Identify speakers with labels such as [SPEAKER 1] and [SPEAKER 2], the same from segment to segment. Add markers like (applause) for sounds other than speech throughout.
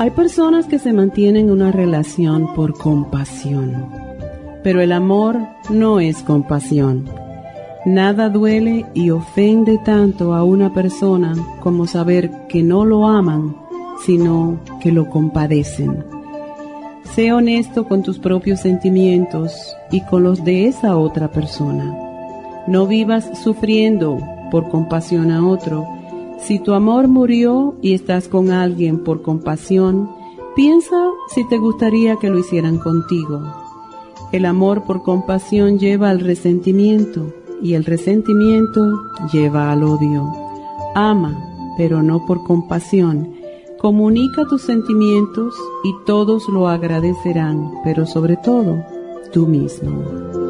[SPEAKER 1] Hay personas que se mantienen en una relación por compasión, pero el amor no es compasión. Nada duele y ofende tanto a una persona como saber que no lo aman, sino que lo compadecen. Sé honesto con tus propios sentimientos y con los de esa otra persona. No vivas sufriendo por compasión a otro, si tu amor murió y estás con alguien por compasión, piensa si te gustaría que lo hicieran contigo. El amor por compasión lleva al resentimiento y el resentimiento lleva al odio. Ama, pero no por compasión. Comunica tus sentimientos y todos lo agradecerán, pero sobre todo tú mismo.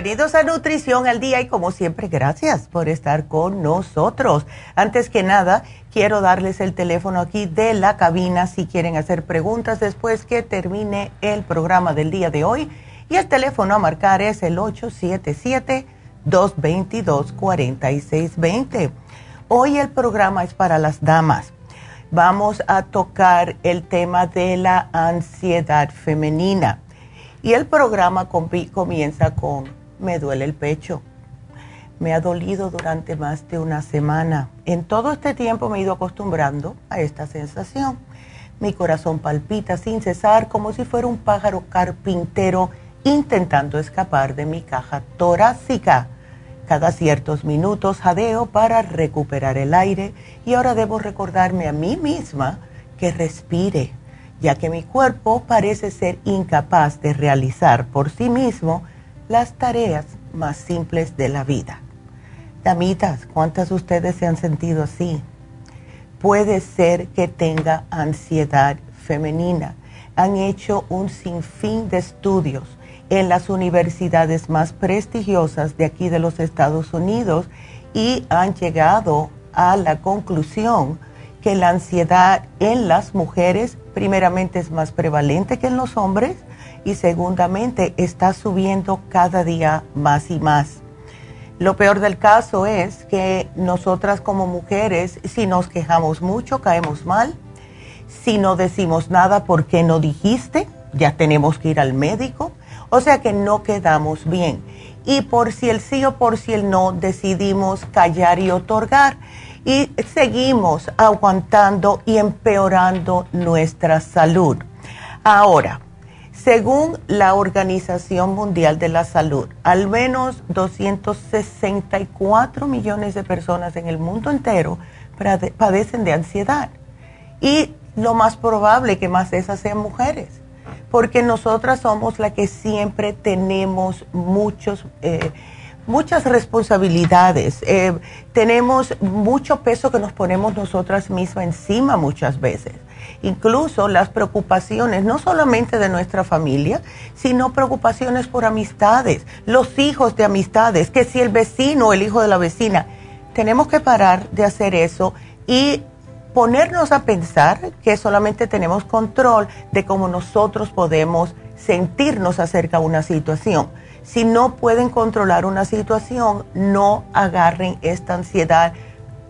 [SPEAKER 2] Bienvenidos a Nutrición al Día y como siempre, gracias por estar con nosotros. Antes que nada, quiero darles el teléfono aquí de la cabina si quieren hacer preguntas después que termine el programa del día de hoy. Y el teléfono a marcar es el 877-222-4620. Hoy el programa es para las damas. Vamos a tocar el tema de la ansiedad femenina y el programa comienza con me duele el pecho. Me ha dolido durante más de una semana. En todo este tiempo me he ido acostumbrando a esta sensación. Mi corazón palpita sin cesar como si fuera un pájaro carpintero intentando escapar de mi caja torácica. Cada ciertos minutos jadeo para recuperar el aire y ahora debo recordarme a mí misma que respire ya que mi cuerpo parece ser incapaz de realizar por sí mismo las tareas más simples de la vida. Damitas, ¿cuántas de ustedes se han sentido así? Puede ser que tenga ansiedad femenina. Han hecho un sinfín de estudios en las universidades más prestigiosas de aquí de los Estados Unidos y han llegado a la conclusión que la ansiedad en las mujeres primeramente es más prevalente que en los hombres y segundamente está subiendo cada día más y más. Lo peor del caso es que nosotras como mujeres, si nos quejamos mucho, caemos mal. Si no decimos nada, ¿por qué no dijiste? Ya tenemos que ir al médico. O sea que no quedamos bien. Y por si el sí o por si el no, decidimos callar y otorgar. Y seguimos aguantando y empeorando nuestra salud. Ahora, según la Organización Mundial de la Salud, al menos 264 millones de personas en el mundo entero padecen de ansiedad. Y lo más probable que más de esas sean mujeres, porque nosotras somos las que siempre tenemos muchos, eh, muchas responsabilidades, eh, tenemos mucho peso que nos ponemos nosotras mismas encima muchas veces incluso las preocupaciones, no solamente de nuestra familia, sino preocupaciones por amistades, los hijos de amistades, que si el vecino el hijo de la vecina, tenemos que parar de hacer eso y ponernos a pensar que solamente tenemos control de cómo nosotros podemos sentirnos acerca de una situación. Si no pueden controlar una situación, no agarren esta ansiedad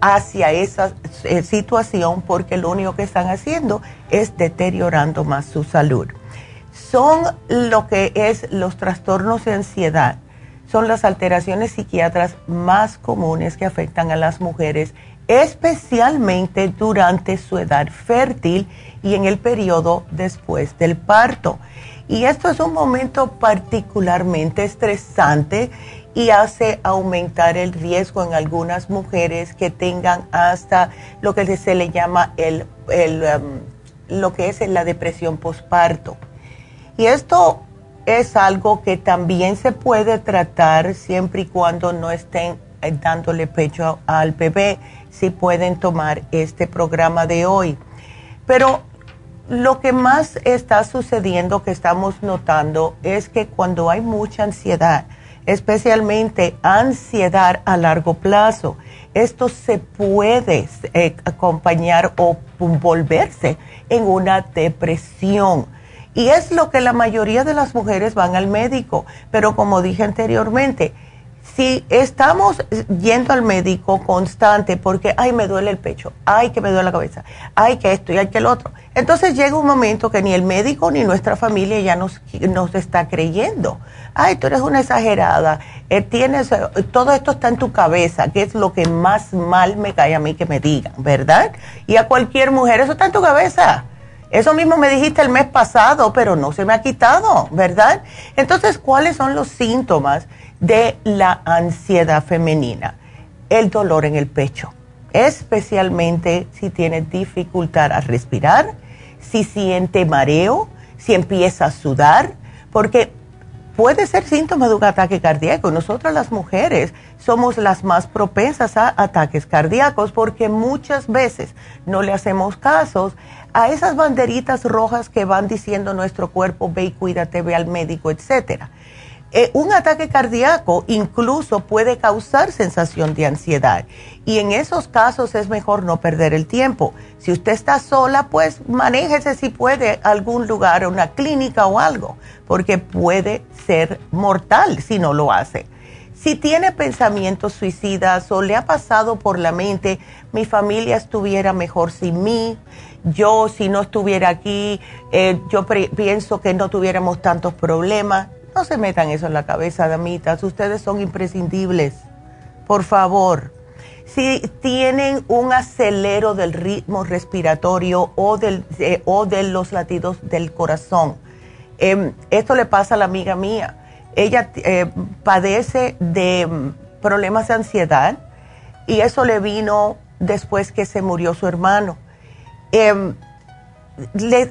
[SPEAKER 2] hacia esa eh, situación porque lo único que están haciendo es deteriorando más su salud. Son lo que es los trastornos de ansiedad, son las alteraciones psiquiatras más comunes que afectan a las mujeres, especialmente durante su edad fértil y en el periodo después del parto. Y esto es un momento particularmente estresante y hace aumentar el riesgo en algunas mujeres que tengan hasta lo que se le llama el, um, lo que es la depresión postparto. Y esto es algo que también se puede tratar siempre y cuando no estén eh, dándole pecho al bebé, si pueden tomar este programa de hoy. Pero lo que más está sucediendo, que estamos notando, es que cuando hay mucha ansiedad, especialmente ansiedad a largo plazo. Esto se puede eh, acompañar o volverse en una depresión. Y es lo que la mayoría de las mujeres van al médico. Pero como dije anteriormente, si estamos yendo al médico constante porque, ay, me duele el pecho, ay, que me duele la cabeza, ay, que esto y ay, que el otro, entonces llega un momento que ni el médico ni nuestra familia ya nos, nos está creyendo. Ay, tú eres una exagerada, eh, tienes, eh, todo esto está en tu cabeza, que es lo que más mal me cae a mí que me digan, ¿verdad? Y a cualquier mujer, eso está en tu cabeza. Eso mismo me dijiste el mes pasado, pero no se me ha quitado, ¿verdad? Entonces, ¿cuáles son los síntomas? de la ansiedad femenina, el dolor en el pecho, especialmente si tiene dificultad a respirar, si siente mareo, si empieza a sudar, porque puede ser síntoma de un ataque cardíaco. Nosotras las mujeres somos las más propensas a ataques cardíacos porque muchas veces no le hacemos casos a esas banderitas rojas que van diciendo nuestro cuerpo, ve y cuídate, ve al médico, etcétera. Eh, un ataque cardíaco incluso puede causar sensación de ansiedad y en esos casos es mejor no perder el tiempo. Si usted está sola, pues manéjese si puede algún lugar, una clínica o algo, porque puede ser mortal si no lo hace. Si tiene pensamientos suicidas o le ha pasado por la mente, mi familia estuviera mejor sin mí, yo si no estuviera aquí, eh, yo pienso que no tuviéramos tantos problemas no se metan eso en la cabeza, damitas. Ustedes son imprescindibles. Por favor. Si tienen un acelero del ritmo respiratorio o, del, eh, o de los latidos del corazón, em, esto le pasa a la amiga mía. Ella eh, padece de mm, problemas de ansiedad y eso le vino después que se murió su hermano. Em,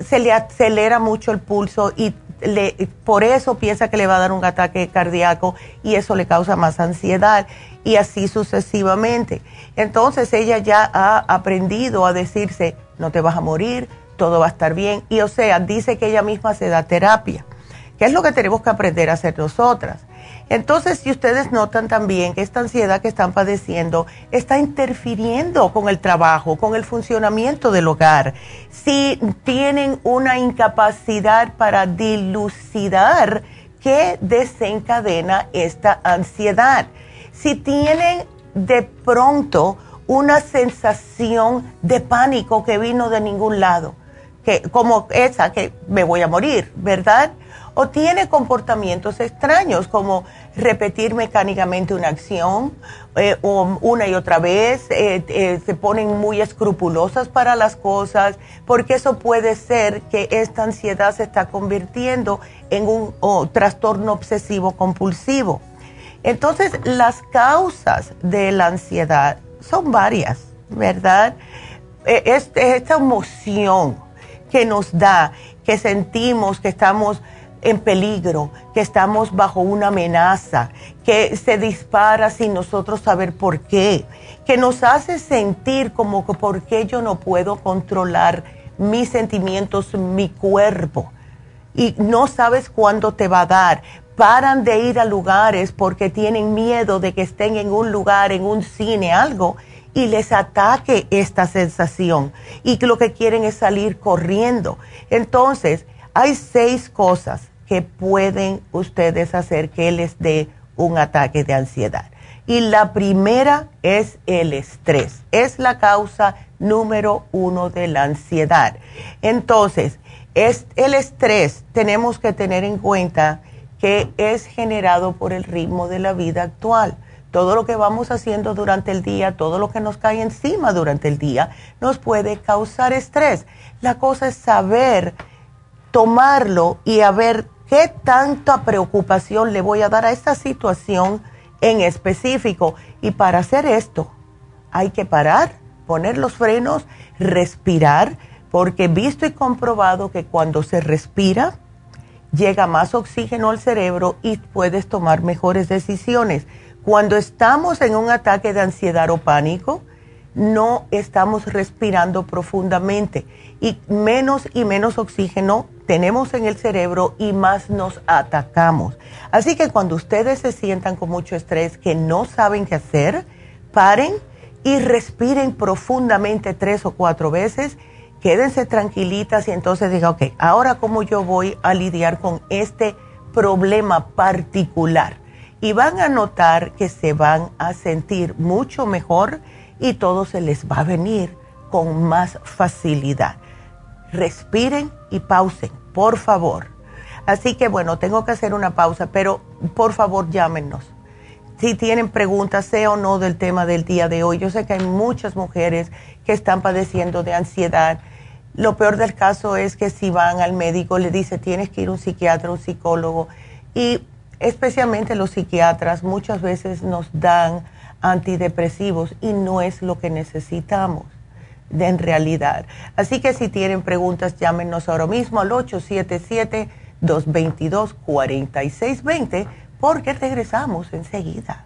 [SPEAKER 2] se le acelera mucho el pulso y por eso piensa que le va a dar un ataque cardíaco y eso le causa más ansiedad y así sucesivamente. Entonces ella ya ha aprendido a decirse, no te vas a morir, todo va a estar bien. Y o sea, dice que ella misma se da terapia, que es lo que tenemos que aprender a hacer nosotras. Entonces, si ustedes notan también que esta ansiedad que están padeciendo está interfiriendo con el trabajo, con el funcionamiento del hogar, si tienen una incapacidad para dilucidar qué desencadena esta ansiedad, si tienen de pronto una sensación de pánico que vino de ningún lado, que, como esa que me voy a morir, ¿verdad? O tiene comportamientos extraños como repetir mecánicamente una acción eh, o una y otra vez, eh, eh, se ponen muy escrupulosas para las cosas, porque eso puede ser que esta ansiedad se está convirtiendo en un trastorno obsesivo compulsivo. Entonces, las causas de la ansiedad son varias, ¿verdad? Es, esta emoción que nos da, que sentimos que estamos en peligro, que estamos bajo una amenaza, que se dispara sin nosotros saber por qué, que nos hace sentir como que por qué yo no puedo controlar mis sentimientos, mi cuerpo. Y no sabes cuándo te va a dar. Paran de ir a lugares porque tienen miedo de que estén en un lugar, en un cine, algo, y les ataque esta sensación. Y lo que quieren es salir corriendo. Entonces, hay seis cosas que pueden ustedes hacer que les dé un ataque de ansiedad. Y la primera es el estrés. Es la causa número uno de la ansiedad. Entonces, es el estrés tenemos que tener en cuenta que es generado por el ritmo de la vida actual. Todo lo que vamos haciendo durante el día, todo lo que nos cae encima durante el día, nos puede causar estrés. La cosa es saber tomarlo y a ver qué tanta preocupación le voy a dar a esta situación en específico. Y para hacer esto hay que parar, poner los frenos, respirar, porque visto y comprobado que cuando se respira llega más oxígeno al cerebro y puedes tomar mejores decisiones. Cuando estamos en un ataque de ansiedad o pánico, no estamos respirando profundamente y menos y menos oxígeno tenemos en el cerebro y más nos atacamos. Así que cuando ustedes se sientan con mucho estrés que no saben qué hacer, paren y respiren profundamente tres o cuatro veces, quédense tranquilitas y entonces digan, ok, ahora cómo yo voy a lidiar con este problema particular. Y van a notar que se van a sentir mucho mejor y todo se les va a venir con más facilidad. Respiren y pausen, por favor. Así que bueno, tengo que hacer una pausa, pero por favor llámenos. Si tienen preguntas, sea o no del tema del día de hoy, yo sé que hay muchas mujeres que están padeciendo de ansiedad. Lo peor del caso es que si van al médico le dice tienes que ir a un psiquiatra, un psicólogo y especialmente los psiquiatras muchas veces nos dan antidepresivos y no es lo que necesitamos en realidad. Así que si tienen preguntas, llámenos ahora mismo al 877-222-4620 porque regresamos enseguida.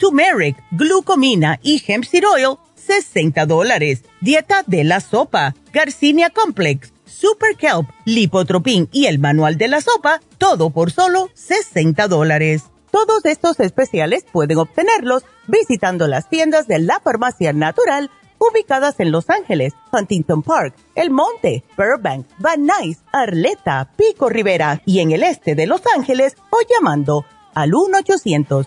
[SPEAKER 3] turmeric, glucomina y hemp seed oil, 60 dólares. Dieta de la sopa, Garcinia Complex, Super Kelp, Lipotropin y el manual de la sopa, todo por solo 60 dólares. Todos estos especiales pueden obtenerlos visitando las tiendas de la farmacia natural ubicadas en Los Ángeles, Huntington Park, El Monte, Burbank, Van Nuys, Arleta, Pico Rivera y en el este de Los Ángeles o llamando al 1 800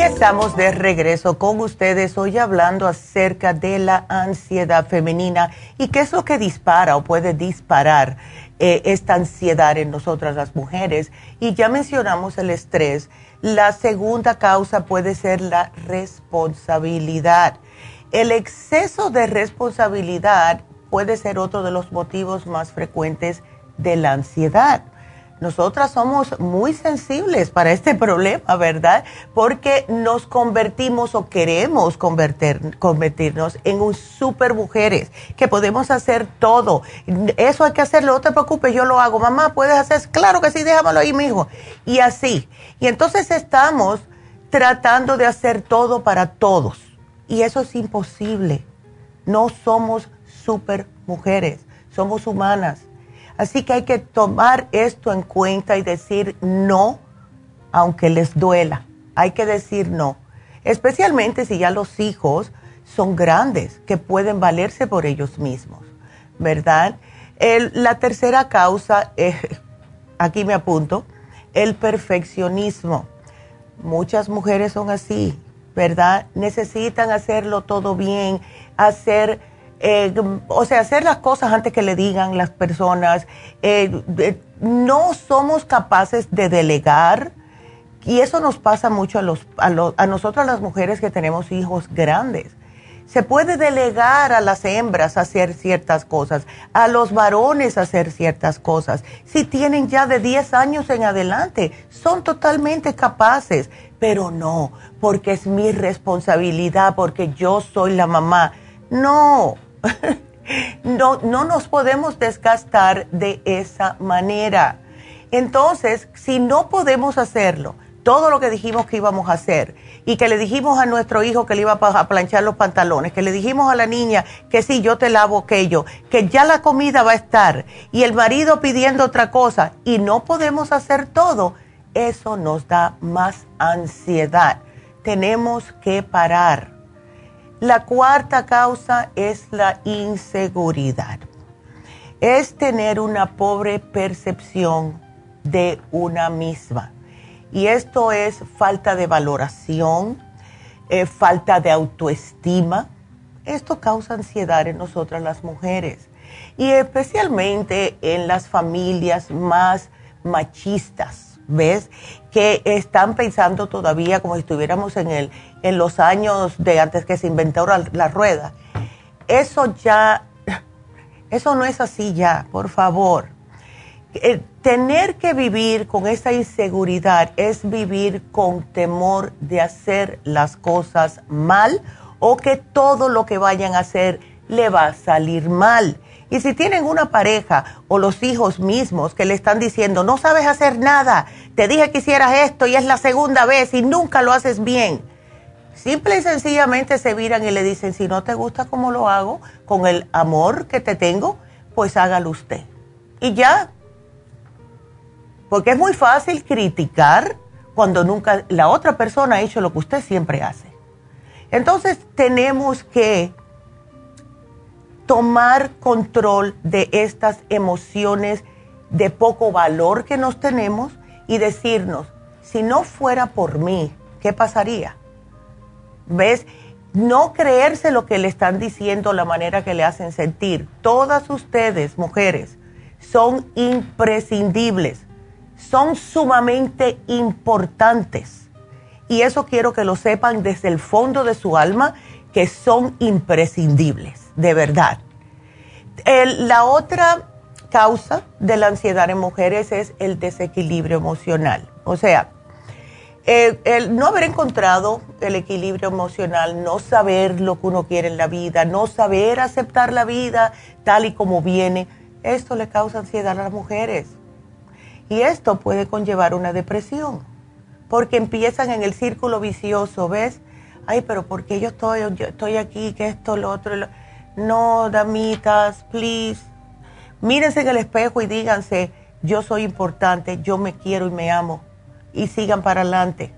[SPEAKER 2] Estamos de regreso con ustedes hoy hablando acerca de la ansiedad femenina y qué es lo que dispara o puede disparar eh, esta ansiedad en nosotras las mujeres. Y ya mencionamos el estrés. La segunda causa puede ser la responsabilidad. El exceso de responsabilidad puede ser otro de los motivos más frecuentes de la ansiedad nosotras somos muy sensibles para este (laughs) problema, ¿verdad? Porque nos convertimos o queremos convertirnos en un super mujeres, que podemos hacer todo. Eso hay que hacerlo, no te preocupes, yo lo hago. Mamá, ¿puedes hacer? Claro que sí, déjamelo ahí, mijo. Y así. Y entonces estamos tratando de hacer todo para todos. Y eso es imposible. No somos super mujeres, somos humanas Así que hay que tomar esto en cuenta y decir no, aunque les duela. Hay que decir no, especialmente si ya los hijos son grandes, que pueden valerse por ellos mismos, ¿verdad? la tercera causa, aquí me apunto, el perfeccionismo. Muchas mujeres son así, ¿verdad? Necesitan hacerlo todo bien, hacer eh, o sea, hacer las cosas antes que le digan las personas. Eh, no somos capaces de delegar y eso nos pasa mucho a, los, a, a las mujeres que tenemos hijos grandes. Se puede delegar a las hembras hacer ciertas cosas, a los varones hacer ciertas cosas. Si tienen ya de 10 años en adelante, son totalmente capaces, pero no, porque es mi responsabilidad, porque yo soy la mamá. No, (laughs) no, no nos podemos desgastar de esa manera. Entonces, si no podemos hacerlo, todo lo que dijimos que íbamos a hacer y que le dijimos a nuestro hijo que le iba a planchar los pantalones, que le dijimos a la niña que sí, yo te lavo aquello, que ya la comida va a estar y el marido pidiendo otra cosa y no podemos hacer todo, eso nos da más ansiedad. Tenemos que parar la cuarta causa es la inseguridad. Es tener una pobre percepción de una misma. Y esto es falta de valoración, eh, falta de autoestima. Esto causa ansiedad en nosotras las mujeres y especialmente en las familias más machistas ¿ves? Que están pensando todavía como si estuviéramos en, el, en los años de antes que se inventó la, rueda. Eso ya, eso no es así ya, por favor. Eh, tener que vivir con esa inseguridad es vivir con temor de hacer las cosas mal o que todo lo que vayan a hacer le va a salir mal. Y si tienen una pareja o los hijos mismos que le están diciendo, no sabes hacer nada, te dije que hicieras esto y es la segunda vez y nunca lo haces bien, simple y sencillamente se viran y le dicen, si no te gusta como lo hago, con el amor que te tengo, pues hágalo usted. Y ya. Porque es muy fácil criticar cuando nunca la otra persona ha hecho lo que usted siempre hace. Entonces tenemos que tomar control de estas emociones de poco valor que nos tenemos y decirnos, si no fuera por mí, ¿qué pasaría? ¿Ves? No creerse lo que le están diciendo, la manera que le hacen sentir. Todas ustedes, mujeres, son imprescindibles son sumamente importantes. Y eso quiero que lo sepan desde el fondo de su alma, que son imprescindibles, de verdad. la otra causa de la ansiedad en mujeres es el desequilibrio emocional. O sea, el, no haber encontrado el equilibrio emocional, no saber lo que uno quiere en la vida, no saber aceptar la vida tal y como viene, esto le causa ansiedad a las mujeres. Y esto puede conllevar una depresión, porque empiezan en el círculo vicioso, ¿ves? Ay, pero ¿por qué yo estoy, yo estoy aquí, que esto, lo otro? No, damitas, please. Mírense en el espejo y díganse, yo soy importante, yo me quiero y me amo. Y sigan para adelante.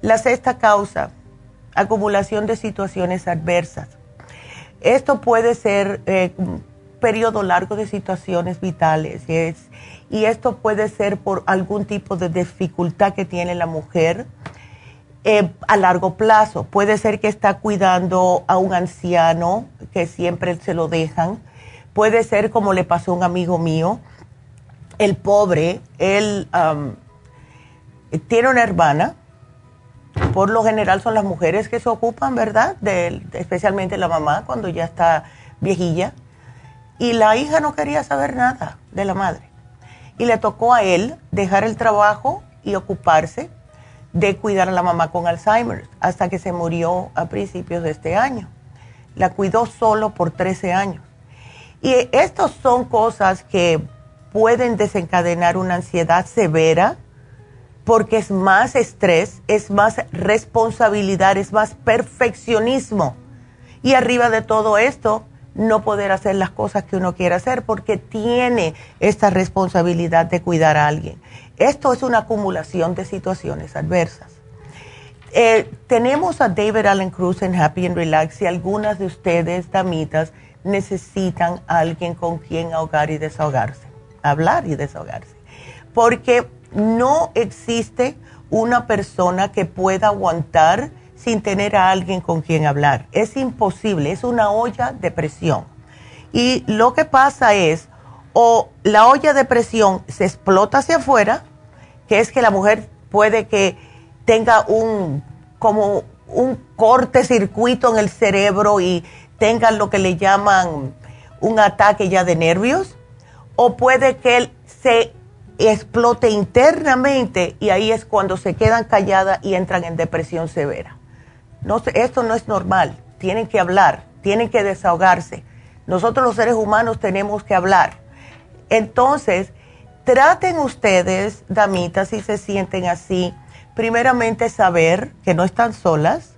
[SPEAKER 2] La sexta causa, acumulación de situaciones adversas. Esto puede ser eh, un periodo largo de situaciones vitales. Es, y esto puede ser por algún tipo de dificultad que tiene la mujer eh, a largo plazo. Puede ser que está cuidando a un anciano que siempre se lo dejan. Puede ser como le pasó a un amigo mío, el pobre, él tiene una hermana. Por lo general son las mujeres que se ocupan, ¿verdad? De, especialmente la mamá cuando ya está viejilla. Y la hija no quería saber nada de la madre y le tocó a él dejar el trabajo y ocuparse de cuidar a la mamá con Alzheimer hasta que se murió a principios de este año. La cuidó solo por 13 años. Y estas son cosas que pueden desencadenar una ansiedad severa porque es más estrés, es más responsabilidad, es más perfeccionismo. Y arriba de todo esto, no poder hacer las cosas que uno quiere hacer porque tiene esta responsabilidad de cuidar a alguien. Esto es una acumulación de situaciones adversas. Eh, tenemos a David Allen Cruz en Happy and Relax y algunas de ustedes, damitas, necesitan a alguien con quien ahogar y desahogarse, hablar y desahogarse. Porque no existe una persona que pueda aguantar sin tener a alguien con quien hablar. Es imposible, es una olla de presión. Y lo que pasa es, o la olla de presión se explota hacia afuera, que es que la mujer puede que tenga un, como un corte circuito en el cerebro y tenga lo que le llaman un ataque ya de nervios, o puede que se explote internamente y ahí es cuando se quedan calladas y entran en depresión severa. No, esto no es normal. Tienen que hablar, tienen que desahogarse. Nosotros los seres humanos tenemos que hablar. Entonces, traten ustedes, damitas, si se sienten así, primeramente saber que no están solas.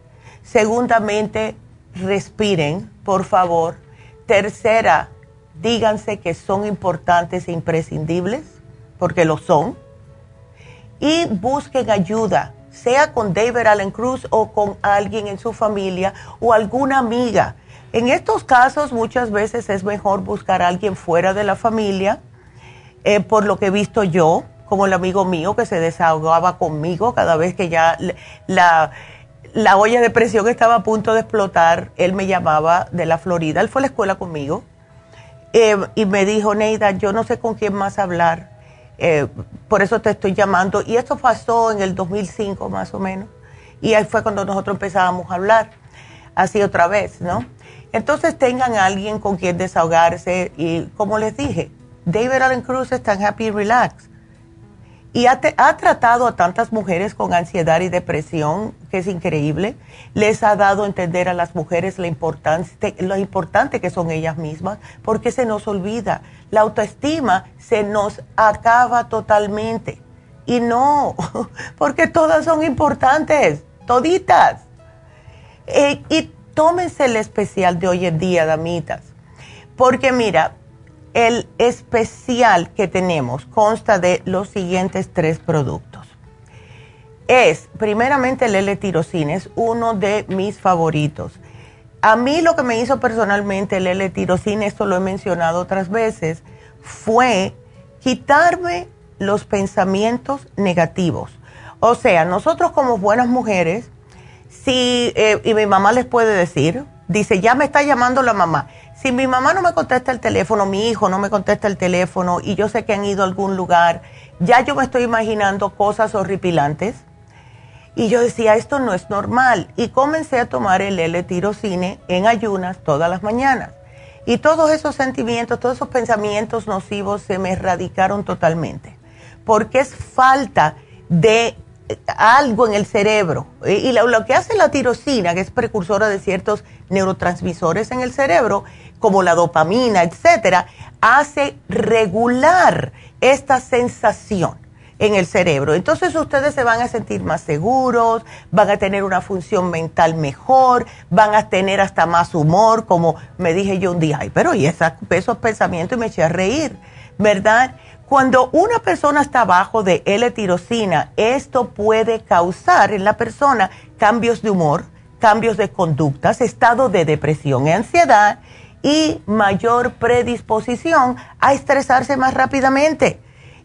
[SPEAKER 2] Segundamente, respiren, por favor. Tercera, díganse que son importantes e imprescindibles, porque lo son. Y busquen ayuda sea con David Allen Cruz o con alguien en su familia o alguna amiga. En estos casos muchas veces es mejor buscar a alguien fuera de la familia, eh, por lo que he visto yo, como el amigo mío que se desahogaba conmigo cada vez que ya la, la olla de presión estaba a punto de explotar, él me llamaba de la Florida, él fue a la escuela conmigo eh, y me dijo, Neida, yo no sé con quién más hablar eh, por eso te estoy llamando. Y esto pasó en el 2005 más o menos. Y ahí fue cuando nosotros empezábamos a hablar, así otra vez, ¿no? Entonces tengan alguien con quien desahogarse y como les dije, David Allen Cruz está en Happy Relax. y ha, tratado a tantas mujeres con ansiedad y depresión, que es increíble. Les ha dado a entender a las mujeres la lo importante que son ellas mismas, porque se nos olvida. La autoestima se nos acaba totalmente. Y no, (laughs) porque todas son importantes, toditas. Eh, y tómense el especial de hoy en día, damitas. Porque mira, el especial que tenemos consta de los siguientes tres productos. Es, primeramente, el L-tirocine, es uno de mis favoritos. A mí lo que me hizo personalmente el L-tirocine, esto lo he mencionado otras veces, fue quitarme los pensamientos negativos. O sea, nosotros como buenas mujeres, si, eh, y mi mamá les puede decir, dice, ya me está llamando la mamá. Si mi mamá no me contesta el teléfono, mi hijo no me contesta el teléfono y yo sé que han ido a algún lugar, ya yo me estoy imaginando cosas horripilantes. Y yo decía, esto no es normal. Y comencé a tomar el L-tirocine en ayunas todas las mañanas. Y todos esos sentimientos, todos esos pensamientos nocivos se me erradicaron totalmente. Porque es falta de algo en el cerebro. Y lo, que hace la tirosina, que es precursora de ciertos neurotransmisores en el cerebro, como la dopamina, etcétera, hace regular esta sensación en el cerebro. Entonces ustedes se van a sentir más seguros, van a tener una función mental mejor, van a tener hasta más humor, como me dije yo un día, ay, pero y esos pensamientos y me eché a reír, ¿verdad? Cuando una persona está bajo de L-tirosina, esto puede causar en la persona cambios de humor, cambios de conductas, estado de depresión y ansiedad y mayor predisposición a estresarse más rápidamente.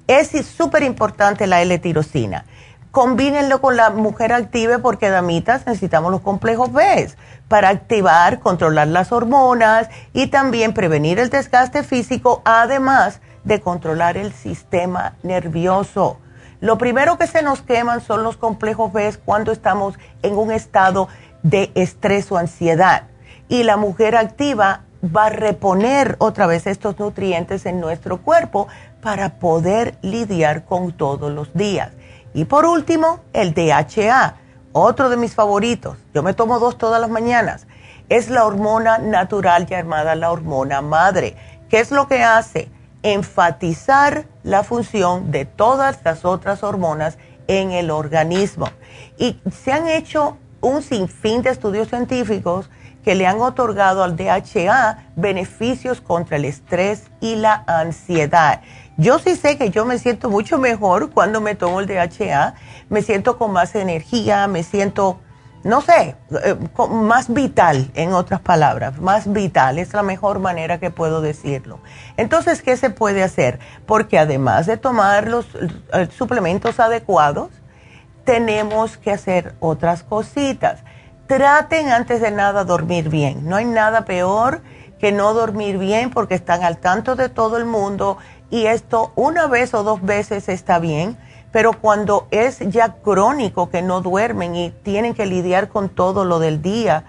[SPEAKER 2] Es súper importante la L-tirosina. Combínenlo con la mujer activa porque, damitas, necesitamos los complejos B para activar, controlar las hormonas y también prevenir el desgaste físico, además de controlar el sistema nervioso. Lo primero que se nos queman son los complejos B cuando estamos en un estado de estrés o ansiedad. Y la mujer activa va a reponer otra vez estos nutrientes en nuestro cuerpo para poder lidiar con todos los días. Y por último, el DHA, otro de mis favoritos. Yo me tomo dos todas las mañanas. Es la hormona natural llamada la hormona madre. ¿Qué es lo que hace? enfatizar la función de todas las otras hormonas en el organismo. Y se han hecho un sinfín de estudios científicos que le han otorgado al DHA beneficios contra el estrés y la ansiedad. Yo sí sé que yo me siento mucho mejor cuando me tomo el DHA, me siento con más energía, me siento no sé, eh, más vital, en otras palabras, más vital, es la mejor manera que puedo decirlo. Entonces, ¿qué se puede hacer? Porque además de tomar los eh, suplementos adecuados, tenemos que hacer otras cositas. Traten antes de nada dormir bien. No hay nada peor que no dormir bien porque están al tanto de todo el mundo y esto una vez o dos veces está bien pero cuando es ya crónico que no duermen y tienen que lidiar con todo lo del día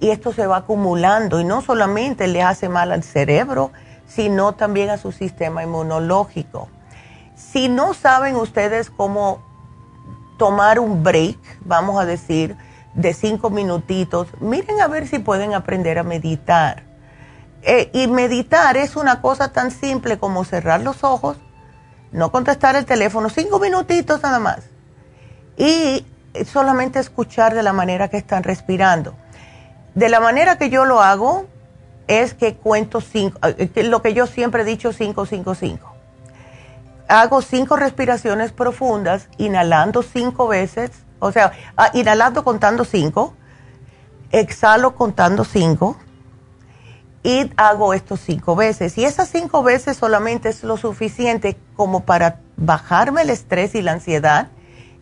[SPEAKER 2] y esto se va acumulando y no solamente le hace mal al cerebro, sino también a su sistema inmunológico. Si no saben ustedes cómo tomar un break, vamos a decir, de cinco minutitos, miren a ver si pueden aprender a meditar. Eh, y meditar es una cosa tan simple como cerrar los ojos no contestar el teléfono, cinco minutitos nada más. Y solamente escuchar de la manera que están respirando. De la manera que yo lo hago es que cuento cinco, eh, lo que yo siempre he dicho, cinco, cinco, cinco. Hago cinco respiraciones profundas, inhalando cinco veces, o sea, ah, inhalando contando cinco, exhalo contando cinco y hago esto cinco veces. Y esas cinco veces solamente es lo suficiente como para bajarme el estrés y la ansiedad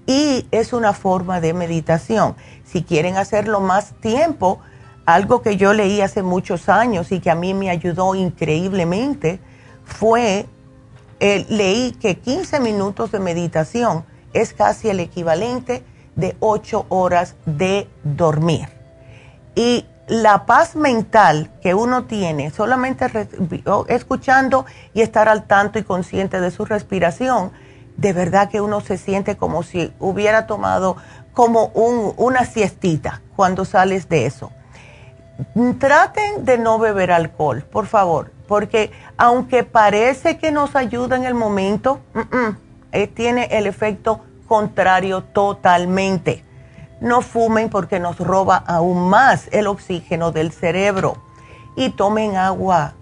[SPEAKER 2] y es una forma de meditación. Si quieren hacerlo más tiempo, algo que yo leí hace muchos años y que a mí me ayudó increíblemente fue, eh, leí que 15 minutos de meditación es casi el equivalente de 8 horas de dormir. Y la paz mental que uno tiene solamente escuchando y estar al tanto y consciente de su respiración de verdad que uno se siente como si hubiera tomado como una siestita cuando sales de eso. Traten de no beber alcohol, por favor, porque aunque parece que nos ayuda en el momento, eh, tiene el efecto contrario totalmente. No fumen porque nos roba aún más el oxígeno del cerebro. Y tomen agua,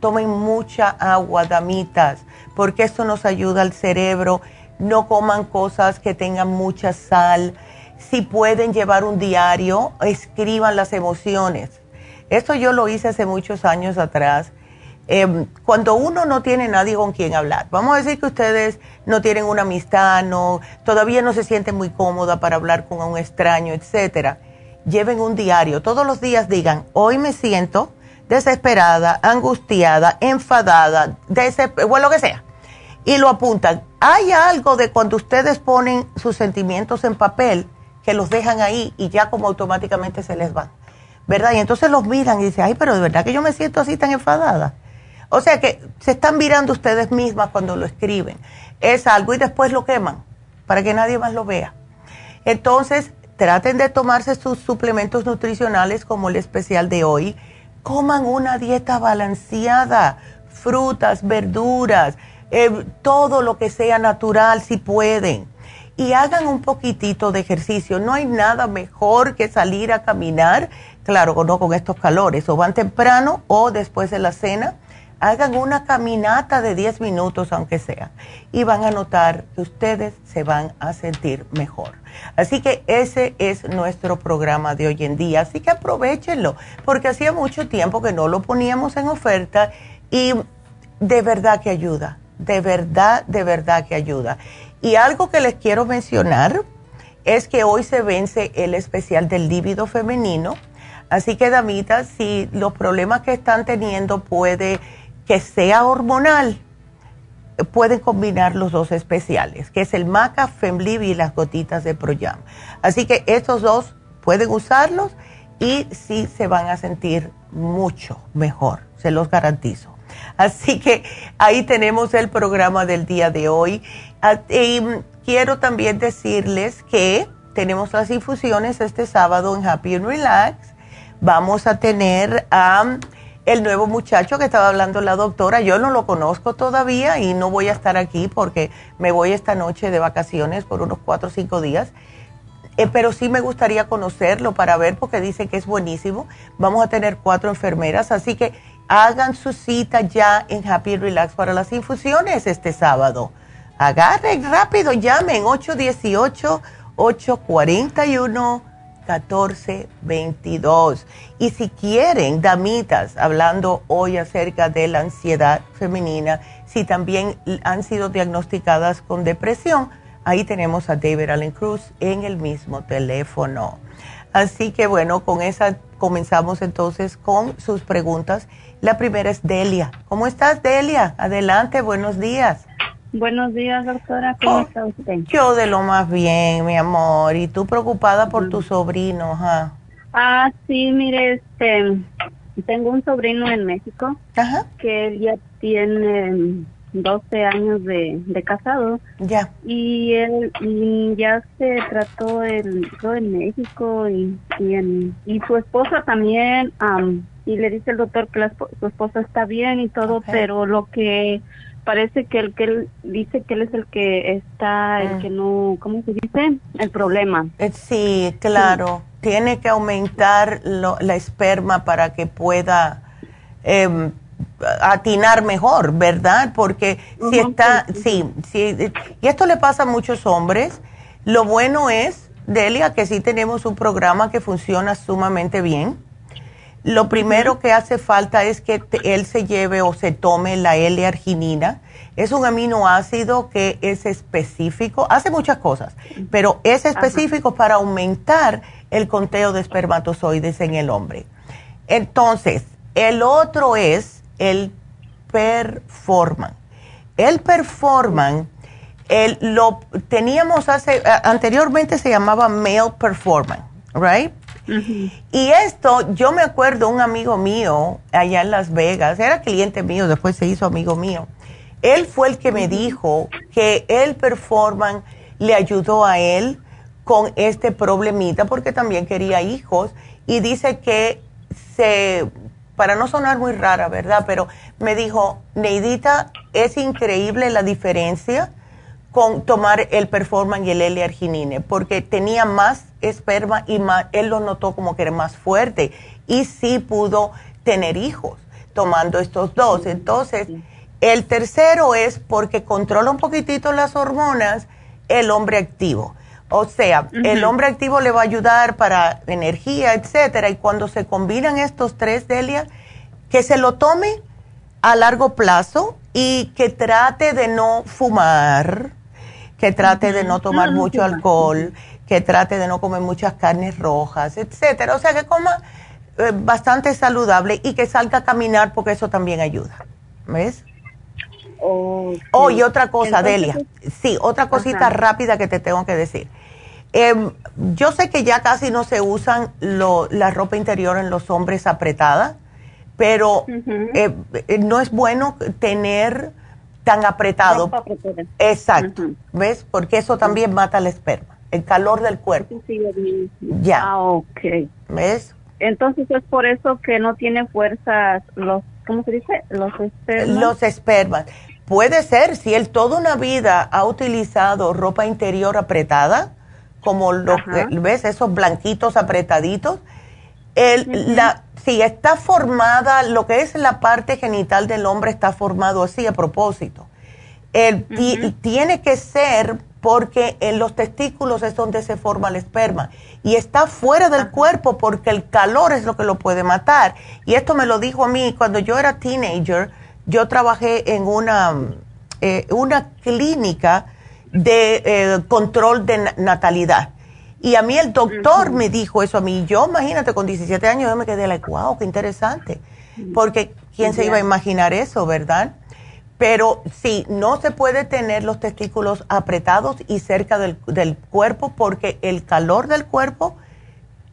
[SPEAKER 2] tomen mucha agua, damitas, porque esto nos ayuda al cerebro. No coman cosas que tengan mucha sal. Si pueden llevar un diario, escriban las emociones. Esto yo lo hice hace muchos años atrás Em, cuando uno no tiene nadie con quien hablar, vamos a decir que ustedes no tienen una amistad, no, todavía no se sienten muy cómoda para hablar con un extraño, etcétera, lleven un diario. Todos los días digan, hoy me siento desesperada, angustiada, enfadada, o lo que sea. Y lo apuntan. Hay algo de cuando ustedes ponen sus sentimientos en papel que los dejan ahí y ya como automáticamente se les van. ¿Verdad? Y entonces los miran y dicen, ay, pero de verdad que yo me siento así tan enfadada o sea que se están mirando ustedes mismas cuando lo escriben. Es algo y después lo queman para que nadie más lo vea. Entonces, traten de tomarse sus suplementos nutricionales como el especial de hoy. Coman una dieta balanceada, frutas, verduras, eh, todo lo que sea natural si pueden. Y hagan un poquitito de ejercicio. No hay nada mejor que salir a caminar, claro, no con estos calores, o van temprano o después de la cena hagan una caminata de 10 minutos aunque sea y van a notar que ustedes se van a sentir mejor. Así que ese es nuestro programa de hoy en día, así que aprovechenlo porque hacía mucho tiempo que no lo poníamos en oferta y de verdad que ayuda, de verdad, de verdad que ayuda. Y algo que les quiero mencionar es que hoy se vence el especial del líbido femenino, así que damitas, si los problemas que están teniendo puede que sea hormonal, pueden combinar los dos especiales, que es el Maca Femlib y las gotitas de Proyam. Así que estos dos pueden usarlos y sí se van a sentir mucho mejor, se los garantizo. Así que ahí tenemos el programa del día de hoy. Ah, y quiero también decirles que tenemos las infusiones este sábado en Happy and Relax. Vamos a tener a el nuevo muchacho que estaba hablando la doctora, yo no lo conozco todavía y no voy a estar aquí porque me voy esta noche de vacaciones por unos cuatro o cinco días. Eh, pero sí me gustaría conocerlo para ver porque dice que es buenísimo. Vamos a tener cuatro enfermeras, así que hagan su cita ya en Happy Relax para las infusiones este sábado. Agarren rápido, llamen 818 841 1422. Y si quieren, damitas, hablando hoy acerca de la ansiedad femenina, si también han sido diagnosticadas con depresión, ahí tenemos a David Allen Cruz en el mismo teléfono. Así que bueno, con esa comenzamos entonces con sus preguntas. La primera es Delia. ¿Cómo estás, Delia? Adelante, buenos días.
[SPEAKER 4] Buenos días, doctora. ¿Cómo oh, está usted?
[SPEAKER 2] Yo de lo más bien, mi amor. ¿Y tú preocupada por tu sobrino?
[SPEAKER 4] Ah, sí, mire, este, tengo un sobrino en México que él ya tiene 12 años de, casado.
[SPEAKER 2] Ya.
[SPEAKER 4] Y él ya se trató el, en México y, y, su esposa también. y le dice el doctor que su esposa está bien y todo, pero lo que parece que el que él dice que él es el que está, el mm. que no, ¿cómo se dice? El problema.
[SPEAKER 2] Eh, sí, claro. Tiene que aumentar la esperma para que pueda em, atinar mejor, ¿verdad? Porque si está, sí, sí, y esto le pasa a muchos hombres. Lo bueno es, Delia, que sí tenemos un programa que funciona sumamente bien lo primero que hace falta es que él se lleve o se tome la L-arginina. Es un aminoácido que es específico, hace muchas cosas, pero es específico para aumentar el conteo de espermatozoides en el hombre. Entonces, el otro es el Performan. El Performan, el, lo teníamos hace, anteriormente se llamaba Male Performan, right? Y esto, yo me acuerdo un amigo mío allá en Las Vegas, era cliente mío, después se hizo amigo mío. Él fue el que me dijo que el performance le ayudó a él con este problemita porque también quería hijos y dice que se, para no sonar muy rara, ¿verdad? Pero me dijo, Neidita, es increíble la diferencia con tomar el performance y el L-arginine, porque tenía más esperma y más, él lo notó como que era más fuerte y sí pudo tener hijos tomando estos dos. Entonces, el tercero es porque controla un poquitito las hormonas el hombre activo. O sea, el hombre activo le va a ayudar para energía, etcétera, y cuando se combinan estos tres, Delia, que se lo tome a largo plazo y que trate de no fumar, que trate de no tomar mucho alcohol, que trate de no comer muchas carnes rojas, etcétera. O sea, que coma eh, bastante saludable y que salga a caminar porque eso también ayuda. ¿Ves? Oh, y otra cosa, Delia. Sí, otra cosita rápida que te tengo que decir. Em, yo sé que ya casi no se usan la ropa interior en los hombres apretada, pero eh, eh, no es bueno tener tan apretado. Exacto, ¿ves? Porque eso también mata el esperma, el calor del cuerpo. ya.
[SPEAKER 4] Ah, ok.
[SPEAKER 2] ¿Ves?
[SPEAKER 4] Entonces es por eso que no tiene fuerzas los, ¿cómo se dice? Los espermas.
[SPEAKER 2] Los espermas. Puede ser, si él toda una vida ha utilizado ropa interior apretada, como los, ¿ves? Esos blanquitos apretaditos. El, la, si está formada, lo que es la parte genital del hombre está formado así a propósito. El, Tiene que ser porque en los testículos es donde se forma el esperma y está fuera del cuerpo porque el calor es lo que lo puede matar. Y esto me lo dijo a mí cuando yo era teenager, yo trabajé en una, eh, una clínica de eh, control de natalidad. Y a mí el doctor me dijo eso a mí. Yo, imagínate, con 17 años yo me quedé like, wow, qué interesante. Porque quién se iba a imaginar eso, ¿verdad? Pero sí, no se puede tener los testículos apretados y cerca del, del cuerpo porque el calor del cuerpo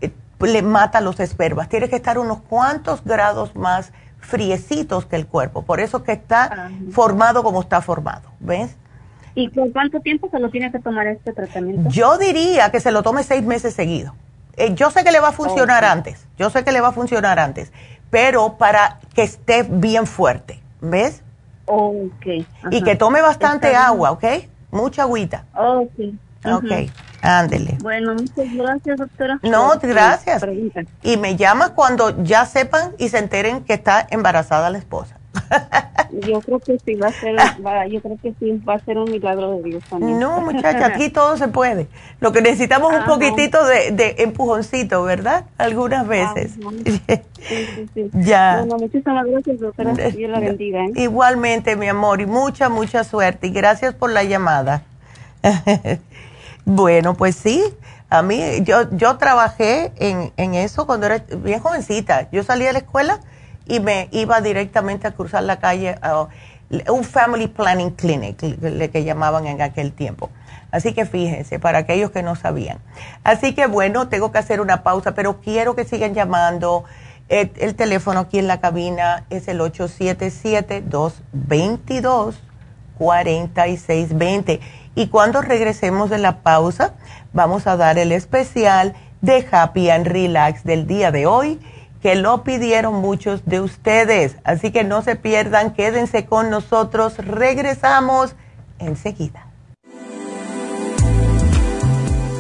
[SPEAKER 2] eh, le mata los espermas. Tiene que estar unos cuantos grados más friecitos que el cuerpo. Por eso que está ah. formado como está formado, ¿ves?
[SPEAKER 4] ¿Y por cuánto tiempo se lo tiene que tomar este tratamiento?
[SPEAKER 2] Yo diría que se lo tome seis meses seguidos. Eh, yo sé que le va a funcionar antes, yo sé que le va a funcionar antes, pero para que esté bien fuerte, ¿ves?
[SPEAKER 4] Ok.
[SPEAKER 2] Y que tome bastante agua, ¿ok? Mucha agüita.
[SPEAKER 4] Ok.
[SPEAKER 2] Ok, ándele.
[SPEAKER 4] Bueno, muchas gracias, doctora.
[SPEAKER 2] No, gracias. Y me llama cuando ya sepan y se enteren que está embarazada la esposa.
[SPEAKER 4] Yo creo que sí va a ser, yo creo que sí va a ser un milagro de Dios también.
[SPEAKER 2] No, muchacha, aquí todo se puede. Lo que necesitamos es un poquitito de, de, empujoncito, ¿verdad? Algunas veces. (laughs)
[SPEAKER 4] Sí, sí, sí. Ya. Bueno, muchísimas gracias, doctora. Dios la bendiga. ¿eh?
[SPEAKER 2] Igualmente, mi amor, y mucha, mucha suerte. Y gracias por la llamada. (laughs) bueno, pues sí. A mí, yo, yo trabajé en, en eso cuando era bien jovencita. Yo salí de la escuela y me iba directamente a cruzar la calle a un Family Planning Clinic, le que llamaban en aquel tiempo. Así que fíjense, para aquellos que no sabían. Así que bueno, tengo que hacer una pausa, pero quiero que sigan llamando. El, el teléfono aquí en la cabina es el 877-222-4620. Y cuando regresemos de la pausa, vamos a dar el especial de Happy and Relax del día de hoy que lo pidieron muchos de ustedes. Así que no se pierdan, quédense con nosotros. Regresamos enseguida.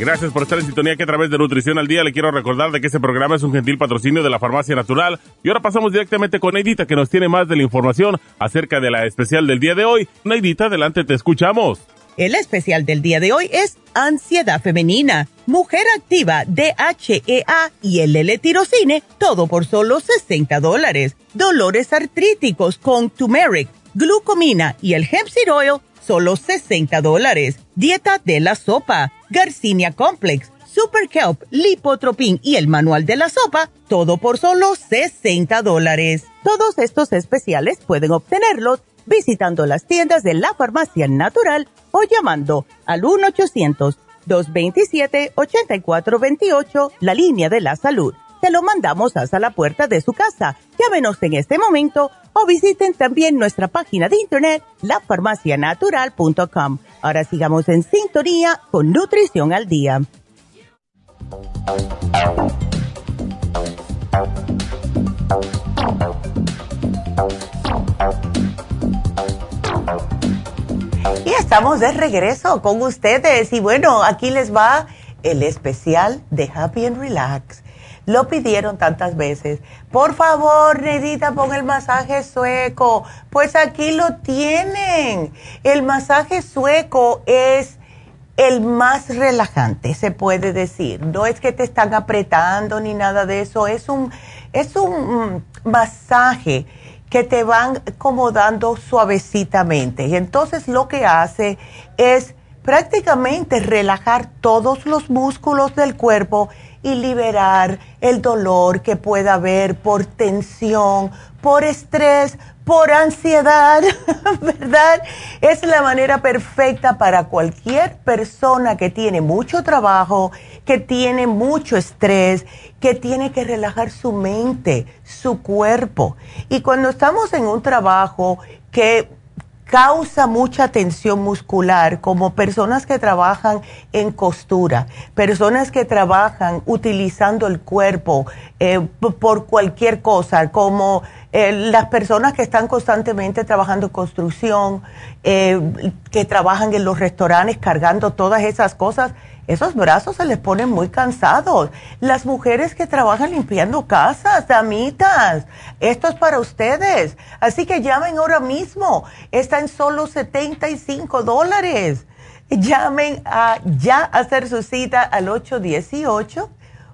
[SPEAKER 5] Gracias por estar en sintonía que a través de Nutrición al Día le quiero recordar de que este programa es un gentil patrocinio de la Farmacia Natural. Y ahora pasamos directamente con Neidita que nos tiene más de la información acerca de la especial del día de hoy. Neidita, adelante, te escuchamos.
[SPEAKER 2] El especial del día de hoy es Ansiedad Femenina, Mujer Activa, DHEA y el L-Tirocine, todo por solo 60 dólares. Dolores artríticos con turmeric, glucomina y el hemp seed oil, solo 60 dólares. Dieta de la sopa, Garcinia Complex, Super Kelp, Lipotropin y el manual de la sopa, todo por solo 60 dólares. Todos estos especiales pueden obtenerlos visitando las tiendas de la farmacia natural o llamando al 1-800-227-8428, la línea de la salud. Te lo mandamos hasta la puerta de su casa. Llámenos en este momento o visiten también nuestra página de internet, lafarmacianatural.com. Ahora sigamos en sintonía con Nutrición al Día. Y estamos de regreso con ustedes. Y bueno, aquí les va el especial de Happy and Relax. Lo pidieron tantas veces. Por favor, Nedita, pon el masaje sueco. Pues aquí lo tienen. El masaje sueco es el más relajante, se puede decir. No es que te están apretando ni nada de eso. Es un, es un mm, masaje que te van como dando suavecitamente. Y entonces lo que hace es prácticamente relajar todos los músculos del cuerpo y liberar el dolor que pueda haber por tensión, por estrés, por ansiedad, (laughs) ¿verdad? Es la manera perfecta para cualquier persona que tiene mucho trabajo, que tiene mucho estrés, que tiene que relajar su mente, su cuerpo. Y cuando estamos en un trabajo que causa mucha tensión muscular, como personas que trabajan en costura, personas que trabajan utilizando el cuerpo eh, por cualquier cosa, como eh, las personas que están constantemente trabajando en construcción, eh, que trabajan en los restaurantes cargando todas esas cosas esos brazos se les ponen muy cansados. Las mujeres que trabajan limpiando casas, damitas, esto es para ustedes. Así que llamen ahora mismo. Está en solo 75 dólares. Llamen a ya hacer su cita al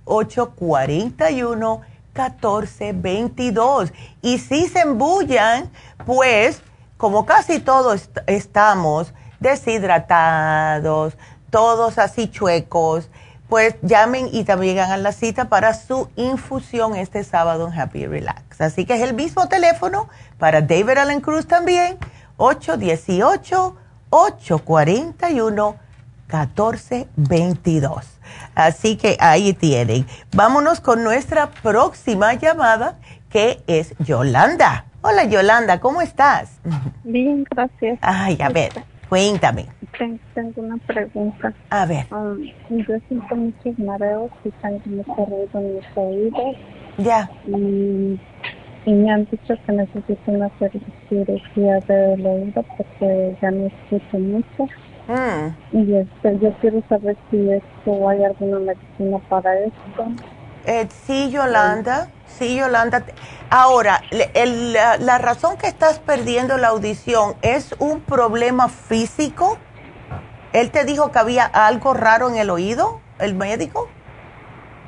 [SPEAKER 2] 818-841-1422. Y si se embullan, pues como casi todos estamos deshidratados, todos así chuecos, pues llamen y también hagan la cita para su infusión este sábado en Happy Relax. Así que es el mismo teléfono para David Allen Cruz también, 818-841-1422. Así que ahí tienen. Vámonos con nuestra próxima llamada, que es Yolanda. Hola Yolanda, ¿cómo estás?
[SPEAKER 4] Bien, gracias.
[SPEAKER 2] Ay, a ver, cuéntame.
[SPEAKER 4] Tengo una pregunta.
[SPEAKER 2] A ver.
[SPEAKER 4] Um, yo siento muchos mareos y tengo mucho ruido en mis oídos.
[SPEAKER 2] Ya.
[SPEAKER 4] Y, y, me han dicho que necesito una cirugía del oído porque ya no escucho mucho.
[SPEAKER 2] Mm.
[SPEAKER 4] Y este, yo quiero saber si esto hay alguna medicina para esto.
[SPEAKER 2] Eh, sí, Yolanda. Sí, Yolanda. Ahora, el, la, la razón que estás perdiendo la audición es un problema físico. ¿Él te dijo que había algo raro en el oído, el médico?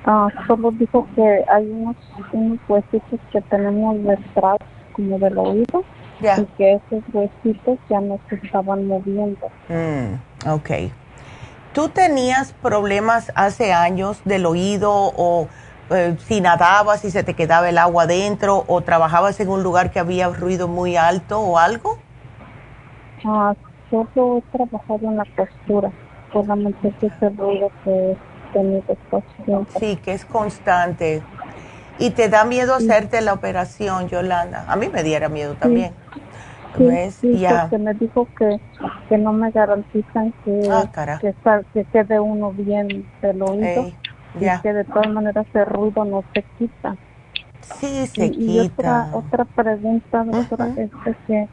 [SPEAKER 4] Ah, solo dijo que hay unos, unos huesitos que tenemos detrás como del oído y que esos huesitos ya no se estaban moviendo.
[SPEAKER 2] Mm, ok. ¿Tú tenías problemas hace años del oído o eh, si nadabas y se te quedaba el agua adentro o trabajabas en un lugar que había ruido muy alto o algo?
[SPEAKER 4] Ah, solo he trabajado en la costura, solamente ese ruido que he tenido siempre.
[SPEAKER 2] Sí, que es constante. ¿Y te da miedo hacerte la operación, Yolanda? A mí me diera miedo también.
[SPEAKER 4] Sí,
[SPEAKER 2] ¿Ves?
[SPEAKER 4] sí,
[SPEAKER 2] ya.
[SPEAKER 4] porque me dijo que, que no me garantizan que,
[SPEAKER 2] Ah,
[SPEAKER 4] que quede uno bien del oído
[SPEAKER 2] Ey, ya.
[SPEAKER 4] que de todas maneras ese ruido no se quita.
[SPEAKER 2] Sí, se
[SPEAKER 4] y, y
[SPEAKER 2] quita.
[SPEAKER 4] otra, otra pregunta, doctora, es que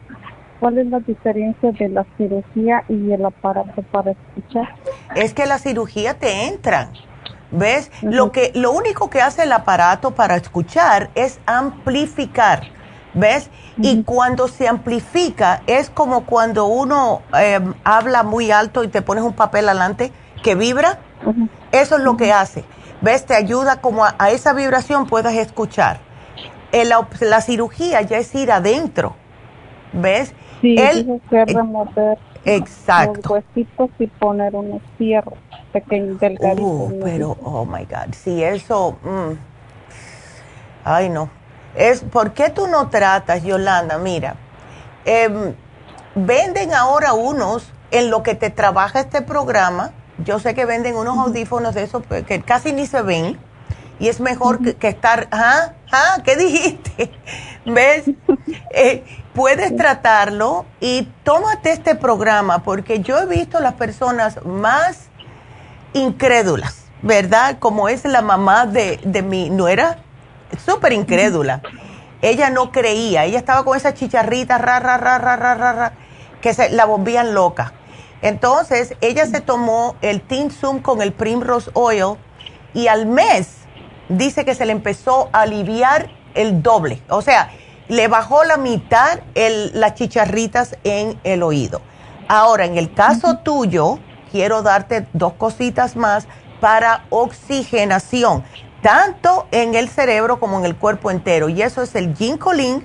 [SPEAKER 4] ¿Cuál es la diferencia de la cirugía y el aparato para escuchar?
[SPEAKER 2] Es que la cirugía te entra. ¿Ves? Lo que lo único que hace el aparato para escuchar es amplificar. ¿Ves? Y cuando se amplifica es como cuando uno em, habla muy alto y te pones un papel adelante que vibra. Eso es lo que hace. ¿Ves? Te ayuda como a, esa vibración puedas escuchar. la, cirugía ya es ir adentro. ¿Ves?
[SPEAKER 4] Sí, El, que remover
[SPEAKER 2] exacto.
[SPEAKER 4] los huesitos y poner unos fierros pequeños, delgaditos.
[SPEAKER 2] Uh, pero, oh my God, si eso... Mm. ay, no. Es, ¿Por qué tú no tratas, Yolanda? Mira, em, venden ahora unos en lo que te trabaja este programa yo sé que venden unos audífonos de esos que casi ni se ven y es mejor que, estar, ah, ah, ¿qué dijiste? (laughs) ¿Ves? Eh, puedes tratarlo y tómate este programa porque yo he visto las personas más incrédulas, ¿verdad? Como es la mamá de, de mi nuera, súper incrédula. Ella no creía, ella estaba con esa chicharrita, ra, ra, ra, ra, ra, ra, que se la volvían loca. Entonces, ella se tomó el Zoom con el Primrose Oil y al mes dice que se le empezó a aliviar el doble. O sea, le bajó la mitad las chicharritas en el oído. Ahora, en el caso tuyo, quiero darte dos cositas más para oxigenación, tanto en el cerebro como en el cuerpo entero. Y eso es el Ginkolin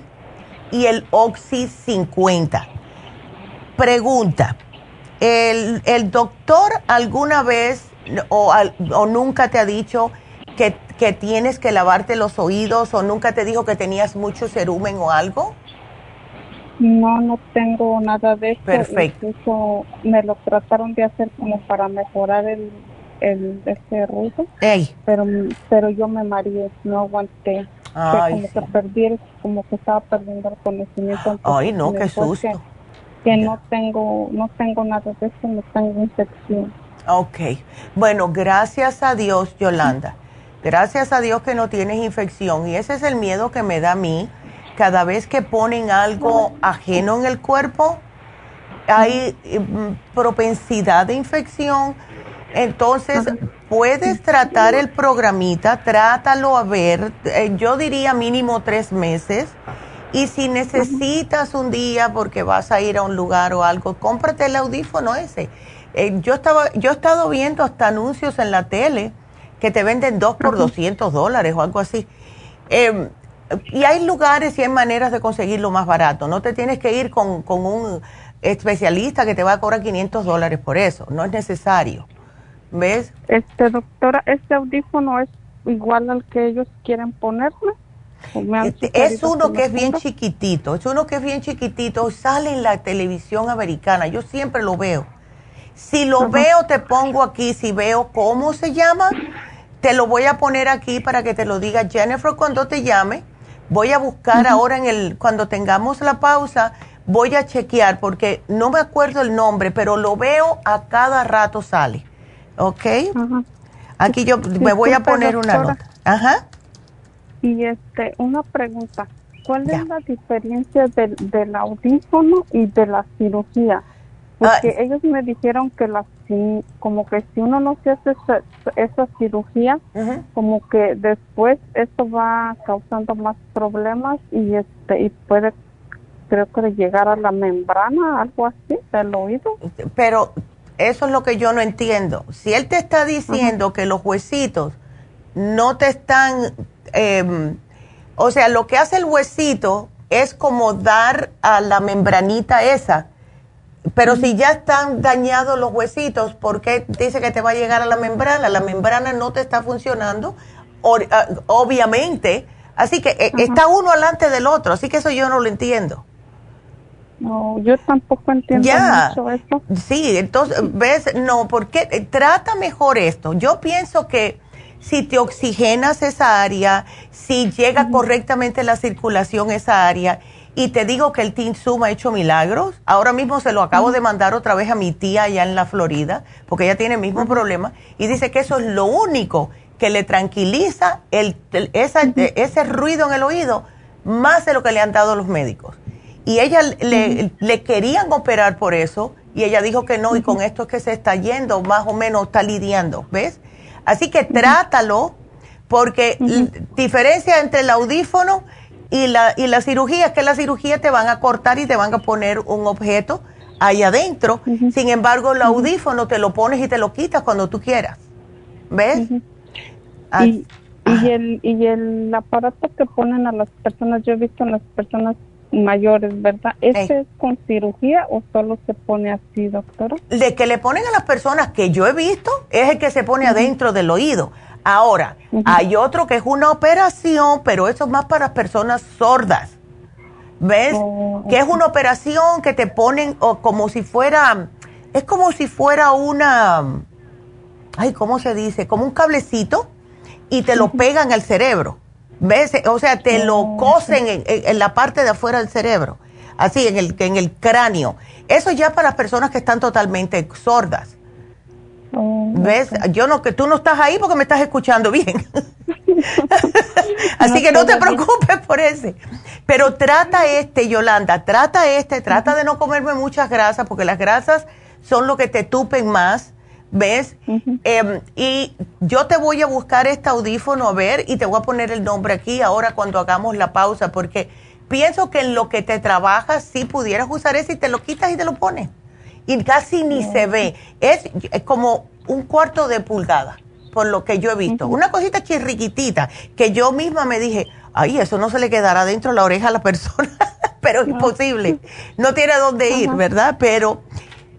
[SPEAKER 2] y el Oxy 50. Pregunta, ¿El, el doctor alguna vez o, o, nunca te ha dicho que, que, tienes que lavarte los oídos o nunca te dijo que tenías mucho cerumen o algo?
[SPEAKER 4] No, no tengo nada de eso.
[SPEAKER 2] Perfecto.
[SPEAKER 4] Incluso me lo trataron de hacer como para mejorar el, el este ruido. Pero, pero yo me mareé, no aguanté. como que perdí, como que estaba perdiendo el conocimiento.
[SPEAKER 2] Ay, no, qué susto
[SPEAKER 4] que no tengo, no tengo nada de eso, no tengo infección.
[SPEAKER 2] Ok, bueno, gracias a Dios, Yolanda. Gracias a Dios que no tienes infección. Y ese es el miedo que me da a mí. Cada vez que ponen algo ajeno en el cuerpo, hay mm, propensidad de infección. Entonces, puedes tratar el programita, trátalo a ver, eh, yo diría mínimo tres meses y si necesitas un día porque vas a ir a un lugar o algo, cómprate el audífono ese. Eh, yo, estaba, yo he estado viendo hasta anuncios en la tele que te venden dos por 200 dólares o algo así. Em, y hay lugares y hay maneras de conseguirlo más barato. No te tienes que ir con, con un especialista que te va a cobrar 500 dólares por eso. No es necesario. ¿Ves?
[SPEAKER 4] Este, doctora, ¿este audífono es igual al que ellos quieren ponerme?
[SPEAKER 2] Este, es uno que es bien chiquitito, es uno que es bien chiquitito, sale en la televisión americana, yo siempre lo veo. Si lo veo, te pongo aquí, si veo cómo se llama, te lo voy a poner aquí para que te lo diga Jennifer cuando te llame. Voy a buscar ahora en el, cuando tengamos la pausa, voy a chequear porque no me acuerdo el nombre, pero lo veo a cada rato sale. ¿Ok? Aquí yo me voy a poner una nota. Ajá.
[SPEAKER 4] Y este, una pregunta, ¿cuál es la diferencia del, del, audífono y de la cirugía? Porque ellos me dijeron que la como que si uno no se hace esa, cirugía, como que después esto va causando más problemas y este y puede creo que llegar a la membrana, algo así del oído.
[SPEAKER 2] Pero eso es lo que yo no entiendo. Si él te está diciendo que los huesitos no te están Em, o sea, lo que hace el huesito es como dar a la membranita esa. Pero si ya están dañados los huesitos, ¿por qué dice que te va a llegar a la membrana? La membrana no te está funcionando, ah, obviamente. Así que eh, está uno delante del otro, así que eso yo no lo entiendo.
[SPEAKER 4] No, yo tampoco entiendo mucho eso.
[SPEAKER 2] Sí, entonces, ¿ves? No, porque eh, trata mejor esto. Yo pienso que si te oxigenas esa área, si llega correctamente la circulación esa área. Y te digo que el Zoom ha hecho milagros. Ahora mismo se lo acabo de mandar otra vez a mi tía allá en la Florida, porque ella tiene el mismo problema. Y dice que eso es lo único que le tranquiliza el, ese ruido en el oído, más de lo que le han dado los médicos. y ella le, le, querían operar por eso y ella dijo que no y con esto es que se está yendo, más o menos está lidiando, ¿ves? Así que trátalo porque diferencia entre el audífono y la, y la cirugía es que la cirugía te van a cortar y te van a poner un objeto ahí adentro. Sin embargo, el audífono te lo pones y te lo quitas cuando tú quieras. ¿Ves?
[SPEAKER 4] y, y, el, y el aparato que ponen a las personas, yo he visto en las personas mayores, ¿verdad? ¿Ese es con cirugía o solo se pone así, doctora?
[SPEAKER 2] De que le ponen a las personas que yo he visto es el que se pone adentro del oído. Ahora, hay otro que es una operación, pero eso es más para personas sordas. ¿Ves? Oh, que es una operación que te ponen o como si fuera, es como si fuera una, ay, ¿cómo se dice? Como un cablecito y te lo pegan al cerebro. ¿Ves? O sea, te lo cosen en, la parte de afuera del cerebro, así, en el, en el cráneo. Eso ya para las personas que están totalmente sordas. Oh, ¿Ves? Yo no, que tú no estás ahí porque me estás escuchando bien. (laughs) así que no te preocupes por ese. Pero trata este, Yolanda, trata este, trata de no comerme muchas grasas porque las grasas son lo que te tupen más ¿Ves? Em, y yo te voy a buscar este audífono a ver y te voy a poner el nombre aquí ahora cuando hagamos la pausa porque pienso que en lo que te trabajas si pudieras usar ese y te lo quitas y te lo pones. Y casi ni se ve. Es, como un cuarto de pulgada, por lo que yo he visto. Una cosita chirriquitita que yo misma me dije, ay, eso no se le quedará dentro de la oreja a la persona, (laughs) pero es imposible. No tiene dónde ir, ¿verdad? Pero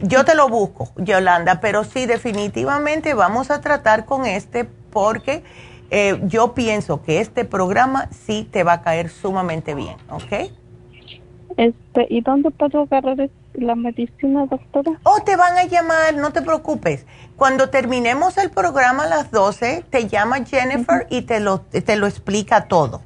[SPEAKER 2] yo te lo busco, Yolanda, pero sí, definitivamente vamos a tratar con este porque eh, yo pienso que este programa sí te va a caer sumamente bien, ¿ok?
[SPEAKER 4] Este, ¿Y dónde puedo agarrar la medicina, doctora?
[SPEAKER 2] Oh, te van a llamar, no te preocupes. Cuando terminemos el programa a las 12, te llama Jennifer y te lo, te lo explica todo.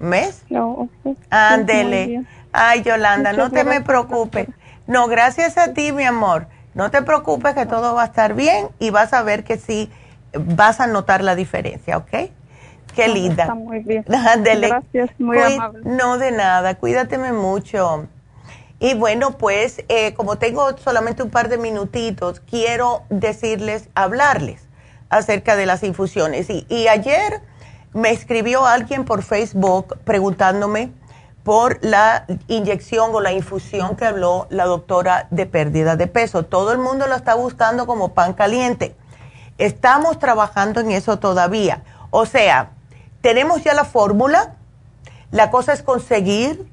[SPEAKER 2] ¿Ves? No, Ándele. Ay, Yolanda, no te me preocupes. No, gracias a ti, mi amor. No te preocupes que todo va a estar bien y vas a ver que sí vas a notar la diferencia, ¿ok? Qué linda.
[SPEAKER 4] Está muy bien. (laughs) Gracias, muy amable.
[SPEAKER 2] No, de nada. Cuídateme mucho. Y bueno, pues eh, como tengo solamente un par de minutitos, quiero decirles, hablarles acerca de las infusiones. Y, y ayer me escribió alguien por Facebook preguntándome por la inyección o la infusión que habló la doctora de pérdida de peso. Todo el mundo lo está buscando como pan caliente. Estamos trabajando en eso todavía. O sea, tenemos ya la fórmula. La cosa es conseguir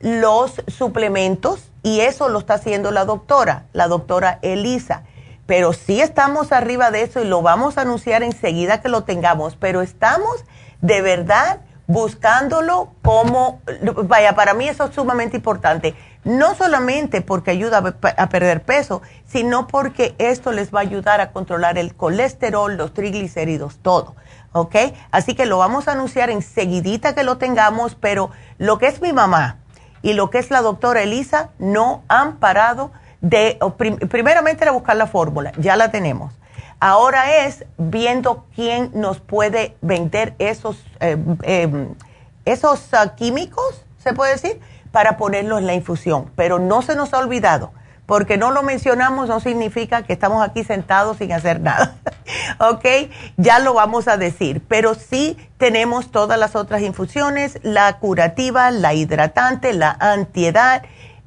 [SPEAKER 2] los suplementos y eso lo está haciendo la doctora, la doctora Elisa. Pero sí estamos arriba de eso y lo vamos a anunciar enseguida que lo tengamos. Pero estamos de verdad buscándolo como, vaya, para mí eso es sumamente importante, no solamente porque ayuda a, perder peso, sino porque esto les va a ayudar a controlar el colesterol, los triglicéridos, todo, ¿ok? Así que lo vamos a anunciar enseguidita que lo tengamos, pero lo que es mi mamá y lo que es la doctora Elisa no han parado de, primeramente era buscar la fórmula, ya la tenemos Ahora es viendo quién nos puede vender esos, eh, em, esos ah, químicos, se puede decir, para ponerlos en la infusión. Pero no se nos ha olvidado, porque no lo mencionamos no significa que estamos aquí sentados sin hacer nada. (laughs) ¿Ok? Ya lo vamos a decir. Pero sí tenemos todas las otras infusiones, la curativa, la hidratante, la antiedad,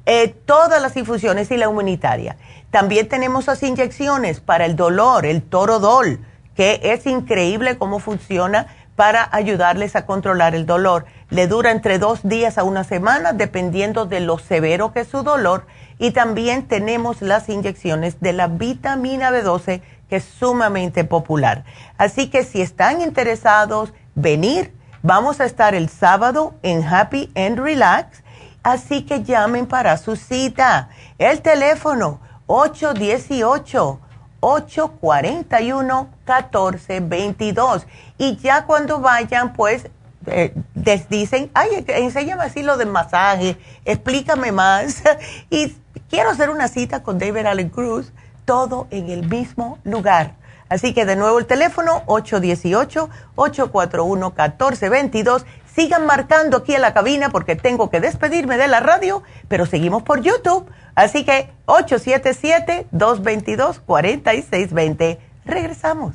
[SPEAKER 2] eh, todas las infusiones y la humanitaria. También tenemos las inyecciones para el dolor, el torodol, que es increíble cómo funciona para ayudarles a controlar el dolor. Le dura entre dos días a una semana, dependiendo de lo severo que es su dolor. Y también tenemos las inyecciones de la vitamina B12, que es sumamente popular. Así que si están interesados, venir. Vamos a estar el sábado en Happy and Relax. Así que llamen para su cita. El teléfono 818-841-1422. Y ya cuando vayan, pues eh, les dicen, ay, enséñame así lo de masaje, explícame más. (laughs) y quiero hacer una cita con David Allen Cruz, todo en el mismo lugar. Así que de nuevo el teléfono 818-841-1422.
[SPEAKER 6] Sigan marcando aquí en la cabina porque tengo que despedirme de la radio, pero seguimos por YouTube. Así que 877-222-4620. Regresamos.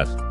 [SPEAKER 7] días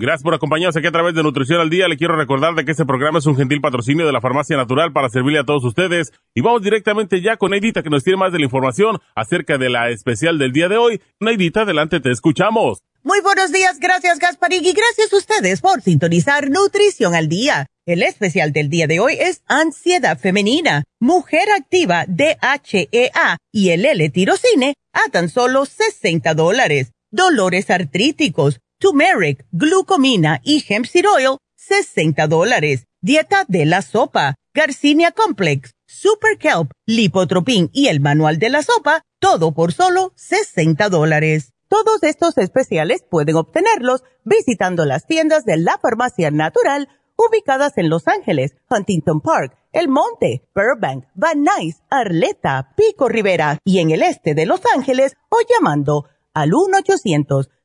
[SPEAKER 5] Gracias por acompañarnos aquí a través de Nutrición al Día. Le quiero recordar de que este programa es un gentil patrocinio de la Farmacia Natural para servirle a todos ustedes. Y vamos directamente ya con Neidita que nos tiene más de la información acerca de la especial del día de hoy. Neidita, adelante, te escuchamos.
[SPEAKER 2] Muy buenos días, gracias Gasparín y gracias a ustedes por sintonizar Nutrición al Día. El especial del día de hoy es Ansiedad Femenina, Mujer Activa DHEA y el L-Tirocine a tan solo 60 dólares. Dolores artríticos turmeric, glucomina y hemp seed oil, 60 dólares. Dieta de la sopa, Garcinia Complex, Super Kelp, Lipotropin y el manual de la sopa, todo por solo 60 dólares. Todos estos especiales pueden obtenerlos visitando las tiendas de la farmacia natural ubicadas en Los Ángeles, Huntington Park, El Monte, Burbank, Van Nuys, Arleta, Pico Rivera y en el este de Los Ángeles o llamando al 1 800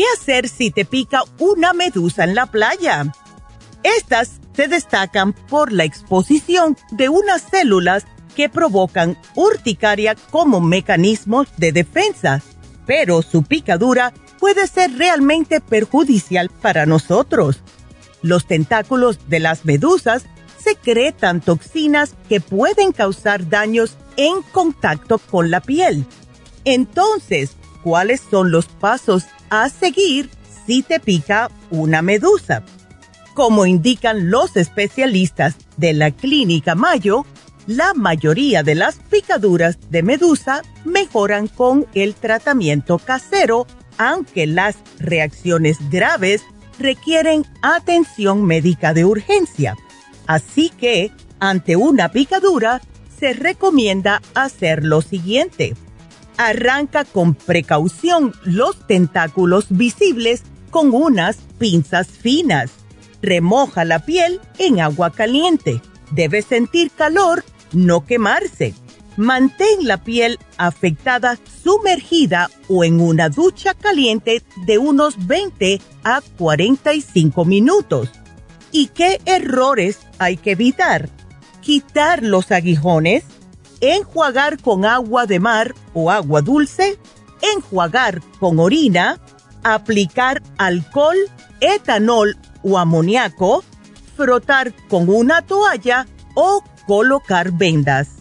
[SPEAKER 2] ¿Qué hacer si te pica una medusa en la playa? Estas se destacan por la exposición de unas células que provocan urticaria como mecanismo de defensa, pero su picadura puede ser realmente perjudicial para nosotros. Los tentáculos de las medusas secretan toxinas que pueden causar daños en contacto con la piel. Entonces, ¿cuáles son los pasos a seguir si te pica una medusa. Como indican los especialistas de la clínica Mayo, la mayoría de las picaduras de medusa mejoran con el tratamiento casero, aunque las reacciones graves requieren atención médica de urgencia. Así que, ante una picadura, se recomienda hacer lo siguiente Arranca con precaución los tentáculos visibles con unas pinzas finas. Remoja la piel en agua caliente. Debe sentir calor, no quemarse. Mantén la piel afectada sumergida o en una ducha caliente de unos 20
[SPEAKER 3] a 45 minutos. ¿Y qué errores hay que evitar? Quitar los aguijones, enjuagar con agua de mar o agua dulce, enjuagar con orina, aplicar alcohol, etanol o amoníaco, frotar con una toalla o colocar vendas.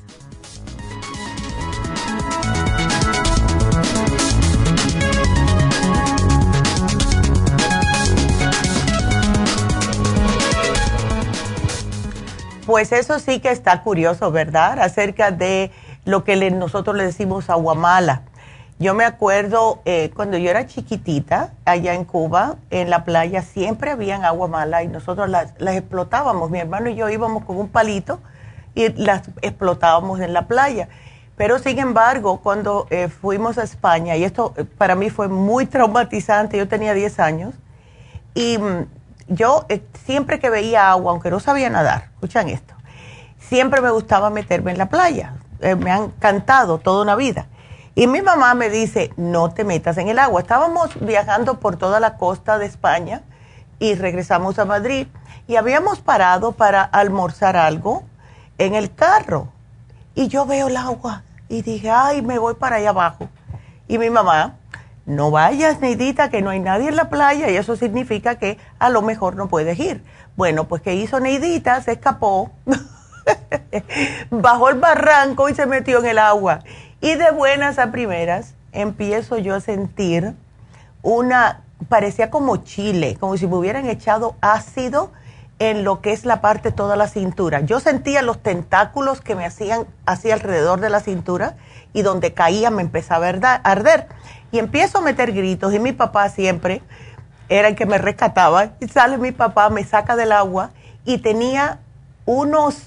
[SPEAKER 2] Pues eso sí que está curioso, ¿verdad? Acerca de lo que nosotros le decimos aguamala. Yo me acuerdo eh, cuando yo era chiquitita, allá en Cuba, en la playa, siempre habían agua mala y nosotros las, explotábamos. Mi hermano y yo íbamos con un palito y las explotábamos en la playa. Pero sin embargo, cuando eh, fuimos a España, y esto eh, para mí fue muy traumatizante, yo tenía 10 años, y mm, yo eh, siempre que veía agua, aunque no sabía nadar, escuchan esto, siempre me gustaba meterme en la playa. Eh, me han encantado toda una vida. Y mi mamá me dice, no te metas en el agua. Estábamos viajando por toda la costa de España y regresamos a Madrid y habíamos parado para almorzar algo en el carro. Y yo veo el agua y dije, ay, me voy para allá abajo. Y mi mamá no vayas, Neidita, que no hay nadie en la playa y eso significa que a lo mejor no puedes ir. Bueno, pues ¿qué hizo Neidita? Se escapó, (laughs) bajó el barranco y se metió en el agua. Y de buenas a primeras empiezo yo a sentir una, parecía como chile, como si me hubieran echado ácido en lo que es la parte toda la cintura. Yo sentía los tentáculos que me hacían así alrededor de la cintura y donde caía me empezaba a arder. Y empiezo a meter gritos y mi papá siempre era el que me rescataba. Y sale mi papá, me saca del agua y tenía unos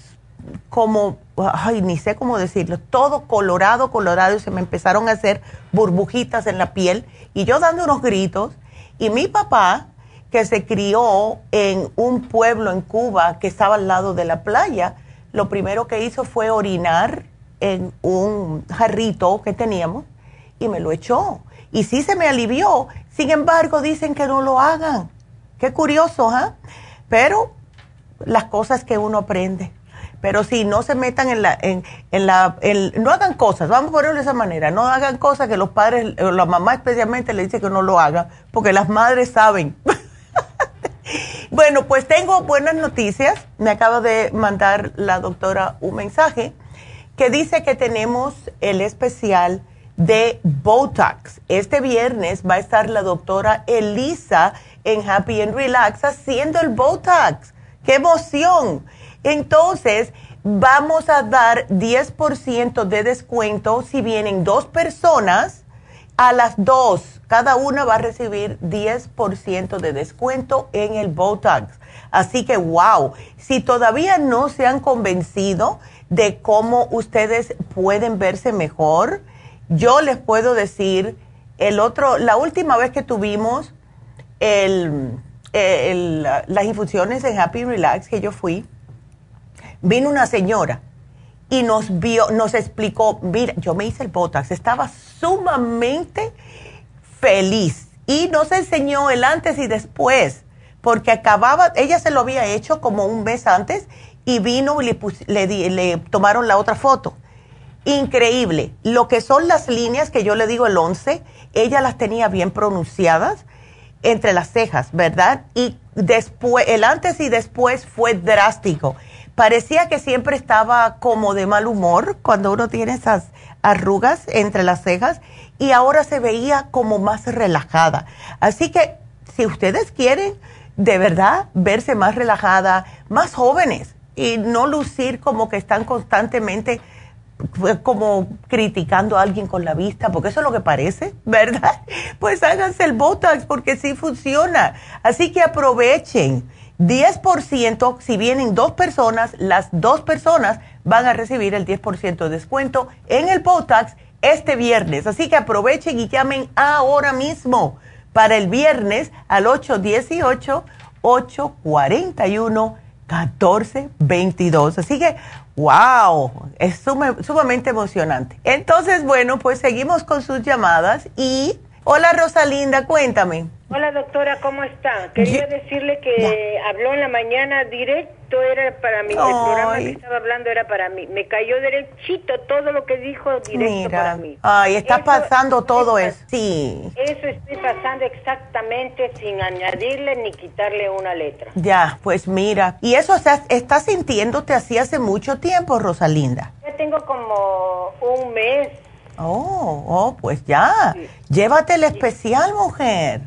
[SPEAKER 2] como, ay, ni sé cómo decirlo, todo colorado, colorado y se me empezaron a hacer burbujitas en la piel y yo dando unos gritos y mi papá que se crió en un pueblo en Cuba que estaba al lado de la playa, lo primero que hizo fue orinar en un jarrito que teníamos y me lo echó y sí se me alivió. Sin embargo, dicen que no lo hagan. Qué curioso, ¿ah? Pero las cosas que uno aprende. Pero sí, no se metan en la, en, la, no hagan cosas, vamos a ponerlo de esa manera, no hagan cosas que los padres, o la mamá especialmente le dice que no lo hagan, porque las madres saben. (laughs) bueno, pues tengo buenas noticias. Me acaba de mandar la doctora un mensaje que dice que tenemos el especial de Botox. Este viernes va a estar la doctora Elisa en Happy and Relax haciendo el Botox. ¡Qué emoción! Entonces, vamos a dar 10% de descuento si vienen dos personas a las dos. Cada una va a recibir 10% de descuento en el Botox. Así que, wow, si todavía no se han convencido de cómo ustedes pueden verse mejor, yo les puedo decir, el otro, la última vez que tuvimos el, las infusiones en Happy Relax que yo fui, vino una señora y nos vio, nos explicó, mira, yo me hice el Botox, estaba sumamente feliz y nos enseñó el antes y después, porque acababa, ella se lo había hecho como un mes antes y vino y le, le, le tomaron la otra foto increíble. Lo que son las líneas que yo le digo el 11, ella las tenía bien pronunciadas entre las cejas, ¿verdad? Y después, el antes y después fue drástico. Parecía que siempre estaba como de mal humor cuando uno tiene esas arrugas entre las cejas y ahora se veía como más relajada. Así que si ustedes quieren de verdad verse más relajada, más jóvenes y no lucir como que están constantemente como criticando a alguien con la vista, porque eso es lo que parece, (laughs) ¿verdad? Pues háganse el Botox porque sí funciona. Así que aprovechen. 10%, si vienen dos personas, las dos personas van a recibir el 10% de descuento en el Botox este viernes. Así que aprovechen y llamen ahora mismo para el viernes al 818-841-1422. Así que ¡Wow! Es sumamente emocionante. Entonces, bueno, pues seguimos con sus llamadas y Hola Rosalinda, cuéntame.
[SPEAKER 8] Hola doctora, ¿cómo está? Quería decirle que habló en la mañana directo, era para mí, el programa que estaba hablando era para mí. Me cayó derechito todo lo que dijo directo para mí.
[SPEAKER 2] Ay, está pasando todo eso. Sí.
[SPEAKER 8] Eso estoy pasando exactamente sin añadirle ni quitarle una letra.
[SPEAKER 2] Ya, pues mira. ¿Y eso estás, estás sintiéndote así hace mucho tiempo, Rosalinda?
[SPEAKER 8] Ya tengo como un mes.
[SPEAKER 2] Oh, oh, pues ya. Llévate el especial, mujer.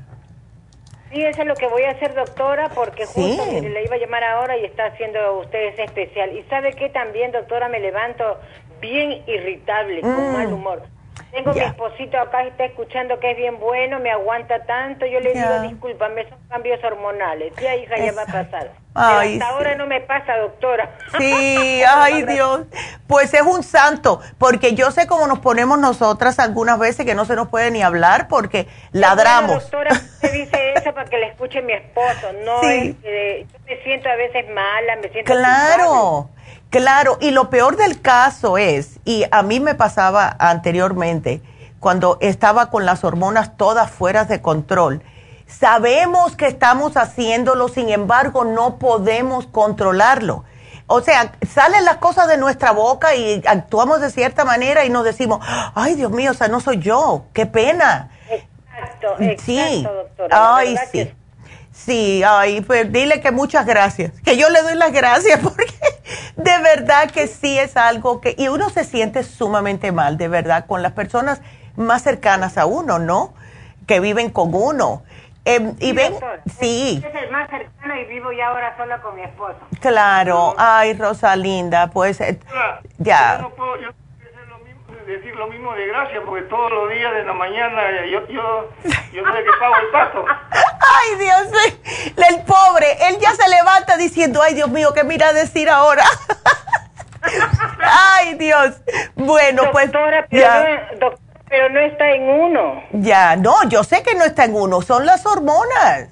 [SPEAKER 8] Sí, eso es lo que voy a hacer, doctora, porque justo le iba a llamar ahora y está haciendo usted ese especial. Y sabe que también, doctora, me levanto bien irritable, con mm. mal humor. Tengo mi esposito acá y está escuchando que es bien bueno, me aguanta tanto. Yo le digo, discúlpame, son cambios hormonales. Ya, hija, ya va a pasar. hasta ahora no me pasa, doctora.
[SPEAKER 2] Sí, (laughs) ay, Dios. Pues es un santo, porque yo sé cómo nos ponemos nosotras algunas veces que no se nos puede ni hablar porque ladramos.
[SPEAKER 8] doctora, me dice (laughs) eso para que le escuche mi esposo. No es que yo me siento a veces mala, me siento.
[SPEAKER 2] Claro. Claro, y lo peor del caso es, y a mí me pasaba anteriormente, cuando estaba con las hormonas todas fuera de control, sabemos que estamos haciéndolo, sin embargo no podemos controlarlo. O sea, salen las cosas de nuestra boca y actuamos de cierta manera y nos decimos, ay Dios mío, o sea, no soy yo, qué pena.
[SPEAKER 8] Exacto, exacto, sí. doctora.
[SPEAKER 2] Ay, sí. Sí, ay, pues dile que muchas gracias, que yo le doy las gracias (laughs) porque de verdad que sí es algo que, y uno se siente sumamente mal, de verdad, con las personas más cercanas a uno, ¿no? Que viven con uno.
[SPEAKER 8] Em, y ven, sí. Es el más cercano y vivo ya ahora sola con mi esposo.
[SPEAKER 2] Claro, ay, Rosalinda, pues eh, ya
[SPEAKER 9] decir lo mismo de gracia, porque todos los días de la mañana yo, yo, yo sé que pago el paso. (laughs)
[SPEAKER 2] Ay, Dios, el pobre, él ya se levanta diciendo, ay, Dios mío, ¿qué mira a decir ahora? (laughs) ay, Dios. Bueno, pues...
[SPEAKER 8] Doctora, pero, pero no está en uno.
[SPEAKER 2] Ya, no, yo sé que no está en uno, son las hormonas.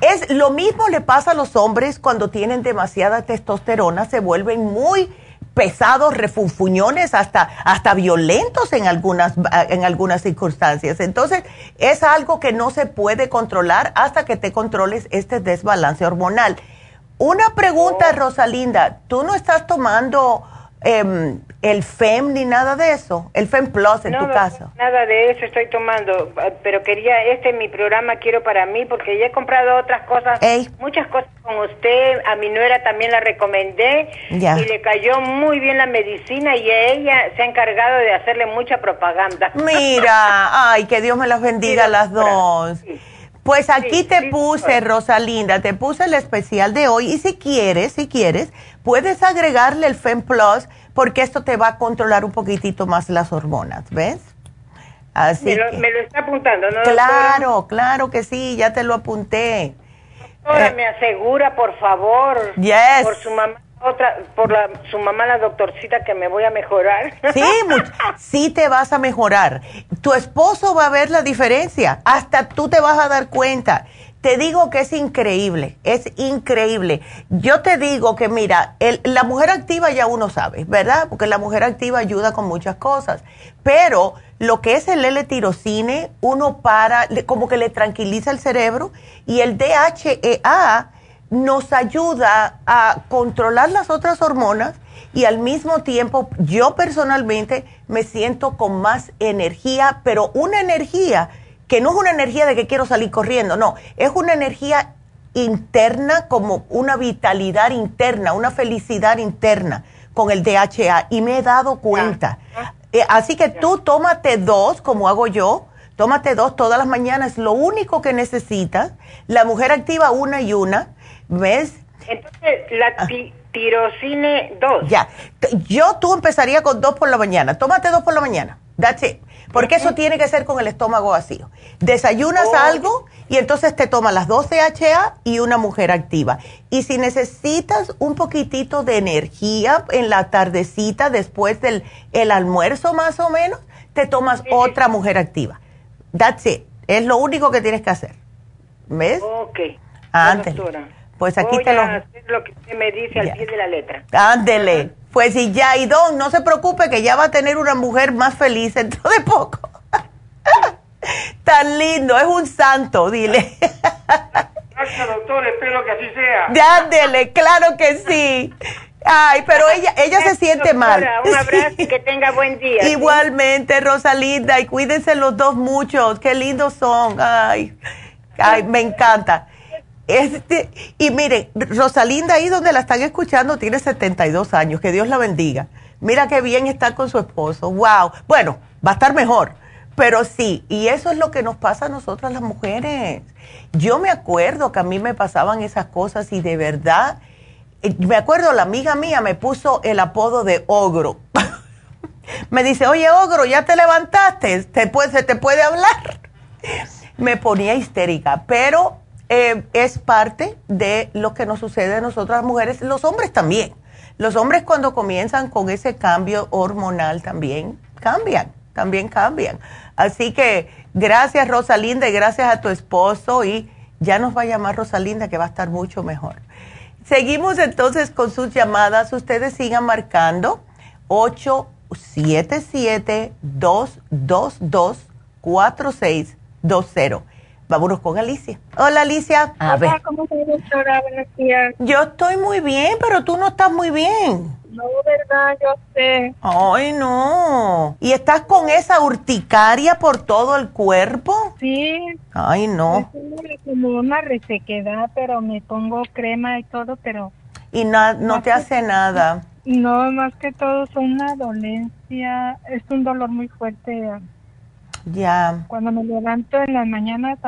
[SPEAKER 2] Es lo mismo le pasa a los hombres cuando tienen demasiada testosterona, se vuelven muy pesados, refunfuñones, hasta, hasta violentos en algunas, en algunas circunstancias. Entonces, es algo que no se puede controlar hasta que te controles este desbalance hormonal. Una pregunta, oh. Rosalinda, ¿tú no estás tomando eh, el FEM ni nada de eso, el FEM Plus en tu caso.
[SPEAKER 8] Nada de eso estoy tomando, pero quería, este mi programa quiero para mí porque ya he comprado otras cosas, muchas cosas con usted, a mi nuera también la recomendé y le cayó muy bien la medicina y ella se ha encargado de hacerle mucha propaganda. (laughs)
[SPEAKER 2] Mira, ay, que Dios me las bendiga a las dos. Pues aquí te puse, Rosalinda, te puse el especial de hoy y si quieres, si quieres, puedes agregarle el FEM Plus porque esto te va a controlar un poquitito más las hormonas, ¿ves?
[SPEAKER 8] Así me, lo, me lo está apuntando, ¿no?
[SPEAKER 2] Claro, claro que sí, ya te lo apunté.
[SPEAKER 8] Ahora eh, me asegura, por favor,
[SPEAKER 2] yes.
[SPEAKER 8] por su mamá otra por la, su mamá la doctorcita que me voy a mejorar.
[SPEAKER 2] Sí, (laughs) sí te vas a mejorar. Tu esposo va a ver la diferencia, hasta tú te vas a dar cuenta. Te digo que es increíble, es increíble. Yo te digo que mira, la mujer activa ya uno sabe, ¿verdad? Porque la mujer activa ayuda con muchas cosas, pero lo que es el L-tirocine, uno para, como que le tranquiliza el cerebro y el DHEA nos ayuda a controlar las otras hormonas y al mismo tiempo yo personalmente me siento con más energía, pero una energía que no es una energía de que quiero salir corriendo, no, es una energía interna como una vitalidad interna, una felicidad interna con el DHA y me he dado cuenta. Eh, así que tú tómate dos, como hago yo, tómate dos todas las mañanas, lo único que necesitas. La mujer activa una y una, ¿ves?
[SPEAKER 8] Entonces, la ah. tirosine dos.
[SPEAKER 2] Ya, yo tú empezaría con dos por la mañana, tómate dos por la mañana, that's it. Porque eso tiene que ser con el estómago vacío. Desayunas oh. algo y entonces te tomas las dos DHA y una mujer activa. Y si necesitas un poquitito de energía en la tardecita después del el almuerzo más o menos, te tomas otra mujer activa. That's it. Es lo único que tienes que hacer. ¿Ves?
[SPEAKER 8] Ok.
[SPEAKER 2] Antes. Pues aquí te lo...
[SPEAKER 8] Hacer lo que usted me dice al pie de la letra.
[SPEAKER 2] Ándele. Pues y ya, y Don, no se preocupe que ya va a tener una mujer más feliz dentro de poco. (laughs) Tan lindo, es un santo, dile.
[SPEAKER 9] Gracias, doctor, espero que así sea.
[SPEAKER 2] Dándele, claro que sí. Ay, pero ella, ella se siente mal.
[SPEAKER 8] Un (laughs) abrazo y que tenga buen día. ¿sí?
[SPEAKER 2] Igualmente, Rosalinda, y cuídense los dos mucho. Qué lindos son. Ay, ay, me encanta. Este, y miren, Rosalinda ahí donde la están escuchando tiene 72 años, que Dios la bendiga. Mira qué bien está con su esposo. Wow. Bueno, va a estar mejor. Pero sí, y eso es lo que nos pasa a nosotras las mujeres. Yo me acuerdo que a mí me pasaban esas cosas y de verdad, eh, me acuerdo la amiga mía me puso el apodo de ogro. (laughs) me dice, oye ogro, ya te levantaste, ¿Te puede, se te puede hablar. me ponía histérica, pero eh, es parte de lo que nos sucede a nosotras mujeres, los hombres también. Los hombres cuando comienzan con ese cambio hormonal también cambian, también cambian. Así que gracias Rosalinda y gracias a tu esposo y ya nos va a llamar Rosalinda que va a estar mucho mejor. Seguimos entonces con sus llamadas. Ustedes sigan marcando 877-222-4620. Vámonos con Alicia. Hola Alicia. A
[SPEAKER 10] Hola,
[SPEAKER 2] ver.
[SPEAKER 10] ¿cómo está, doctora? Buenos días.
[SPEAKER 2] Yo estoy muy bien, pero tú no estás muy bien.
[SPEAKER 10] No, ¿verdad? Yo sé.
[SPEAKER 2] Ay, no. ¿Y estás con esa urticaria por todo el cuerpo?
[SPEAKER 10] Sí.
[SPEAKER 2] Ay, no.
[SPEAKER 10] Tengo como una resequedad, pero me pongo crema y todo, pero
[SPEAKER 2] Y na- no te hace nada.
[SPEAKER 10] no, más que todo es una dolencia, es un dolor muy fuerte.
[SPEAKER 2] Ya,
[SPEAKER 10] Cuando me levanto en las mañanas,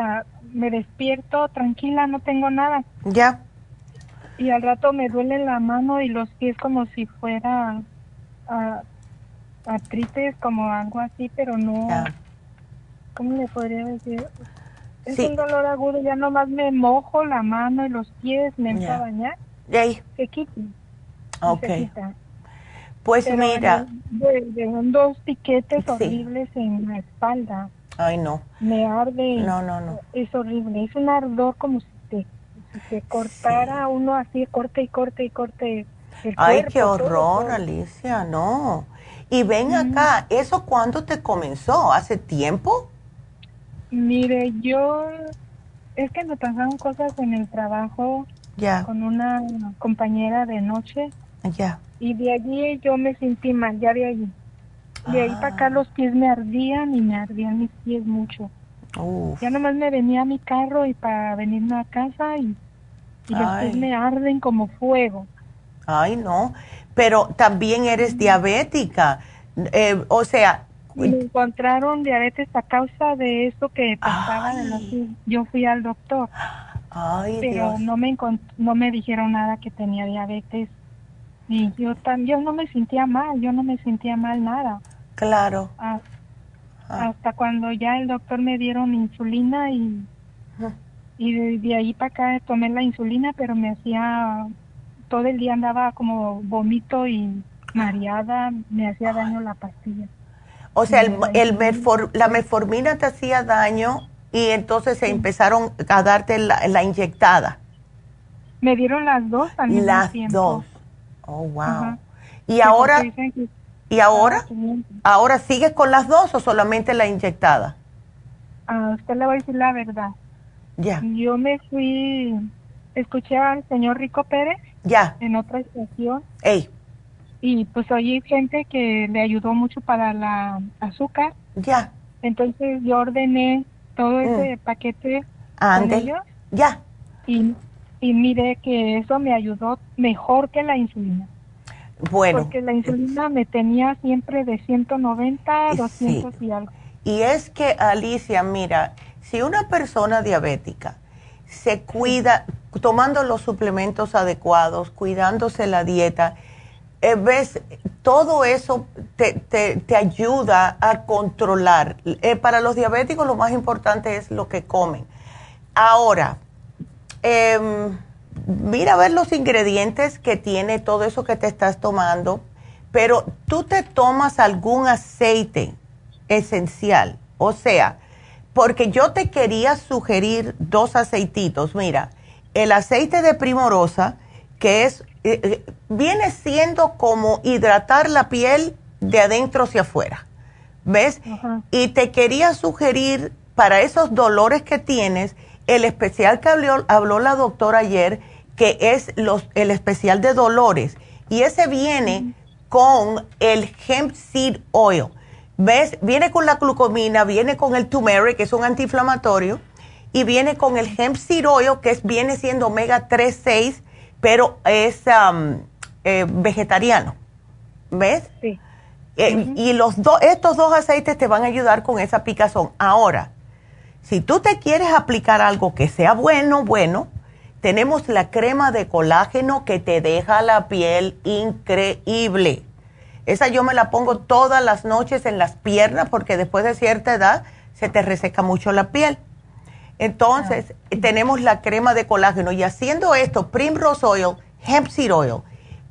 [SPEAKER 10] me despierto tranquila, no tengo nada.
[SPEAKER 2] ya.
[SPEAKER 10] Y al rato me duele la mano y los pies como si fuera ah, artritis, como algo así, pero no.
[SPEAKER 2] Ya.
[SPEAKER 10] ¿Cómo le podría decir? Es
[SPEAKER 2] Sí.
[SPEAKER 10] un dolor agudo, ya nomás me mojo la mano y los pies, me
[SPEAKER 2] Ya.
[SPEAKER 10] a bañar,
[SPEAKER 2] De ahí.
[SPEAKER 10] se quita.
[SPEAKER 2] Ok.
[SPEAKER 10] se quita.
[SPEAKER 2] Pues
[SPEAKER 10] Pero
[SPEAKER 2] mira.
[SPEAKER 10] De, de un- dos piquetes
[SPEAKER 2] Sí.
[SPEAKER 10] horribles en la espalda.
[SPEAKER 2] Ay, no.
[SPEAKER 10] Me arde.
[SPEAKER 2] No, no, no.
[SPEAKER 10] Es horrible. Es un ardor como si te, si te cortara uno así, corte y corte y corte. el
[SPEAKER 2] Ay,
[SPEAKER 10] cuerpo,
[SPEAKER 2] qué horror,
[SPEAKER 10] todo.
[SPEAKER 2] Alicia, no. Y ven acá, ¿eso cuándo te comenzó? ¿Hace tiempo?
[SPEAKER 10] Mire, yo. Es que me pasaron cosas en el trabajo
[SPEAKER 2] Ya,
[SPEAKER 10] con una compañera de noche
[SPEAKER 2] ya.
[SPEAKER 10] Y de allí yo me sentí mal, ya de allí. De ahí para
[SPEAKER 2] Ah.
[SPEAKER 10] acá los pies me ardían y me ardían mis pies mucho.
[SPEAKER 2] Uf.
[SPEAKER 10] Ya nomás me venía a mi carro y para venirme a casa y, y los pies me arden como fuego.
[SPEAKER 2] Ay, no. Pero también eres diabética. Eh, o sea,
[SPEAKER 10] me encontraron diabetes a causa de eso que pasaba. de los- yo fui al doctor,
[SPEAKER 2] ay,
[SPEAKER 10] pero
[SPEAKER 2] Dios.
[SPEAKER 10] no me no me dijeron nada que tenía diabetes. Y yo también no me sentía mal, yo no me sentía mal nada.
[SPEAKER 2] Claro.
[SPEAKER 10] Ah,
[SPEAKER 2] Ah.
[SPEAKER 10] Hasta cuando ya el doctor me dieron insulina y, y de, de ahí para acá tomé la insulina, pero me hacía, todo el día andaba como vomito y mareada, me hacía daño la pastilla.
[SPEAKER 2] O sea, el, el metfor- la metformina te hacía daño y entonces se empezaron a darte la, la inyectada.
[SPEAKER 10] Me dieron las dos mismo
[SPEAKER 2] Las dos. Oh, wow.
[SPEAKER 10] Ajá.
[SPEAKER 2] ¿Y
[SPEAKER 10] Sí,
[SPEAKER 2] ahora, y ahora, ahora sigues con las dos o solamente la inyectada?
[SPEAKER 10] A usted le voy a decir la verdad.
[SPEAKER 2] Ya,
[SPEAKER 10] Yo me fui, escuché al señor Rico Pérez
[SPEAKER 2] ya.
[SPEAKER 10] en otra estación
[SPEAKER 2] Ey,
[SPEAKER 10] y pues oí gente que le ayudó mucho para la azúcar.
[SPEAKER 2] ya.
[SPEAKER 10] Entonces yo ordené todo ese paquete ellos
[SPEAKER 2] Ya.
[SPEAKER 10] y, y miré que eso me ayudó mejor que la insulina.
[SPEAKER 2] Bueno,
[SPEAKER 10] Porque la insulina me tenía siempre de 190,
[SPEAKER 2] Sí.
[SPEAKER 10] 200 y algo.
[SPEAKER 2] y es que, Alicia, mira, si una persona diabética se cuida tomando los suplementos adecuados, cuidándose la dieta, eh, ves, todo eso te, te, te ayuda a controlar. Eh, para los diabéticos lo más importante es lo que comen. Ahora, em, mira a ver los ingredientes que tiene todo eso que te estás tomando, pero tú te tomas algún aceite esencial, o sea, porque yo te quería sugerir dos aceititos, mira, el aceite de primorosa, que es, eh, eh, viene siendo como hidratar la piel de adentro hacia afuera, ¿ves? Y te quería sugerir para esos dolores que tienes, el especial que habló, habló la doctora ayer, que es los, el especial de dolores, y ese viene con el hemp seed oil. ¿Ves? Viene con la glucomina, viene con el turmeric, que es un antiinflamatorio, y viene con el hemp seed oil, que es, viene siendo omega 3, 6, pero es um, eh, vegetariano. ¿Ves?
[SPEAKER 10] Sí.
[SPEAKER 2] Eh, Y los estos dos aceites te van a ayudar con esa picazón. Ahora, si tú te quieres aplicar algo que sea bueno, bueno, tenemos la crema de colágeno que te deja la piel increíble. Esa yo me la pongo todas las noches en las piernas porque después de cierta edad se te reseca mucho la piel. Entonces, tenemos la crema de colágeno y haciendo esto, Primrose Oil, Hemp Seed Oil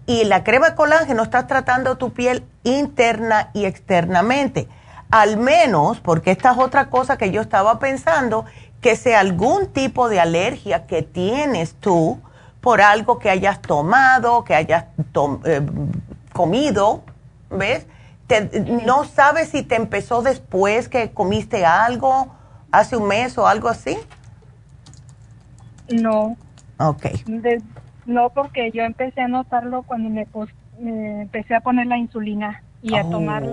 [SPEAKER 2] y la crema de colágeno está tratando tu piel interna y externamente. Al menos, porque esta es otra cosa que yo estaba pensando, que sea algún tipo de alergia que tienes tú por algo que hayas tomado, que hayas eh, comido, ¿ves? ¿No sabes si te empezó después que comiste algo, hace un mes o algo así?
[SPEAKER 10] No.
[SPEAKER 2] Ok.
[SPEAKER 10] No, porque yo empecé a notarlo cuando me, empecé a poner la insulina y a tomar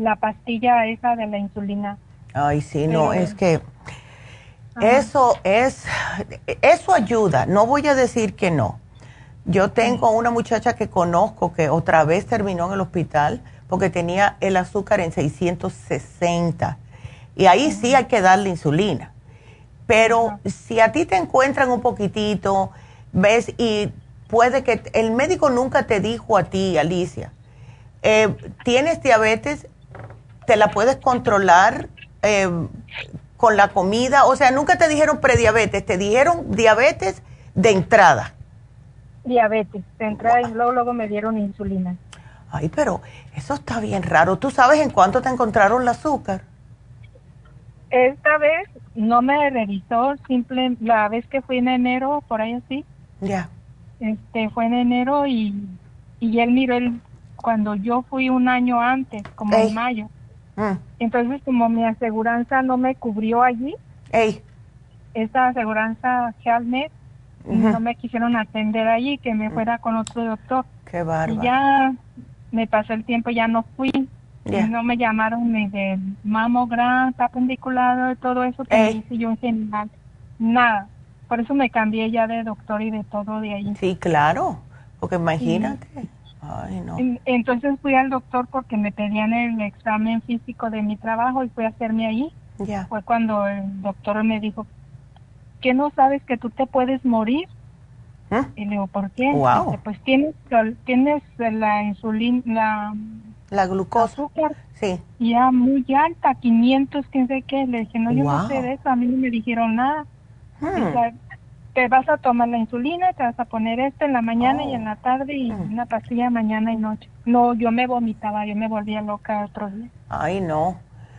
[SPEAKER 10] la, la, pastilla esa de la insulina.
[SPEAKER 2] Ay, sí, no, es que eso es, eso ayuda, no voy a decir que no. Yo tengo una muchacha que conozco que otra vez terminó en el hospital porque tenía el azúcar en 660 y ahí sí hay que darle insulina. Pero si a ti te encuentran un poquitito, ¿Ves? Y puede que el médico nunca te dijo a ti, Alicia, eh, tienes diabetes, te la puedes controlar eh, con la comida, o sea, nunca te dijeron prediabetes, te dijeron diabetes de entrada.
[SPEAKER 10] Diabetes, de entrada y luego, luego me dieron insulina.
[SPEAKER 2] Ay, pero eso está bien raro. ¿Tú sabes en cuánto te encontraron el azúcar?
[SPEAKER 10] Esta vez no me revisó, simple, la vez que fui en enero, por ahí así,
[SPEAKER 2] ya.
[SPEAKER 10] Este, fue en enero y, y él miró el, cuando yo fui un año antes, como en mayo. Mm. Entonces, como mi aseguranza no me cubrió allí,
[SPEAKER 2] Ey.
[SPEAKER 10] esta aseguranza Helmet, no me quisieron atender allí, que me fuera con otro doctor.
[SPEAKER 2] Qué bárbaro.
[SPEAKER 10] Y ya me pasó el tiempo, ya no fui. no me llamaron ni de mamograma, apendiculado, todo eso que hice yo en general. Nada. Por eso me cambié ya de doctor y de todo de ahí.
[SPEAKER 2] Sí, claro, porque imagínate. Ay, no.
[SPEAKER 10] Entonces fui al doctor porque me pedían el examen físico de mi trabajo y fui a hacerme ahí. Fue cuando el doctor me dijo, ¿qué no sabes que tú te puedes morir? ¿Eh? Y le digo, ¿por qué?
[SPEAKER 2] Wow.
[SPEAKER 10] pues tienes, tienes la insulina, la,
[SPEAKER 2] la glucosa.
[SPEAKER 10] Azúcar
[SPEAKER 2] sí.
[SPEAKER 10] ya muy alta, 500, quién sé qué. Le dije, no, yo no sé de eso, a mí no me dijeron nada. Hmm. Te vas a tomar la insulina, te vas a poner esto en la mañana y en la tarde y hmm. una pastilla mañana y noche. No, yo me vomitaba, yo me volvía loca otro día.
[SPEAKER 2] Ay, no.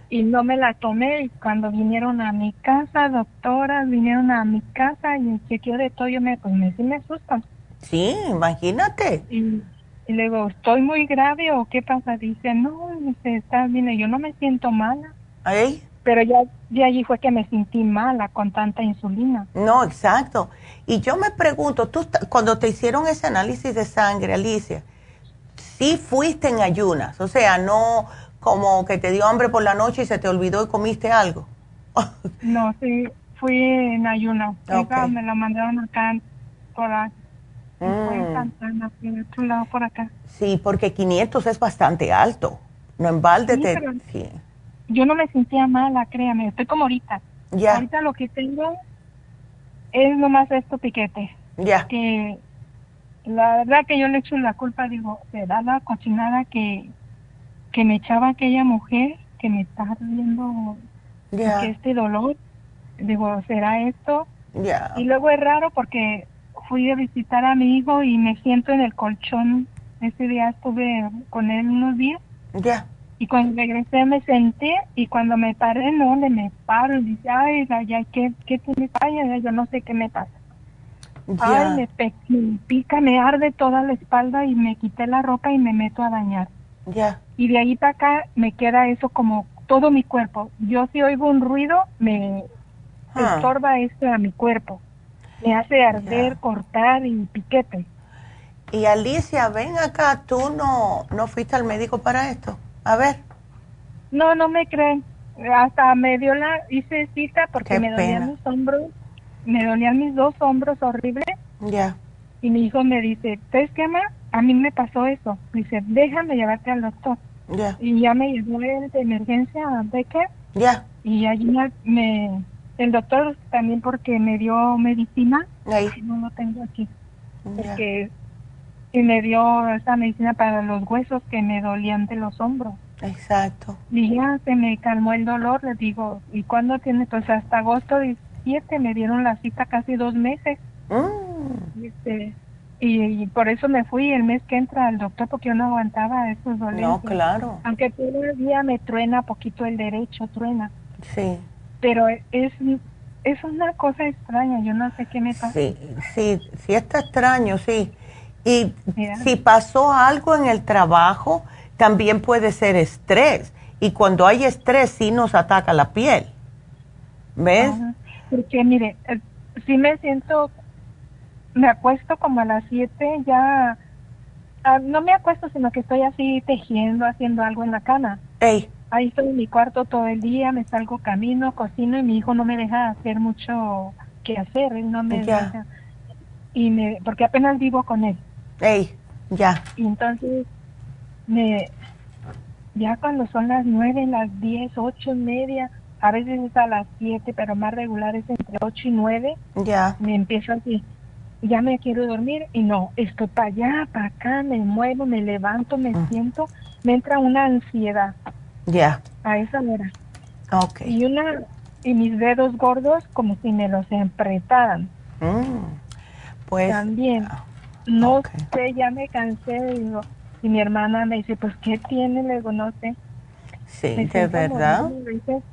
[SPEAKER 10] Y no me la tomé y cuando vinieron a mi casa, doctoras, vinieron a mi casa y el chequeo de todo, yo me, pues me, sí me asustan.
[SPEAKER 2] Sí, imagínate.
[SPEAKER 10] Y, y le digo, ¿estoy muy grave o qué pasa? Dice, no, dice, está bien, yo no me siento mala.
[SPEAKER 2] ¿Ay?
[SPEAKER 10] Pero ya de allí fue que me sentí mala con tanta insulina.
[SPEAKER 2] No, exacto. Y yo me pregunto, tú cuando te hicieron ese análisis de sangre, Alicia, sí fuiste en ayunas, o sea, no como que te dio hambre por la noche y se te olvidó y comiste algo. (laughs)
[SPEAKER 10] no, sí, fui en ayunas. Me la mandaron acá por acá. Mm. por acá.
[SPEAKER 2] Sí, porque 500 es bastante alto. No en balde te... Sí
[SPEAKER 10] yo no me sentía mala, créame, estoy como ahorita.
[SPEAKER 2] Ya.
[SPEAKER 10] Ahorita lo que tengo es nomás esto piquete.
[SPEAKER 2] Ya.
[SPEAKER 10] Que la verdad que yo le echo la culpa, digo, da la cochinada que, que me echaba aquella mujer que me está que este dolor. Digo, ¿será esto?
[SPEAKER 2] Ya.
[SPEAKER 10] Y luego es raro porque fui a visitar a mi hijo y me siento en el colchón. Ese día estuve con él unos días.
[SPEAKER 2] Ya.
[SPEAKER 10] Y cuando regresé me senté y cuando me paré, no, le me paro y dice, ay, ya, ¿qué, qué me pasa? Yo no sé qué me pasa. Ay, me, pica, me arde toda la espalda y me quité la ropa y me meto a dañar.
[SPEAKER 2] Ya.
[SPEAKER 10] Y de ahí para acá me queda eso como todo mi cuerpo. Yo si oigo un ruido, me
[SPEAKER 2] Ah.
[SPEAKER 10] estorba esto a mi cuerpo. Me hace arder, cortar y piquete.
[SPEAKER 2] Y Alicia, ven acá, tú no, no fuiste al médico para esto. A ver.
[SPEAKER 10] No, no me creen. Hasta me dio la, hice cita porque
[SPEAKER 2] Qué
[SPEAKER 10] me dolían mis hombros, me dolían mis dos hombros horrible.
[SPEAKER 2] Ya.
[SPEAKER 10] Y mi hijo me dice, ¿sabes qué, ma? A mí me pasó eso. Dice, déjame llevarte al doctor.
[SPEAKER 2] Ya.
[SPEAKER 10] Y ya me llevó de emergencia a Becker.
[SPEAKER 2] Ya.
[SPEAKER 10] Y allí me, me- el doctor también porque me dio medicina.
[SPEAKER 2] Ahí.
[SPEAKER 10] No lo tengo aquí. Porque y me dio esa medicina para los huesos que me dolían de los hombros.
[SPEAKER 2] Exacto.
[SPEAKER 10] Y ya se me calmó el dolor, le digo, ¿y cuándo tiene? Pues hasta agosto 17 me dieron la cita casi dos meses.
[SPEAKER 2] Mm.
[SPEAKER 10] Y, este, y, y por eso me fui el mes que entra al doctor porque yo no aguantaba esos dolores.
[SPEAKER 2] No, claro.
[SPEAKER 10] Aunque todavía me truena poquito el derecho, truena.
[SPEAKER 2] Sí.
[SPEAKER 10] Pero es, es una cosa extraña, yo no sé qué me pasa.
[SPEAKER 2] Sí, sí, sí está extraño, sí. Y si pasó algo en el trabajo, también puede ser estrés. Y cuando hay estrés, sí nos ataca la piel. ¿Ves?
[SPEAKER 10] Ajá. Porque mire, eh, sí me siento, me acuesto como a las 7 ya, ah, no me acuesto, sino que estoy así tejiendo, haciendo algo en la cama.
[SPEAKER 2] Ey,
[SPEAKER 10] Ahí estoy en mi cuarto todo el día, me salgo camino, cocino y mi hijo no me deja hacer mucho que hacer, él no me
[SPEAKER 2] Ya.
[SPEAKER 10] deja. Y me, porque apenas vivo con él.
[SPEAKER 2] Ey, ya.
[SPEAKER 10] Y entonces, me, ya cuando son las nueve, las diez, ocho y media, a veces es a las siete, pero más regular es entre ocho y nueve,
[SPEAKER 2] Ya.
[SPEAKER 10] me empiezo así, ya me quiero dormir y no, estoy para allá, para acá, me muevo, me levanto, me
[SPEAKER 2] Mm.
[SPEAKER 10] siento, me entra una ansiedad
[SPEAKER 2] Ya.
[SPEAKER 10] a esa hora.
[SPEAKER 2] Ok.
[SPEAKER 10] Y una, y mis dedos gordos como si me los apretaran
[SPEAKER 2] Mm. Pues,
[SPEAKER 10] también. No sé, ya me cansé, digo, y mi hermana me dice, pues, ¿qué tiene? Le digo, no sé.
[SPEAKER 2] sí,
[SPEAKER 10] Me
[SPEAKER 2] de verdad.
[SPEAKER 10] morir, a veces,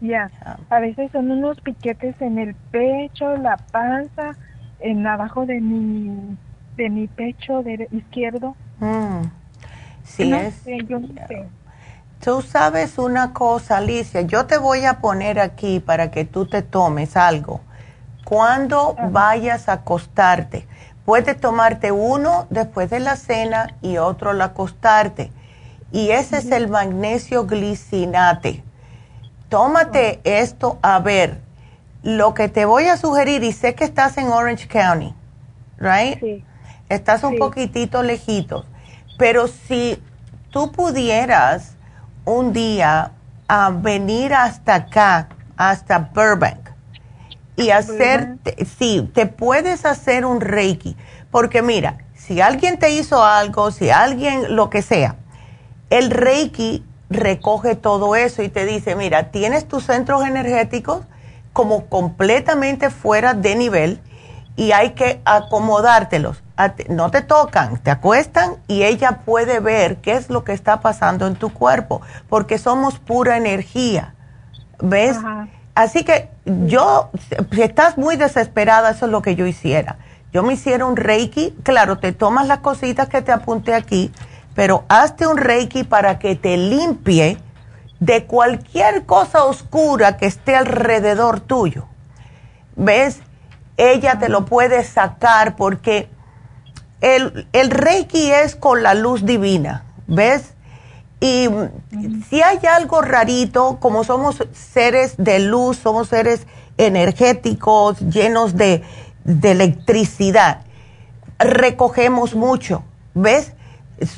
[SPEAKER 10] ya,
[SPEAKER 2] Ya.
[SPEAKER 10] a veces son unos piquetes en el pecho, la panza, en abajo de mi, de mi pecho dere- izquierdo.
[SPEAKER 2] Mm. Sí,
[SPEAKER 10] no
[SPEAKER 2] es.
[SPEAKER 10] sé, yo no sé.
[SPEAKER 2] Tú sabes una cosa, Alicia, yo te voy a poner aquí para que tú te tomes algo. Cuando vayas a acostarte, puedes tomarte uno después de la cena y otro al acostarte. Y ese es el magnesio glicinate. Tómate esto a ver. Lo que te voy a sugerir, y sé que estás en Orange County, ¿right?
[SPEAKER 10] Sí.
[SPEAKER 2] Estás un
[SPEAKER 10] Sí.
[SPEAKER 2] poquitito lejitos, pero si tú pudieras un día a venir hasta acá, hasta Burbank, y hacerte, sí, te puedes hacer un Reiki, porque mira, si alguien te hizo algo, si alguien, lo que sea, el Reiki recoge todo eso y te dice, mira, tienes tus centros energéticos como completamente fuera de nivel y hay que acomodártelos. No te tocan, te acuestan y ella puede ver qué es lo que está pasando en tu cuerpo, porque somos pura energía. ¿Ves?
[SPEAKER 10] Ajá.
[SPEAKER 2] Así que yo, si estás muy desesperada, eso es lo que yo hiciera. Yo me hiciera un reiki, claro, te tomas las cositas que te apunté aquí, pero hazte un reiki para que te limpie de cualquier cosa oscura que esté alrededor tuyo. ¿Ves? Ella te lo puede sacar porque el, el reiki es con la luz divina, ¿ves? Y si hay algo rarito, como somos seres de luz, somos seres energéticos, llenos de, de electricidad, recogemos mucho, ¿ves?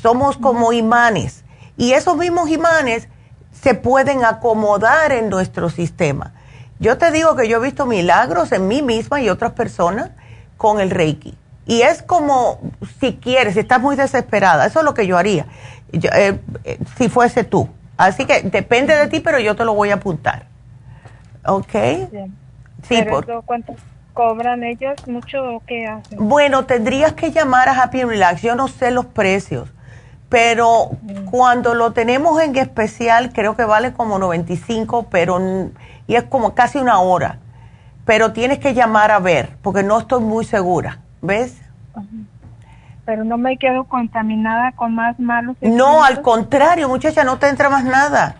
[SPEAKER 2] Somos como imanes. Y esos mismos imanes se pueden acomodar en nuestro sistema. Yo te digo que yo he visto milagros en mí misma y otras personas con el Reiki. Y es como, si quieres, si estás muy desesperada, eso es lo que yo haría, yo, eh, eh, si fuese tú. Así que depende de ti, pero yo te lo voy a apuntar. ¿Ok?
[SPEAKER 10] Bien.
[SPEAKER 2] Sí,
[SPEAKER 10] Pero
[SPEAKER 2] por,
[SPEAKER 10] eso, ¿cuánto cobran ellos? ¿Mucho o qué hacen?
[SPEAKER 2] Bueno, tendrías que llamar a Happy Relax. Yo no sé los precios, pero cuando lo tenemos en especial, creo que vale como 95, pero y es como casi una hora. Pero tienes que llamar a ver, porque no estoy muy segura. ¿Ves?
[SPEAKER 10] Pero no me quedo contaminada con más malos.
[SPEAKER 2] No, al contrario, muchacha, no te entra más nada.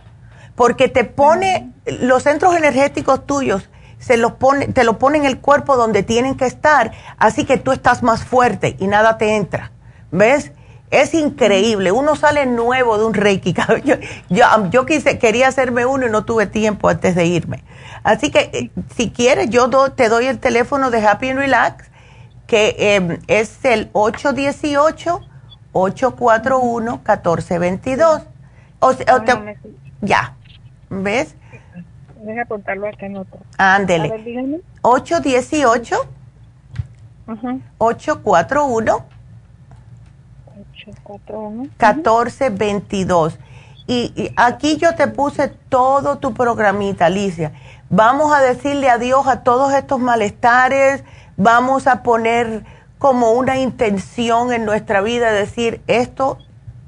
[SPEAKER 2] porque te pone los centros energéticos tuyos se los pone, te lo pone en el cuerpo donde tienen que estar, así que tú estás más fuerte y nada te entra. ¿Ves? Es increíble. Uno sale nuevo de un Reiki. (laughs) Yo, yo, yo quise, quería hacerme uno y no tuve tiempo antes de irme. Así que eh, si quieres, yo te doy el teléfono de Happy and Relax, que em, es el 818-841-1422. O, ya, ¿ves?
[SPEAKER 10] Deja apuntarlo acá en otro.
[SPEAKER 2] Ándele. 818 841 1422. Y, y aquí yo te puse todo tu programita, Alicia. Vamos a decirle adiós a todos estos malestares, vamos a poner como una intención en nuestra vida, decir, esto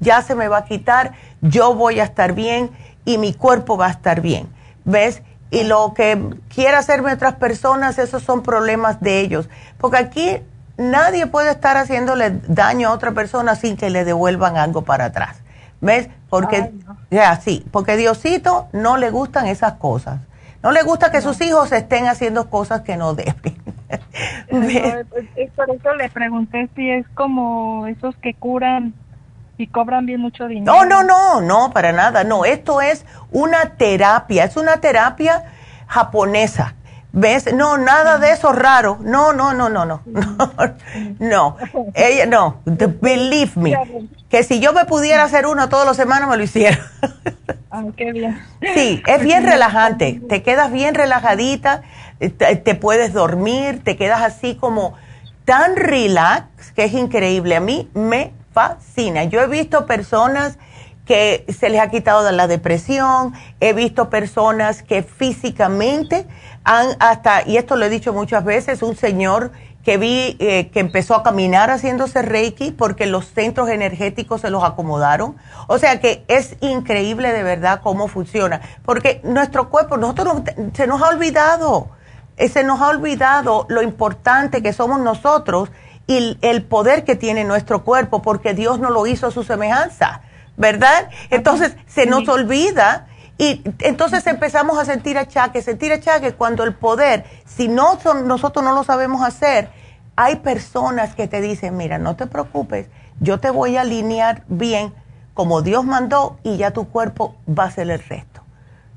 [SPEAKER 2] ya se me va a quitar, yo voy a estar bien y mi cuerpo va a estar bien. ¿ves? Y lo que quiera hacerme otras personas, esos son problemas de ellos. Porque aquí nadie puede estar haciéndole daño a otra persona sin que le devuelvan algo para atrás. ¿Ves? Porque, ya, sí, porque Diosito no le gustan esas cosas. No le gusta que sus hijos estén haciendo cosas que no deben. (laughs)
[SPEAKER 10] por eso le pregunté si es como esos que curan y cobran bien mucho dinero.
[SPEAKER 2] No, no, no, no, para nada. No, esto es una terapia, es una terapia japonesa. ¿Ves? No, nada de eso raro. No, no, no, no, no. (laughs) No, ella no. Believe me. Que si yo me pudiera hacer uno todos los semanas me lo hiciera.
[SPEAKER 10] Ah, qué bien.
[SPEAKER 2] Sí, es bien relajante. Te quedas bien relajadita, te, te puedes dormir, te quedas así como tan relax que es increíble. A mí me fascina. Yo he visto personas que se les ha quitado la depresión, he visto personas que físicamente han hasta, y esto lo he dicho muchas veces, un señor que vi eh, que empezó a caminar haciéndose Reiki porque los centros energéticos se los acomodaron. O sea que es increíble de verdad cómo funciona, porque nuestro cuerpo, nosotros se nos ha olvidado, eh, se nos ha olvidado lo importante que somos nosotros y el poder que tiene nuestro cuerpo, porque Dios no lo hizo a su semejanza, ¿verdad? Entonces se nos olvida y entonces empezamos a sentir achaques, sentir achaques cuando el poder, si no son, nosotros no lo sabemos hacer, hay personas que te dicen, mira, no te preocupes, yo te voy a alinear bien como Dios mandó y ya tu cuerpo va a hacer el resto.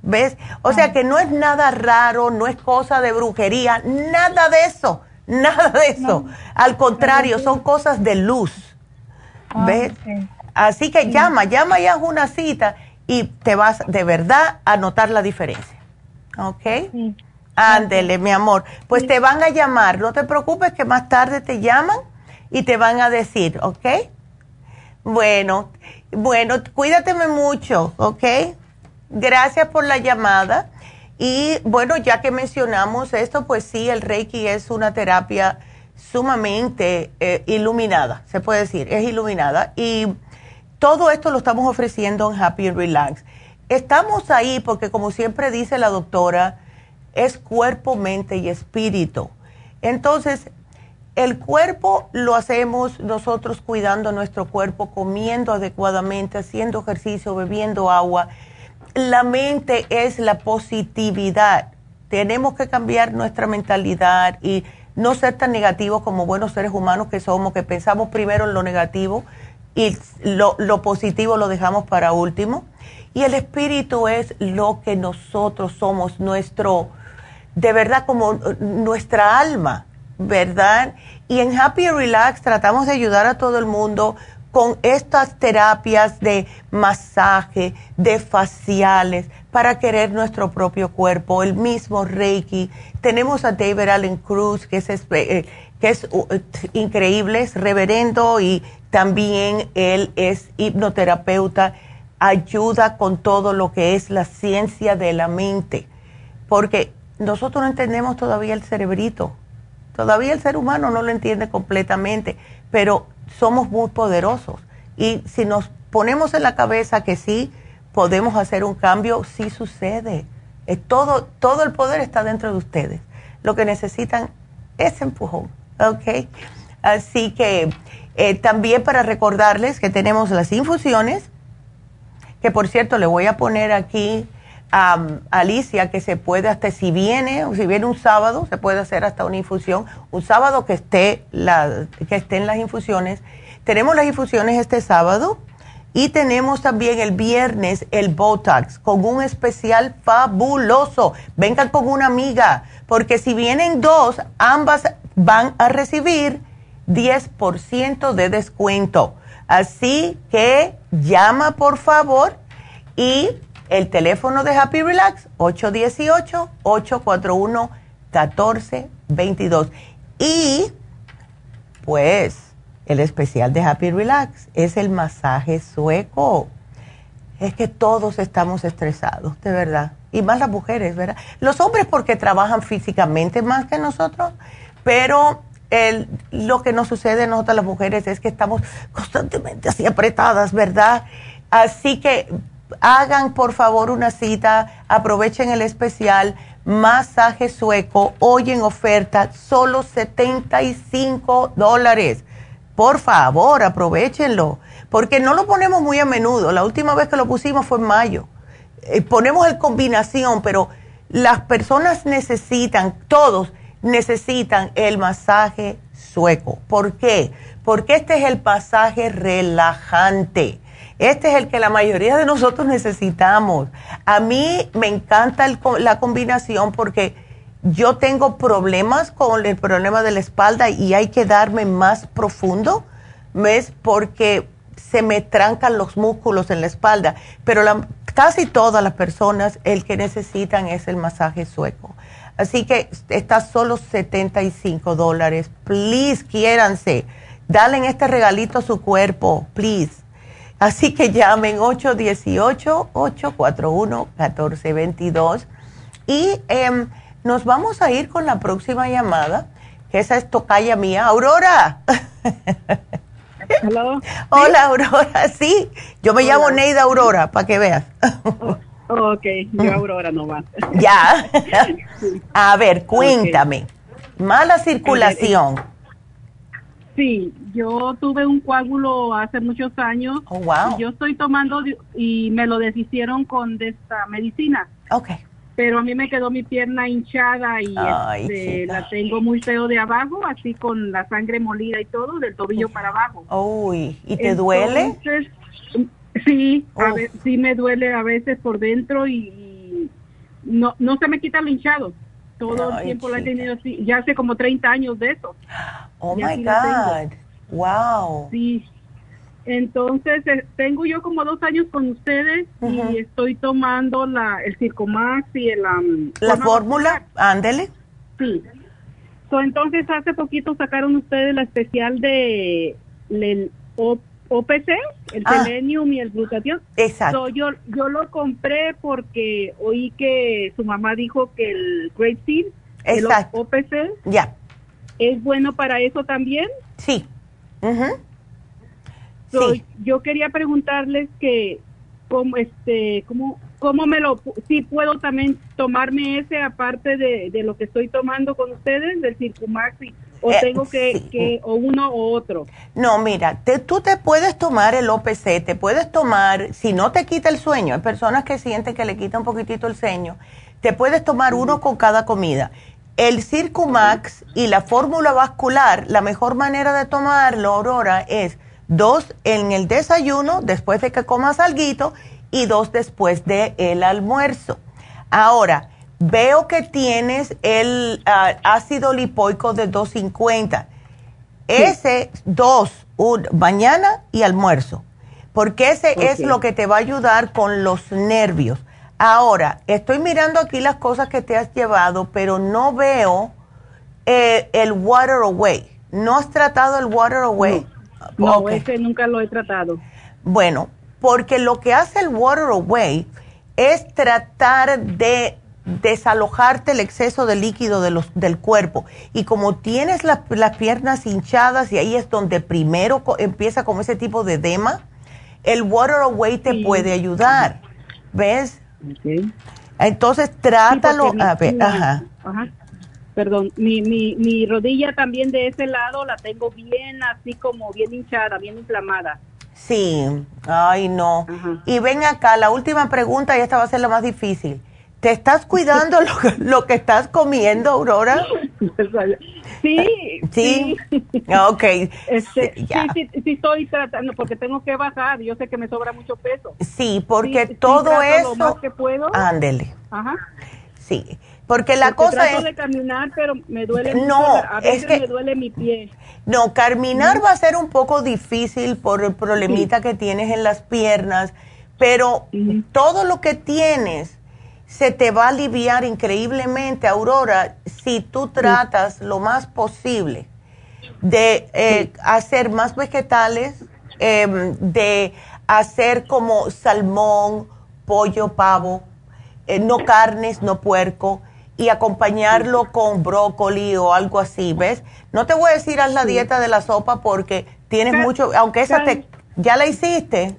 [SPEAKER 2] ¿Ves? O sea que no es nada raro, no es cosa de brujería, nada de eso. (laughs) Nada de eso. Al contrario, son cosas de luz. Ah, ¿Ves? Así que llama, llama y haz una cita y te vas de verdad a notar la diferencia. ¿Ok? Sí. Ándele, mi amor. Pues te van a llamar. No te preocupes que más tarde te llaman y te van a decir, ¿ok? Bueno, bueno, cuídateme mucho, ¿ok? Gracias por la llamada. Y bueno, ya que mencionamos esto, pues sí, el Reiki es una terapia sumamente eh, iluminada, se puede decir, es iluminada. Y todo esto lo estamos ofreciendo en Happy Relax. Estamos ahí porque, como siempre dice la doctora, es cuerpo, mente y espíritu. Entonces, el cuerpo lo hacemos nosotros cuidando nuestro cuerpo, comiendo adecuadamente, haciendo ejercicio, bebiendo agua la mente es la positividad. Tenemos que cambiar nuestra mentalidad y no ser tan negativos como buenos seres humanos que somos, que pensamos primero en lo negativo y lo, positivo lo dejamos para último. Y el espíritu es lo que nosotros somos, nuestro, de verdad como nuestra alma, ¿verdad? Y en Happy Relax tratamos de ayudar a todo el mundo con estas terapias de masaje, de faciales, para querer nuestro propio cuerpo, el mismo Reiki. Tenemos a David Allen Cruz, que es, eh, que es uh, increíble, es reverendo y también él es hipnoterapeuta, ayuda con todo lo que es la ciencia de la mente, porque nosotros no entendemos todavía el cerebrito, todavía el ser humano no lo entiende completamente, pero somos muy poderosos. Y si nos ponemos en la cabeza que sí podemos hacer un cambio, sí sucede. todo, todo el poder está dentro de ustedes. Lo que necesitan es empujón, ¿ok? Así que eh, también para recordarles que tenemos las infusiones, que por cierto le voy a poner aquí a Alicia que se puede hasta si viene o si viene un sábado se puede hacer hasta una infusión. Un sábado que esté la que estén las infusiones. Tenemos las infusiones este sábado y tenemos también el viernes el Botox con un especial fabuloso. Vengan con una amiga porque si vienen dos ambas van a recibir 10% de descuento así que llama por favor y el teléfono de Happy Relax, 818-841-1422. Y pues el especial de Happy Relax es el masaje sueco. Es que todos estamos estresados, de verdad. Y más las mujeres, ¿verdad? Los hombres porque trabajan físicamente más que nosotros, pero lo que nos sucede a nosotras las mujeres es que estamos constantemente así apretadas, ¿verdad? Así que hagan por favor una cita, aprovechen el especial masaje sueco, hoy en oferta, solo 75 dólares. Por favor, aprovechenlo, porque no lo ponemos muy a menudo. La última vez que lo pusimos fue en mayo. Eh, ponemos el combinación, pero las personas necesitan, todos necesitan el masaje sueco. ¿Por qué? Porque este es el masaje relajante este es el que la mayoría de nosotros necesitamos. A mí me encanta la combinación porque yo tengo problemas con el problema de la espalda y hay que darme más profundo, ¿ves? Porque se me trancan los músculos en la espalda. Pero casi todas las personas el que necesitan es el masaje sueco. Así que está solo 75 dólares. Please, quiéranse. Dale este regalito a su cuerpo, please. Así que llamen 818-841-1422 y em, nos vamos a ir con la próxima llamada, que esa es tocaya mía. Aurora. (laughs) Hola, Aurora. Sí, yo me llamo Neida Aurora, para que veas.
[SPEAKER 11] Oh, ok, yo Aurora no va. (laughs)
[SPEAKER 2] ya. (laughs) A ver, cuéntame. Mala circulación.
[SPEAKER 11] Sí, yo tuve un coágulo hace muchos años.
[SPEAKER 2] Oh, wow.
[SPEAKER 11] Y yo estoy tomando y me lo deshicieron con esta medicina.
[SPEAKER 2] Ok.
[SPEAKER 11] Pero a mí me quedó mi pierna hinchada y este, la tengo muy feo de abajo, así con la sangre molida y todo, del tobillo para abajo.
[SPEAKER 2] Uy, ¿y te duele?
[SPEAKER 11] Sí, a sí me duele a veces por dentro y no, no se me quita el hinchado. Todo el tiempo la he tenido así, ya hace como 30 años de eso.
[SPEAKER 2] Oh my God, wow.
[SPEAKER 11] Sí, entonces eh, tengo yo como dos años con ustedes y estoy tomando la, el Circomax y el...
[SPEAKER 2] la fórmula, ándele.
[SPEAKER 11] Sí. entonces hace poquito sacaron ustedes la especial de el OPC, el ah. Selenium y el Glutatión.
[SPEAKER 2] Exacto.
[SPEAKER 11] yo, yo lo compré porque oí que su mamá dijo que el Great Seed, el OPC,
[SPEAKER 2] ya.
[SPEAKER 11] es bueno para eso también.
[SPEAKER 2] Sí.
[SPEAKER 11] sí. Yo quería preguntarles que, cómo, este, cómo, cómo me lo, si puedo también tomarme ese aparte de, de lo que estoy tomando con ustedes, del Circumax y ¿O eh, tengo que, o uno o otro?
[SPEAKER 2] No, mira, tú te puedes tomar el OPC, te puedes tomar, si no te quita el sueño, hay personas que sienten que le quita un poquitito el sueño, te puedes tomar uno con cada comida. El Circumax y la fórmula vascular, la mejor manera de tomarlo, Aurora, es dos en el desayuno, después de que comas algo, y dos después del el almuerzo. Ahora, Veo que tienes el ah, ácido lipoico de 250. Ese dos, mañana y almuerzo, porque ese es lo que te va a ayudar con los nervios. Ahora, estoy mirando aquí las cosas que te has llevado, pero no veo eh, el Water Away. ¿No has tratado el Water Away?
[SPEAKER 11] No, ese nunca lo he tratado.
[SPEAKER 2] Bueno, porque lo que hace el Water Away es tratar de desalojarte el exceso de líquido de los, del cuerpo. Y como tienes las, piernas hinchadas y ahí es donde primero empieza como ese tipo de edema, el water away te puede ayudar. ¿Ves? Entonces trátalo. a ver, ajá.
[SPEAKER 11] Perdón, mi, mi, mi rodilla también de ese lado la tengo bien así como bien hinchada, bien inflamada.
[SPEAKER 2] Sí, ay no. Y ven acá, la última pregunta y esta va a ser la más difícil. ¿Te estás cuidando lo, que- lo que estás comiendo, Aurora? (laughs)
[SPEAKER 11] Sí,
[SPEAKER 2] Sí. Ok.
[SPEAKER 11] Este,
[SPEAKER 2] Sí,
[SPEAKER 11] sí, sí, sí estoy tratando porque tengo que bajar. Yo sé que me sobra mucho peso.
[SPEAKER 2] Sí, porque
[SPEAKER 11] Sí, sí
[SPEAKER 2] todo eso.
[SPEAKER 11] lo más que puedo.
[SPEAKER 2] Ándele.
[SPEAKER 11] Ajá.
[SPEAKER 2] Sí. Porque la
[SPEAKER 11] Porque
[SPEAKER 2] cosa
[SPEAKER 11] trato
[SPEAKER 2] es.
[SPEAKER 11] de caminar, pero me duele mucho.
[SPEAKER 2] No,
[SPEAKER 11] A
[SPEAKER 2] es
[SPEAKER 11] veces
[SPEAKER 2] que-
[SPEAKER 11] me duele mi pie.
[SPEAKER 2] No, caminar va a ser un poco difícil por el problemita que tienes en las piernas, pero todo lo que tienes se te va a aliviar increíblemente, Aurora, si tú tratas lo más posible de eh, hacer más vegetales, em, de hacer como salmón, pollo, pavo, eh, no carnes, no puerco, y acompañarlo con brócoli o algo así, ¿ves? No te voy a decir haz la dieta de la sopa porque tienes mucho, aunque esa te, ya la hiciste.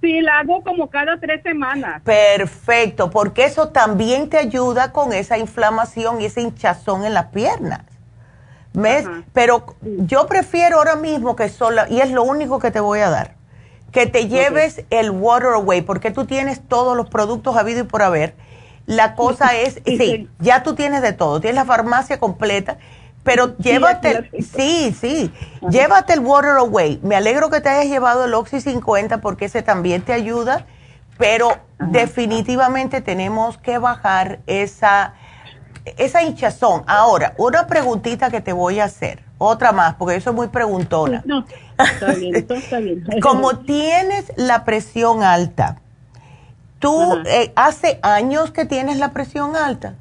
[SPEAKER 11] Sí, la hago como cada tres semanas.
[SPEAKER 2] Perfecto, porque eso también te ayuda con esa inflamación y ese hinchazón en las piernas. ¿Ves? Pero yo prefiero ahora mismo que solo, y es lo único que te voy a dar, que te lleves el Water Away, porque tú tienes todos los productos habido y por haber. La cosa (laughs) es, sí, ya tú tienes de todo, tienes la farmacia completa, pero llévate, sí, sí, llévate el Water Away. Me alegro que te hayas llevado el Oxy 50 porque ese también te ayuda, pero definitivamente tenemos que bajar esa, esa hinchazón. Ahora, una preguntita que te voy a hacer, otra más, porque yo soy muy preguntona.
[SPEAKER 11] No, está bien, está bien. (laughs)
[SPEAKER 2] Como tienes la presión alta, ¿tú eh, hace años que tienes la presión alta?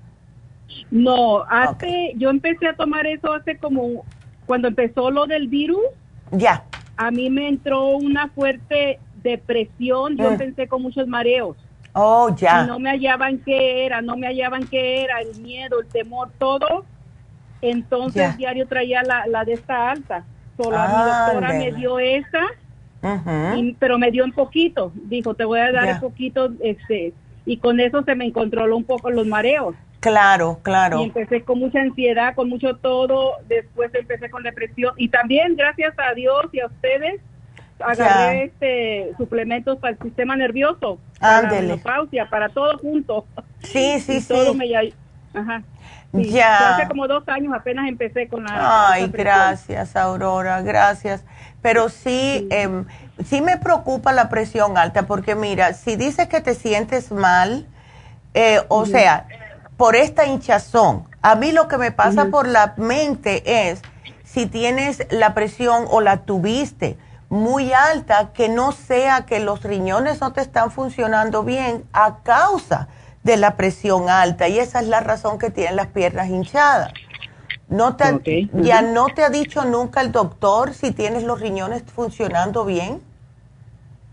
[SPEAKER 11] No, hace, yo empecé a tomar eso hace como, cuando empezó lo del virus,
[SPEAKER 2] Ya.
[SPEAKER 11] a mí me entró una fuerte depresión, yo
[SPEAKER 2] Mm.
[SPEAKER 11] empecé con muchos mareos.
[SPEAKER 2] Oh, ya.
[SPEAKER 11] Y no me hallaban qué era, no me hallaban qué era, el miedo, el temor, todo. Entonces
[SPEAKER 2] Ya.
[SPEAKER 11] diario traía la, la de esta alta. Solo a mi doctora me dio esa,
[SPEAKER 2] Ujú.
[SPEAKER 11] y- pero me dio en poquito. Dijo, te voy a dar en poquito, este, y con eso se me controló un poco los mareos.
[SPEAKER 2] Claro, claro.
[SPEAKER 11] Y empecé con mucha ansiedad, con mucho todo. Después empecé con depresión. Y también, gracias a Dios y a ustedes, agarré este suplementos para el sistema nervioso, para la
[SPEAKER 2] Ándele.
[SPEAKER 11] menopausia, para todo junto.
[SPEAKER 2] Sí, (laughs) sí,
[SPEAKER 11] Y todo
[SPEAKER 2] sí.
[SPEAKER 11] me ya- Ajá. Sí.
[SPEAKER 2] Ya.
[SPEAKER 11] Hace como dos años apenas empecé con la.
[SPEAKER 2] Ay, gracias, Aurora, gracias. Pero sí, em, sí me preocupa la presión alta porque mira, si dices que te sientes mal, eh, o sea, por esta hinchazón, a mí lo que me pasa por la mente es si tienes la presión o la tuviste muy alta, que no sea que los riñones no te están funcionando bien a causa de la presión alta y esa es la razón que tienen las piernas hinchadas. No te, ¿Ya no te ha dicho nunca el doctor si tienes los riñones funcionando bien?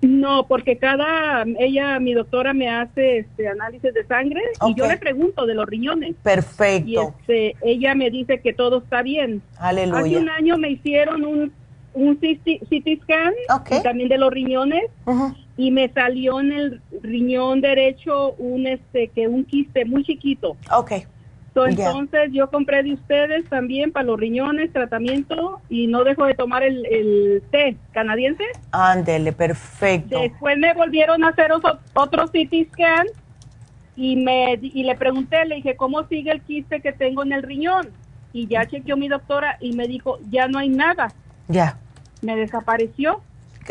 [SPEAKER 11] No, porque cada. Ella, mi doctora, me hace este análisis de sangre y yo le pregunto de los riñones. Y
[SPEAKER 2] Perfecto.
[SPEAKER 11] este, ella me dice que todo está bien. Hace
[SPEAKER 2] Aleluya.
[SPEAKER 11] un año me hicieron un, un CT, scan y también de los riñones y me salió en el riñón derecho un este que un quiste muy chiquito.
[SPEAKER 2] Ok.
[SPEAKER 11] So. Entonces yo compré de ustedes también para los riñones tratamiento y no dejo de tomar el, el té canadiense.
[SPEAKER 2] Ándele, perfecto.
[SPEAKER 11] Después me volvieron a hacer oso- otro CT scan y me y le pregunté, le dije, ¿cómo sigue el quiste que tengo en el riñón? Y ya chequeó mi doctora y me dijo, ya no hay nada,
[SPEAKER 2] Ya.
[SPEAKER 11] me desapareció.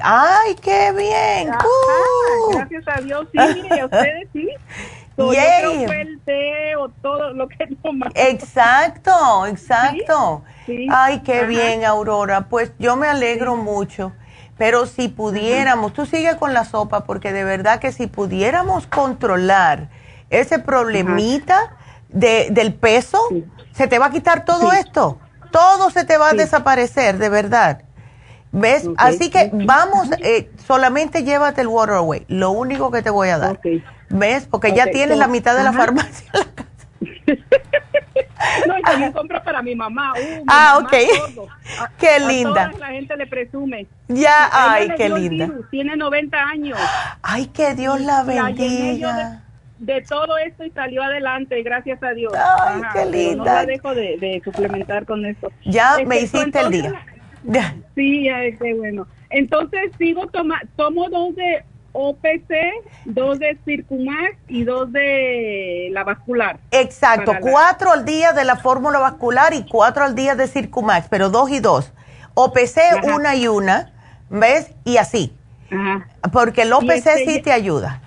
[SPEAKER 2] ¡Ay, qué bien!
[SPEAKER 11] Ajá,
[SPEAKER 2] ¡Uh!
[SPEAKER 11] gracias a Dios, sí, mire, y a ustedes sí. (laughs)
[SPEAKER 2] Yay.
[SPEAKER 11] o todo lo que. (laughs)
[SPEAKER 2] Exacto, exacto.
[SPEAKER 11] Sí,
[SPEAKER 2] Ay, qué
[SPEAKER 11] ajá.
[SPEAKER 2] bien, Aurora. Pues yo me alegro mucho. Pero si pudiéramos, tú sigue con la sopa, porque de verdad que si pudiéramos controlar ese problemita de, del peso, se te va a quitar todo esto. Todo se te va a desaparecer, de verdad. ¿Ves? Así que vamos, eh, solamente llévate el Water Away, lo único que te voy a dar. ¿Ves? Porque ya
[SPEAKER 11] Ok,
[SPEAKER 2] tienes
[SPEAKER 11] so-
[SPEAKER 2] la mitad de la
[SPEAKER 11] ajá.
[SPEAKER 2] farmacia. (laughs)
[SPEAKER 11] No, y también compro para mi mamá. Uh, mi
[SPEAKER 2] Ah,
[SPEAKER 11] mamá
[SPEAKER 2] ok.
[SPEAKER 11] todo. (laughs) A-
[SPEAKER 2] Qué
[SPEAKER 11] a
[SPEAKER 2] linda.
[SPEAKER 11] todas la gente le presume.
[SPEAKER 2] Ya,
[SPEAKER 11] A
[SPEAKER 2] ay, qué
[SPEAKER 11] el
[SPEAKER 2] linda.
[SPEAKER 11] virus, Tiene 90 años.
[SPEAKER 2] Ay, que Dios la
[SPEAKER 11] La yo
[SPEAKER 2] bendiga.
[SPEAKER 11] de, todo esto y salió adelante, gracias a Dios.
[SPEAKER 2] Ay, qué
[SPEAKER 11] pero
[SPEAKER 2] linda.
[SPEAKER 11] No la dejo de, de suplementar con esto.
[SPEAKER 2] Ya
[SPEAKER 11] Este,
[SPEAKER 2] me hiciste el
[SPEAKER 11] entonces,
[SPEAKER 2] día. (laughs) Ya.
[SPEAKER 11] Sí, ay, qué bueno. entonces sigo toma, tomo dos de OPC, dos de Circumax y dos de la vascular.
[SPEAKER 2] Exacto,
[SPEAKER 11] la-
[SPEAKER 2] cuatro al día de la fórmula vascular y cuatro al día de Circumax, pero dos y dos. OPC
[SPEAKER 11] Ajá.
[SPEAKER 2] una y una, ¿ves? Y así.
[SPEAKER 11] Ajá.
[SPEAKER 2] Porque el OPC
[SPEAKER 11] este
[SPEAKER 2] sí
[SPEAKER 11] ya-
[SPEAKER 2] te ayuda.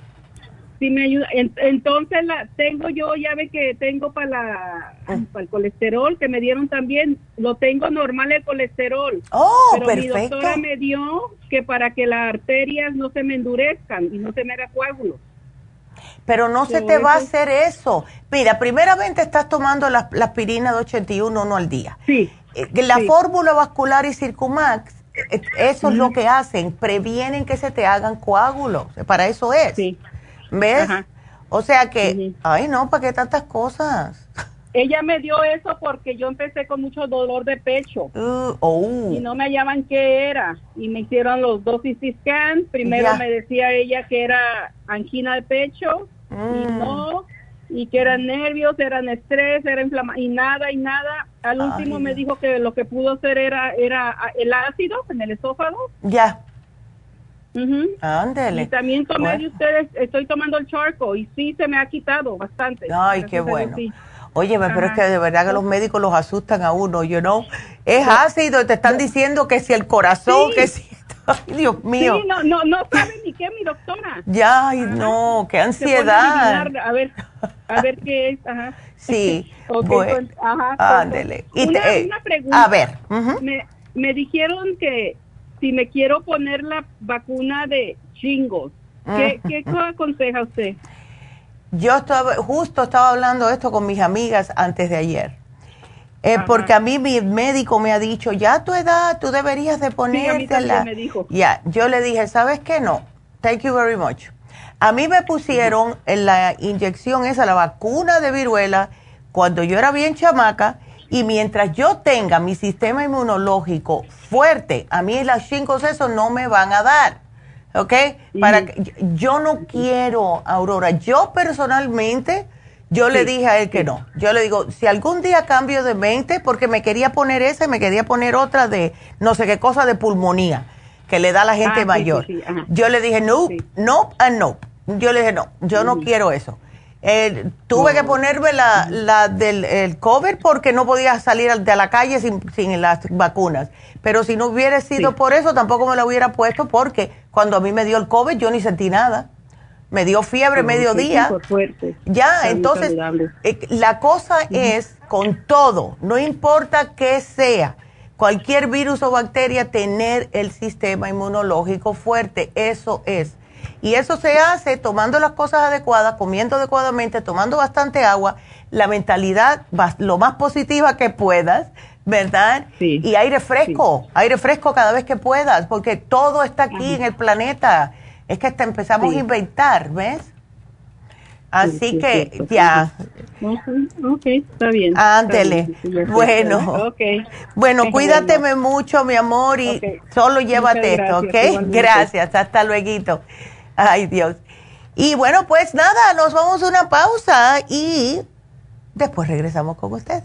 [SPEAKER 11] Sí me ayuda. En- entonces la tengo yo, ya ve que tengo para la para el colesterol que me dieron también, lo tengo normal el colesterol.
[SPEAKER 2] Oh,
[SPEAKER 11] pero
[SPEAKER 2] perfecto.
[SPEAKER 11] mi doctora me dio que para que las arterias no se me endurezcan y no se me haga coágulos.
[SPEAKER 2] Pero no se te va a hacer eso. Mira, primeramente estás tomando la, la aspirina de 81 uno al día.
[SPEAKER 11] Sí.
[SPEAKER 2] Eh, La
[SPEAKER 11] sí.
[SPEAKER 2] fórmula vascular y Circumax, eh, eso es lo que hacen, previenen que se te hagan coágulos. Para eso es.
[SPEAKER 11] Sí.
[SPEAKER 2] ¿Ves?
[SPEAKER 11] Ajá.
[SPEAKER 2] O sea que, ay no, ¿para qué tantas cosas?
[SPEAKER 11] Ella me dio eso porque yo empecé con mucho dolor de pecho.
[SPEAKER 2] Uh, oh.
[SPEAKER 11] y no me hallaban qué era y me hicieron los dos CT scans primero
[SPEAKER 2] Ya.
[SPEAKER 11] me decía ella que era angina de pecho y
[SPEAKER 2] Mm.
[SPEAKER 11] no y que eran nervios eran estrés era inflamación y nada y nada al último
[SPEAKER 2] Ay,
[SPEAKER 11] me dijo que lo que pudo ser era era el ácido en el esófago
[SPEAKER 2] Ya, Ándele.
[SPEAKER 11] y también tomé
[SPEAKER 2] Bueno.
[SPEAKER 11] de ustedes estoy tomando el charco y sí se me ha quitado bastante
[SPEAKER 2] Ay, qué bueno.
[SPEAKER 11] sí.
[SPEAKER 2] Oye, pero es que de verdad que los médicos los asustan a uno, you know. Es ácido, te están diciendo que si el corazón,
[SPEAKER 11] Sí.
[SPEAKER 2] que si... (laughs) Ay, Dios mío.
[SPEAKER 11] sí no no no sabe ni qué mi doctora
[SPEAKER 2] Ya, ay, no, qué
[SPEAKER 11] a
[SPEAKER 2] ansiedad.
[SPEAKER 11] a ver, a ver qué es. Ajá.
[SPEAKER 2] Sí, (laughs)
[SPEAKER 11] Ok,
[SPEAKER 2] bueno,
[SPEAKER 11] pues, ajá, pues,
[SPEAKER 2] ándele. Y te- eh,
[SPEAKER 11] una pregunta.
[SPEAKER 2] a ver,
[SPEAKER 11] me, me dijeron que si me quiero poner la vacuna de chingos, ¿qué,
[SPEAKER 2] Mm.
[SPEAKER 11] qué co- aconseja usted?
[SPEAKER 2] Yo estaba, justo estaba hablando esto con mis amigas antes de ayer. Eh, porque a mí mi médico me ha dicho, ya a tu edad tú deberías de ponértela. Ya, yo le dije, ¿sabes qué? No, thank you very much. A mí me pusieron en la inyección esa, la vacuna de viruela, cuando yo era bien chamaca, y mientras yo tenga mi sistema inmunológico fuerte, a mí las chingos esos no me van a dar. ¿Ok? Para que- yo no quiero, Aurora, yo personalmente, yo le dije a él que no. Yo le digo, si algún día cambio de mente, porque me quería poner esa y me quería poner otra de no sé qué cosa de pulmonía que le da a la gente
[SPEAKER 11] Ah,
[SPEAKER 2] mayor.
[SPEAKER 11] sí,
[SPEAKER 2] yo le dije, no, no, and no. Yo le dije, no, yo no quiero eso. Eh, tuve que ponerme la, la del el cover porque no podía salir de la calle sin, sin las vacunas. Pero si no hubiera sido
[SPEAKER 11] Sí.
[SPEAKER 2] por eso, tampoco me la hubiera puesto porque cuando a mí me dio el COVID yo ni sentí nada. Me dio fiebre mediodía.
[SPEAKER 11] fuerte.
[SPEAKER 2] Ya, entonces, eh, la cosa es con todo, no importa qué sea, cualquier virus o bacteria, tener el sistema inmunológico fuerte, eso es. Y eso se hace tomando las cosas adecuadas, comiendo adecuadamente, tomando bastante agua, la mentalidad lo más positiva que puedas, ¿verdad?
[SPEAKER 11] Sí.
[SPEAKER 2] Y aire fresco, aire fresco cada vez que puedas, porque todo está aquí en el planeta. Es que hasta empezamos
[SPEAKER 11] Sí.
[SPEAKER 2] a inventar, ¿ves? Así
[SPEAKER 11] Sí, sí,
[SPEAKER 2] que
[SPEAKER 11] cierto,
[SPEAKER 2] ya,
[SPEAKER 11] Ok, está bien.
[SPEAKER 2] Ándele. Bueno. Bueno, cuídateme mucho, mi amor, y solo llévate esto, ¿ok?
[SPEAKER 11] igualmente.
[SPEAKER 2] Gracias, hasta luego. Ay, Dios. Y bueno, pues nada, nos vamos a una pausa y después regresamos con ustedes.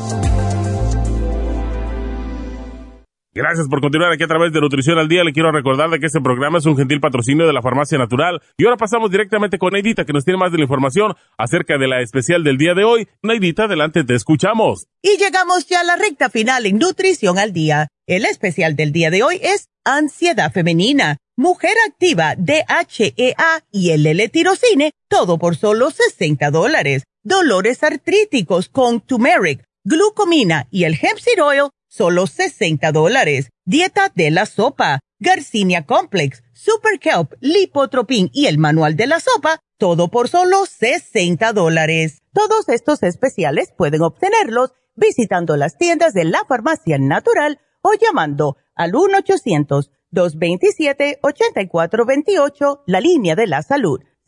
[SPEAKER 5] Gracias por continuar aquí a través de Nutrición al Día. Le quiero recordar de que este programa es un gentil patrocinio de la Farmacia Natural. Y ahora pasamos directamente con Neidita, que nos tiene más de la información acerca de la especial del día de hoy. Neidita, adelante, te escuchamos.
[SPEAKER 3] Y llegamos ya a la recta final en Nutrición al Día. El especial del día de hoy es Ansiedad Femenina, Mujer Activa, DHEA y L-Tirocine, todo por solo 60 dólares. Dolores artríticos con turmeric, glucomina y el hemp seed oil, solo 60 dólares. Dieta de la sopa, Garcinia Complex, Super Kelp, Lipotropin y el manual de la sopa, todo por solo 60 dólares. Todos estos especiales pueden obtenerlos visitando las tiendas de la farmacia natural o llamando al 1-800-227-8428, la línea de la salud.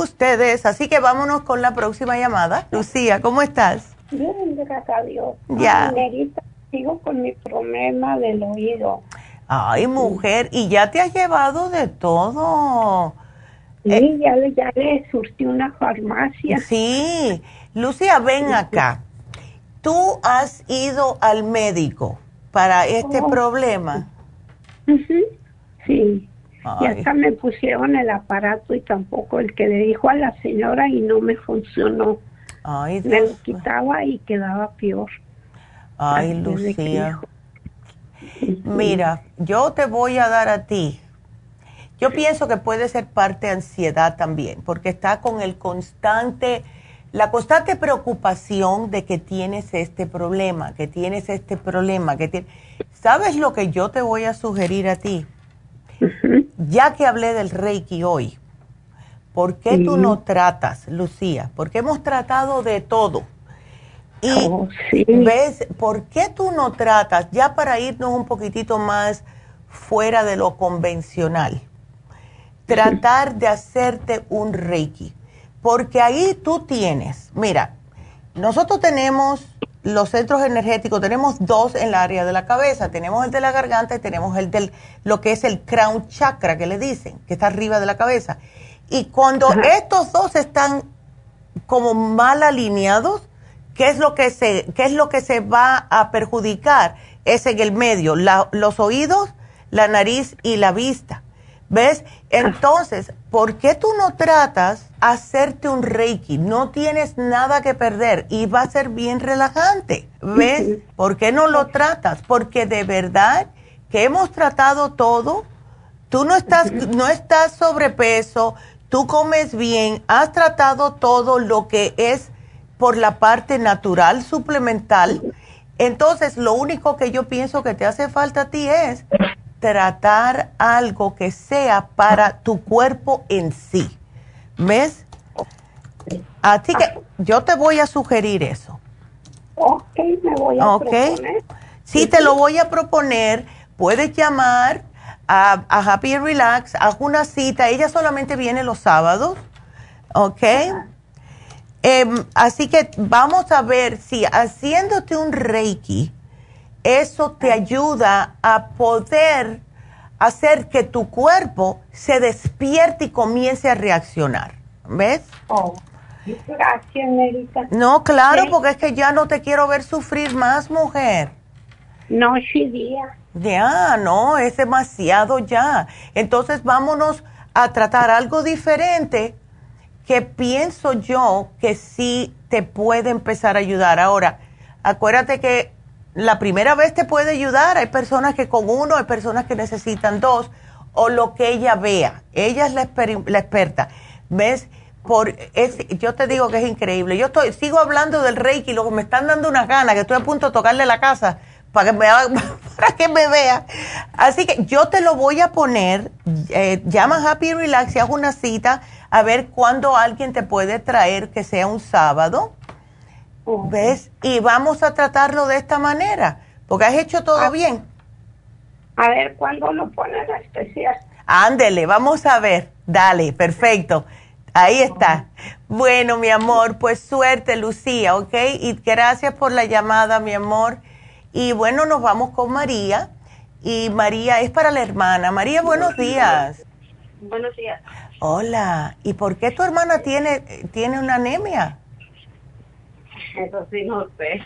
[SPEAKER 2] ustedes, así que vámonos con la próxima llamada. Lucía, ¿cómo estás?
[SPEAKER 12] Bien, gracias a Dios.
[SPEAKER 2] Ya.
[SPEAKER 12] Ay, Nerita, sigo con mi problema del oído.
[SPEAKER 2] Ay, mujer, y ya te has llevado de todo.
[SPEAKER 12] Sí,
[SPEAKER 2] Eh,
[SPEAKER 12] ya, le, ya le surtí una farmacia.
[SPEAKER 2] Sí, Lucía, ven acá. ¿Tú has ido al médico para este
[SPEAKER 12] Oh.
[SPEAKER 2] problema?
[SPEAKER 12] Ujú, Sí. Y hasta me pusieron el aparato y tampoco el que le dijo a la señora y no me funcionó.
[SPEAKER 2] Ay,
[SPEAKER 12] Me lo quitaba y quedaba peor.
[SPEAKER 2] Ay, Lucía. Mira, yo te voy a dar a ti. Yo pienso que puede ser parte de ansiedad también, porque está con el constante, la constante preocupación de que tienes este problema, que tienes este problema, que tienes... ¿Sabes lo que yo te voy a sugerir a ti? Ya que hablé del Reiki hoy, ¿por qué tú no tratas, Lucía? Porque hemos tratado de todo. Y
[SPEAKER 12] Oh, sí.
[SPEAKER 2] ves, ¿por qué tú no tratas, ya para irnos un poquitito más fuera de lo convencional, tratar de hacerte un Reiki? Porque ahí tú tienes, mira, nosotros tenemos los centros energéticos, tenemos dos en la área de la cabeza, tenemos el de la garganta y tenemos el del, lo que es el crown chakra que le dicen, que está arriba de la cabeza. Y cuando estos dos están como mal alineados, ¿qué es lo que se, qué es lo que se va a perjudicar? Es en el medio, la- los oídos, la nariz y la vista. ¿Ves? Entonces, ¿por qué tú no tratas hacerte un Reiki? No tienes nada que perder y va a ser bien relajante. ¿Ves? ¿Por qué no lo tratas? Porque de verdad que hemos tratado todo. Tú no estás, no estás sobrepeso, tú comes bien, has tratado todo lo que es por la parte natural, suplemental. Entonces, lo único que yo pienso que te hace falta a ti es tratar algo que sea para tu cuerpo en sí. ¿Ves? Así que yo te voy a sugerir eso.
[SPEAKER 12] Ok, me voy a proponer.
[SPEAKER 2] Sí, te lo voy a proponer. Puedes llamar a, a Happy and Relax, haz una cita. Ella solamente viene los sábados. ¿Ok? Em, así que vamos a ver si haciéndote un Reiki, eso te ayuda a poder hacer que tu cuerpo se despierte y comience a reaccionar. ¿Ves?
[SPEAKER 12] Oh, gracias, Nerita.
[SPEAKER 2] No, claro,
[SPEAKER 12] Sí.
[SPEAKER 2] porque es que ya no te quiero ver sufrir más, mujer.
[SPEAKER 12] Noche y día.
[SPEAKER 2] Ya, no, es demasiado ya. Entonces vámonos a tratar algo diferente que pienso yo que sí te puede empezar a ayudar. Ahora, acuérdate que la primera vez te puede ayudar. Hay personas que con uno, hay personas que necesitan dos, o lo que ella vea. Ella es la, exper- la experta. ¿Ves? Por, es, yo te digo que es increíble. Yo estoy, sigo hablando del Reiki, lo que me están dando unas ganas, que estoy a punto de tocarle la casa para que me, (laughs) para que me vea. Así que yo te lo voy a poner, eh, llama Happy Relax y haz una cita a ver cuándo alguien te puede traer, que sea un sábado. ¿Ves? Y vamos a tratarlo de esta manera, porque has hecho todo bien.
[SPEAKER 12] A ver, ¿cuándo lo ponen a especial?
[SPEAKER 2] Ándele, vamos a ver. Dale, perfecto. Ahí está. Bueno, mi amor, pues suerte, Lucía, ¿ok? Y gracias por la llamada, mi amor. Y bueno, nos vamos con María. Y María es para la hermana. María, buenos días.
[SPEAKER 13] Buenos días.
[SPEAKER 2] Hola. ¿Y por qué tu hermana tiene, tiene una anemia?
[SPEAKER 13] Eso sí, no sé.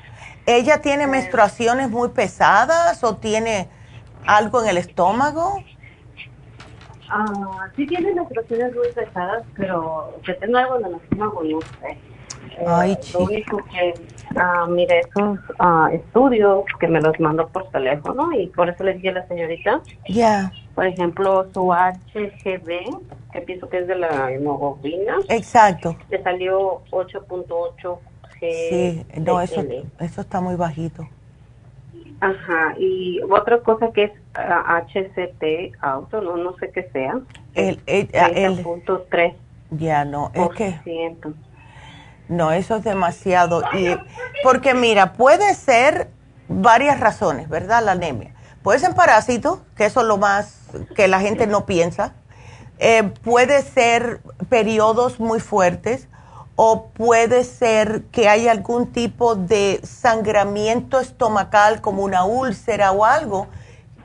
[SPEAKER 2] ¿Ella tiene menstruaciones muy pesadas o tiene algo en el estómago?
[SPEAKER 13] Ah, sí tiene menstruaciones muy pesadas, pero que tenga algo en el estómago, no sé. Eh,
[SPEAKER 2] Ay,
[SPEAKER 13] lo único que, ah, mire, esos ah, estudios que me los mandó por teléfono y por eso le dije a la señorita,
[SPEAKER 2] Ya.
[SPEAKER 13] por ejemplo, su HGB, que pienso que es de la hemoglobina,
[SPEAKER 2] Exacto.
[SPEAKER 13] le salió 8.8
[SPEAKER 2] Sí, no, eso,
[SPEAKER 13] GL.
[SPEAKER 2] eso está muy bajito.
[SPEAKER 13] Ajá, y otra cosa que es ah, HCT auto, no, no sé qué sea.
[SPEAKER 2] El, el, el-
[SPEAKER 13] 30.3%.
[SPEAKER 2] ya no, es que no, eso es demasiado. Y, porque mira, puede ser varias razones, ¿verdad? La anemia. Puede ser parásito, que eso es lo más que la gente no piensa. Eh, puede ser periodos muy fuertes o puede ser que hay algún tipo de sangramiento estomacal como una úlcera o algo.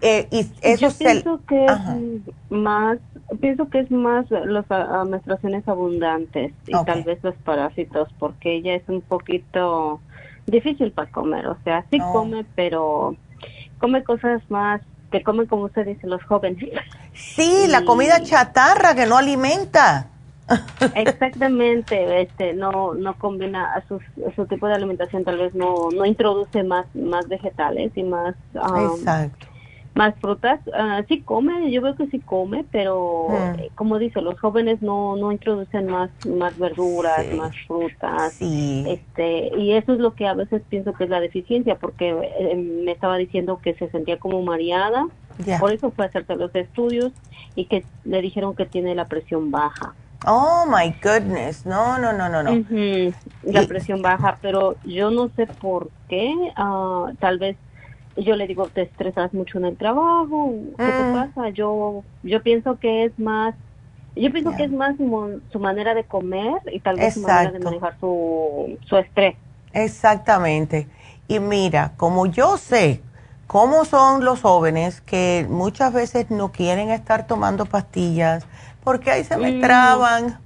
[SPEAKER 2] eh, y eso
[SPEAKER 13] Yo
[SPEAKER 2] se-
[SPEAKER 13] pienso que
[SPEAKER 2] Ajá.
[SPEAKER 13] es más, pienso que es más las menstruaciones abundantes y tal vez los parásitos, porque ella es un poquito difícil para comer, o sea, sí
[SPEAKER 2] Oh.
[SPEAKER 13] come, pero come cosas más que comen como usted dice los jóvenes.
[SPEAKER 2] Sí, la comida chatarra que no alimenta.
[SPEAKER 13] Exactamente, este, no, no combina a, sus, a su tipo de alimentación, tal vez no, no introduce más, más vegetales y más, ah,
[SPEAKER 2] Exacto.
[SPEAKER 13] más frutas. Ah, sí come, yo veo que sí come, pero
[SPEAKER 2] Mm.
[SPEAKER 13] eh, como dice, los jóvenes no, no introducen más, más verduras, más frutas. Este, y eso es lo que a veces pienso que es la deficiencia, porque eh, me estaba diciendo que se sentía como mareada, por eso fue a hacerse los estudios y que le dijeron que tiene la presión baja.
[SPEAKER 2] Oh my goodness, no, no, no, no, no.
[SPEAKER 13] La
[SPEAKER 2] Y-
[SPEAKER 13] presión baja, pero yo no sé por qué. ah, tal vez yo le digo, te estresas mucho en el trabajo. ¿Qué te
[SPEAKER 2] Mm.
[SPEAKER 13] pasa? Yo yo pienso que es más, yo pienso que es más su, su manera de comer y tal vez su manera de manejar su, su estrés.
[SPEAKER 2] Exactamente. Y mira, como yo sé cómo son los jóvenes que muchas veces no quieren estar tomando pastillas porque ahí se me traban.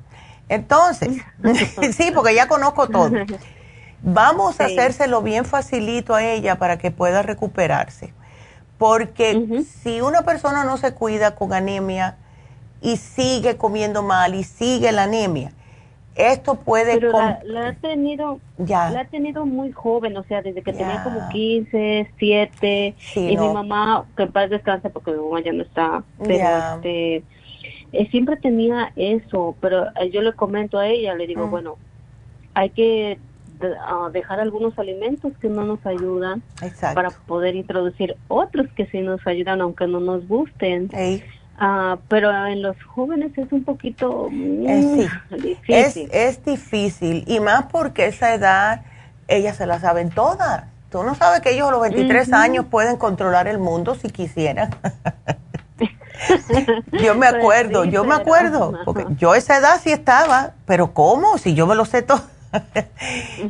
[SPEAKER 2] Entonces, (laughs) sí, porque ya conozco todo. Vamos a
[SPEAKER 13] Sí.
[SPEAKER 2] hacérselo bien facilito a ella para que pueda recuperarse. Porque si una persona no se cuida con anemia y sigue comiendo mal y sigue la anemia, esto puede...
[SPEAKER 13] Pero la, la ha tenido,
[SPEAKER 2] Ya.
[SPEAKER 13] la ha tenido muy joven, o sea, desde que tenía como 15, 7,
[SPEAKER 2] Sí,
[SPEAKER 13] y
[SPEAKER 2] no.
[SPEAKER 13] mi mamá, que en paz descanse porque mi mamá ya no está, pero
[SPEAKER 2] Ya.
[SPEAKER 13] este, eh, siempre tenía eso, pero eh, yo le comento a ella, le digo,
[SPEAKER 2] Mm.
[SPEAKER 13] bueno, hay que de- ah, dejar algunos alimentos que no nos ayudan
[SPEAKER 2] Exacto.
[SPEAKER 13] para poder introducir otros que sí nos ayudan aunque no nos gusten. Ah, pero en los jóvenes es un poquito mm,
[SPEAKER 2] Eh, sí. Es,
[SPEAKER 13] difícil.
[SPEAKER 2] es difícil y más porque esa edad ellas se la saben todas. Tú no sabes que ellos a los 23
[SPEAKER 13] Ujú.
[SPEAKER 2] años pueden controlar el mundo si quisieran. (laughs) yo me
[SPEAKER 13] Pues
[SPEAKER 2] acuerdo,
[SPEAKER 13] sí,
[SPEAKER 2] yo me
[SPEAKER 13] pero-
[SPEAKER 2] acuerdo, porque yo a esa edad sí estaba, pero ¿cómo? Si yo me lo sé todo. (laughs)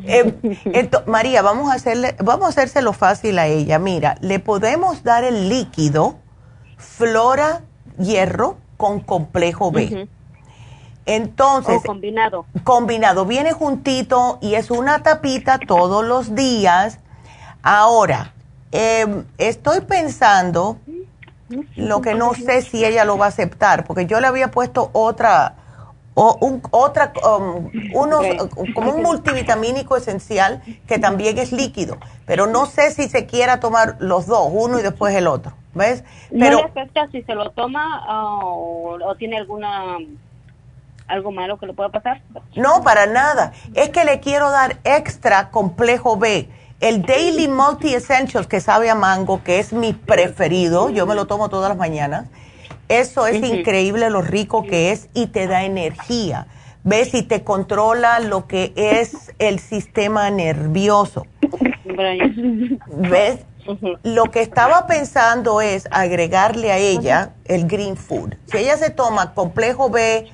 [SPEAKER 2] Eh, ento- María, vamos a hacerle, vamos a hacérselo fácil a ella. Mira, le podemos dar el líquido Flora Hierro con complejo B. Entonces,
[SPEAKER 13] combinado.
[SPEAKER 2] combinado, viene juntito y es una tapita todos los días. Ahora, em, estoy pensando, lo que no sé si ella lo va a aceptar, porque yo le había puesto otra, o un, otra, um, unos,
[SPEAKER 13] Ok.
[SPEAKER 2] como un multivitamínico esencial que también es líquido, pero no sé si se quiera tomar los dos, uno y después el otro, ¿ves?
[SPEAKER 13] ¿No
[SPEAKER 2] Pero
[SPEAKER 13] le afecta si se lo toma ah, o, tiene alguna algo malo que le pueda pasar?
[SPEAKER 2] No, para nada. Es que le quiero dar extra complejo B. El Daily Multi Essentials que sabe a mango, que es mi preferido, yo me lo tomo todas las mañanas. Eso es increíble lo rico que es y te da energía. ¿Ves? Y te controla lo que es el sistema nervioso. ¿Ves? Lo que estaba pensando es agregarle a ella el green food. Si ella se toma complejo B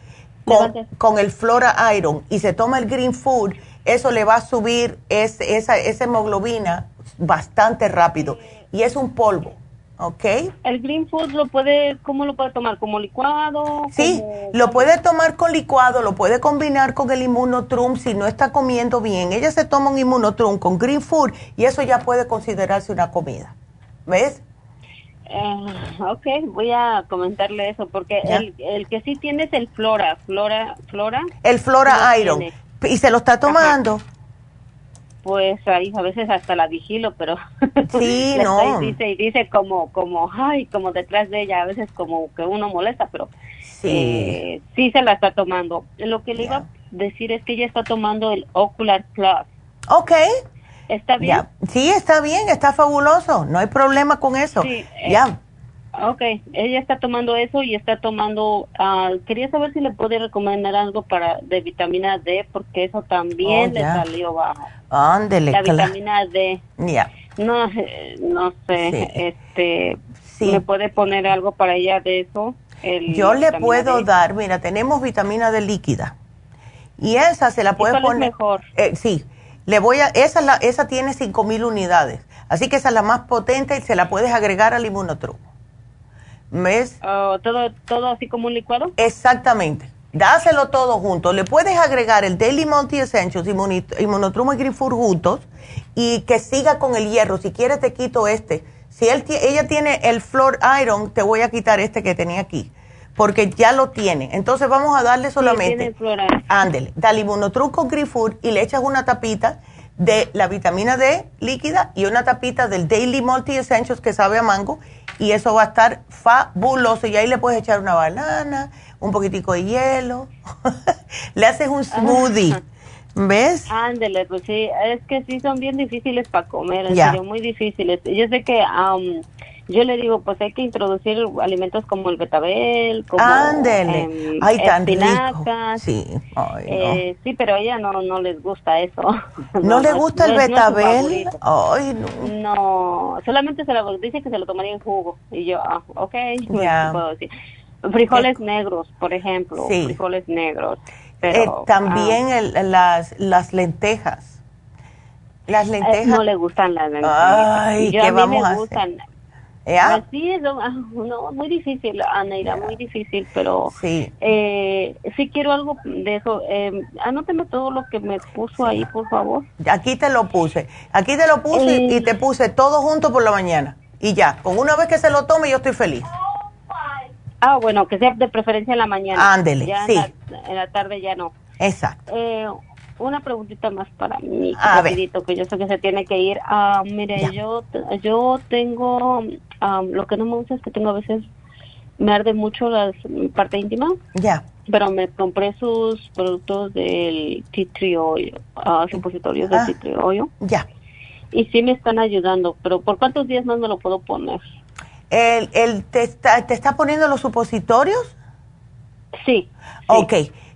[SPEAKER 2] con, con el Flora Iron y se toma el green food, eso le va a subir ese- esa, esa hemoglobina bastante rápido. Y es un polvo, ¿ok?
[SPEAKER 13] ¿El green food lo puede, cómo lo puede tomar? ¿Como licuado?
[SPEAKER 2] Sí, lo puede tomar con licuado, lo puede combinar con el inmunotrum si no está comiendo bien. Ella se toma un inmunotrum con green food y eso ya puede considerarse una comida. ¿Ves?
[SPEAKER 13] Eh, ok, voy a comentarle eso porque el, el, que sí tiene es el Flora, Flora, Flora.
[SPEAKER 2] El Flora Iron. ¿Y se lo está tomando?
[SPEAKER 13] Pues ahí a veces hasta la vigilo, pero (laughs)
[SPEAKER 2] sí, no.
[SPEAKER 13] Dice y dice como como ay, como detrás de ella, a veces como que uno molesta, pero sí, eh, sí se la está tomando. Lo que le iba a decir es que ella está tomando el Ocular Plus.
[SPEAKER 2] Ok.
[SPEAKER 13] ¿Está bien?
[SPEAKER 2] Sí, está bien, está fabuloso, no hay problema con eso.
[SPEAKER 13] Sí, eh,
[SPEAKER 2] ya.
[SPEAKER 13] Ok, ella está tomando eso y está tomando, uh, quería saber si le puede recomendar algo para de vitamina D, porque eso también
[SPEAKER 2] Oh,
[SPEAKER 13] le salió bajo.
[SPEAKER 2] Ándele.
[SPEAKER 13] La vitamina D.
[SPEAKER 2] Ya.
[SPEAKER 13] No, eh, no sé,
[SPEAKER 2] Sí.
[SPEAKER 13] este,
[SPEAKER 2] Sí.
[SPEAKER 13] ¿me puede poner algo para ella de eso? El-
[SPEAKER 2] Yo le puedo
[SPEAKER 13] D.
[SPEAKER 2] dar, mira, tenemos vitamina D líquida. Y esa se la puede
[SPEAKER 13] cuál es
[SPEAKER 2] poner.
[SPEAKER 13] mejor?
[SPEAKER 2] Eh, sí, le voy a, esa, la, esa tiene 5000 unidades. Así que esa es la más potente y se la puedes agregar al inmunotrum. ¿Ves?
[SPEAKER 13] Ah, todo, todo así como un licuado.
[SPEAKER 2] Exactamente. Dáselo todo junto. Le puedes agregar el Daily Multi Essentials, Immuni- Inmunotrum y Grifur juntos y que siga con el hierro. Si quieres te quito este. Si él ella tiene el Flor Iron, te voy a quitar este que tenía aquí. Porque ya lo tiene. Entonces vamos a darle solamente.
[SPEAKER 13] tiene Flora.
[SPEAKER 2] Ándele. Dale Inmunotrum con Grifur y le echas una tapita de la vitamina D líquida y una tapita del Daily Multi Essentials que sabe a mango y eso va a estar fabuloso. Y ahí le puedes echar una banana, un poquitico de hielo, (laughs) le haces un smoothie, ¿ves?
[SPEAKER 13] Ándele, pues sí, es que sí son bien difíciles para comer, en serio, muy difíciles. Yo sé que am, yo le digo, pues hay que introducir alimentos como el betabel, como
[SPEAKER 2] Ándele,
[SPEAKER 13] em,
[SPEAKER 2] ay tan rico, sí, ay,
[SPEAKER 13] Eh, sí, pero a ella no, no les gusta eso. (laughs)
[SPEAKER 2] no. le
[SPEAKER 13] es-
[SPEAKER 2] gusta el
[SPEAKER 13] no no su
[SPEAKER 2] betabel? Ay, no.
[SPEAKER 13] No, solamente se lo dice que se lo tomaría en jugo. Y yo, ah, ok, (laughs)
[SPEAKER 2] Ya.
[SPEAKER 13] ¿qué puedo decir? Frijoles negros, por ejemplo,
[SPEAKER 2] Sí.
[SPEAKER 13] frijoles negros.
[SPEAKER 2] Eh,
[SPEAKER 13] Pero,
[SPEAKER 2] también
[SPEAKER 13] ah,
[SPEAKER 2] el- las, las lentejas. Las
[SPEAKER 13] eh,
[SPEAKER 2] lentejas.
[SPEAKER 13] no le gustan las lentejas.
[SPEAKER 2] Ay,
[SPEAKER 13] yo,
[SPEAKER 2] ¿qué
[SPEAKER 13] a mí
[SPEAKER 2] vamos
[SPEAKER 13] me
[SPEAKER 2] a
[SPEAKER 13] gustan.
[SPEAKER 2] ¿Ya?
[SPEAKER 13] Así es, ah, no, muy difícil, Aneira, muy difícil, pero
[SPEAKER 2] Sí.
[SPEAKER 13] eh, sí quiero algo de eso. Eh, anóteme todo lo que me puso ahí, por favor.
[SPEAKER 2] Aquí te lo puse. Aquí te lo puse y-
[SPEAKER 13] Eh.
[SPEAKER 2] y te puse todo junto por la mañana. Y ya, con una vez que se lo tome yo estoy feliz.
[SPEAKER 13] Ah, bueno, que sea de preferencia en la mañana.
[SPEAKER 2] Ándele,
[SPEAKER 13] Ya en
[SPEAKER 2] sí.
[SPEAKER 13] la- en la tarde ya no.
[SPEAKER 2] Exacto.
[SPEAKER 13] Eh, una preguntita más para mí, rapidito, que yo sé que se tiene que ir. Ah, mire, yo yo tengo, ah, lo que no me gusta es que tengo a veces, me arde mucho la parte íntima,
[SPEAKER 2] Ya.
[SPEAKER 13] pero me compré sus productos del tea tree oil, ah, supositorios
[SPEAKER 2] Ah.
[SPEAKER 13] del tea tree oil,
[SPEAKER 2] Ya.
[SPEAKER 13] y sí me están ayudando, pero ¿por cuántos días más me lo puedo poner?
[SPEAKER 2] El, el- te, está, ¿Te está poniendo los supositorios?
[SPEAKER 13] Sí.
[SPEAKER 2] Ok.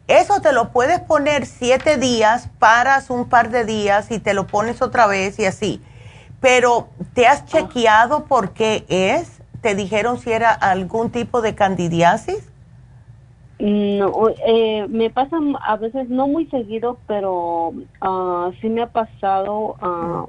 [SPEAKER 2] Eso te lo puedes poner siete días, paras un par de días y te lo pones otra vez y así. Pero, ¿te has chequeado por qué es? ¿Te dijeron si era algún tipo de candidiasis?
[SPEAKER 13] No, eh, me pasa a veces no muy seguido, pero ah, sí me ha pasado, ah,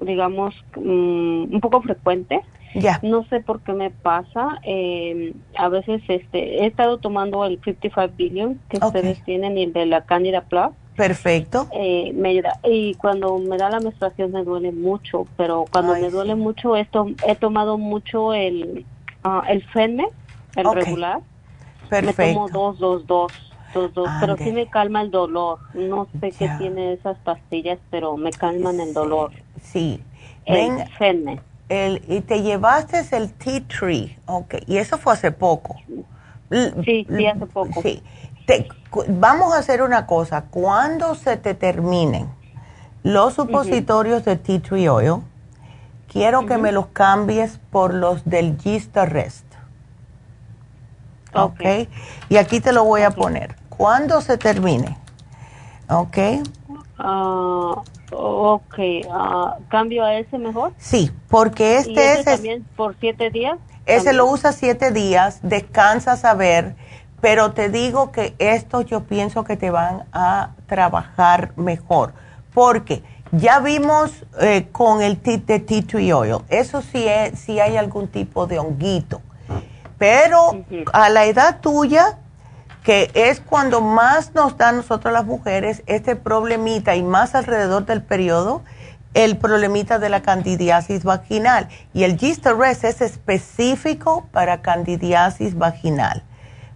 [SPEAKER 13] digamos, mm, un poco frecuente.
[SPEAKER 2] Ya.
[SPEAKER 13] No sé por qué me pasa. eh, a veces este, he estado tomando el 55 billion que ustedes tienen y el de la Candida Plus.
[SPEAKER 2] Perfecto.
[SPEAKER 13] Eh, me ayuda. Y cuando me da la menstruación me duele mucho, pero cuando
[SPEAKER 2] Ay,
[SPEAKER 13] me duele mucho esto, he tomado mucho el, ah, el Fenne, el
[SPEAKER 2] Ok.
[SPEAKER 13] regular.
[SPEAKER 2] Perfecto.
[SPEAKER 13] Me tomo dos, dos, dos, dos, dos, pero sí me calma el dolor. No sé qué
[SPEAKER 2] Ya.
[SPEAKER 13] tiene esas pastillas, pero me calman el dolor.
[SPEAKER 2] Sí.
[SPEAKER 13] El
[SPEAKER 2] Ven,
[SPEAKER 13] Fenne.
[SPEAKER 2] el, y te llevaste el tea tree. Ok. Y eso fue hace poco.
[SPEAKER 13] Sí, sí, hace poco.
[SPEAKER 2] Sí. Te- cu- vamos a hacer una cosa. Cuando se te terminen los supositorios de tea tree oil, quiero que me los cambies por los del Gist Rest. Ok. Y aquí te lo voy a poner. Cuando se termine. Ok.
[SPEAKER 13] Ah, ok, ah, ¿cambio a ese mejor?
[SPEAKER 2] Sí, porque
[SPEAKER 13] ¿Y
[SPEAKER 2] este
[SPEAKER 13] ese
[SPEAKER 2] es, es-
[SPEAKER 13] también por siete días?
[SPEAKER 2] ese
[SPEAKER 13] También.
[SPEAKER 2] lo usa siete días, descansas a ver, pero te digo que estos yo pienso que te van a trabajar mejor, porque Ya vimos eh, con el tea de tea tree oil, eso sí, es, sí hay algún tipo de honguito. Pero a la edad tuya, que es cuando más nos da a nosotros las mujeres este problemita y más alrededor del periodo, el problemita de la candidiasis vaginal. Y el Gisterres es específico para candidiasis vaginal.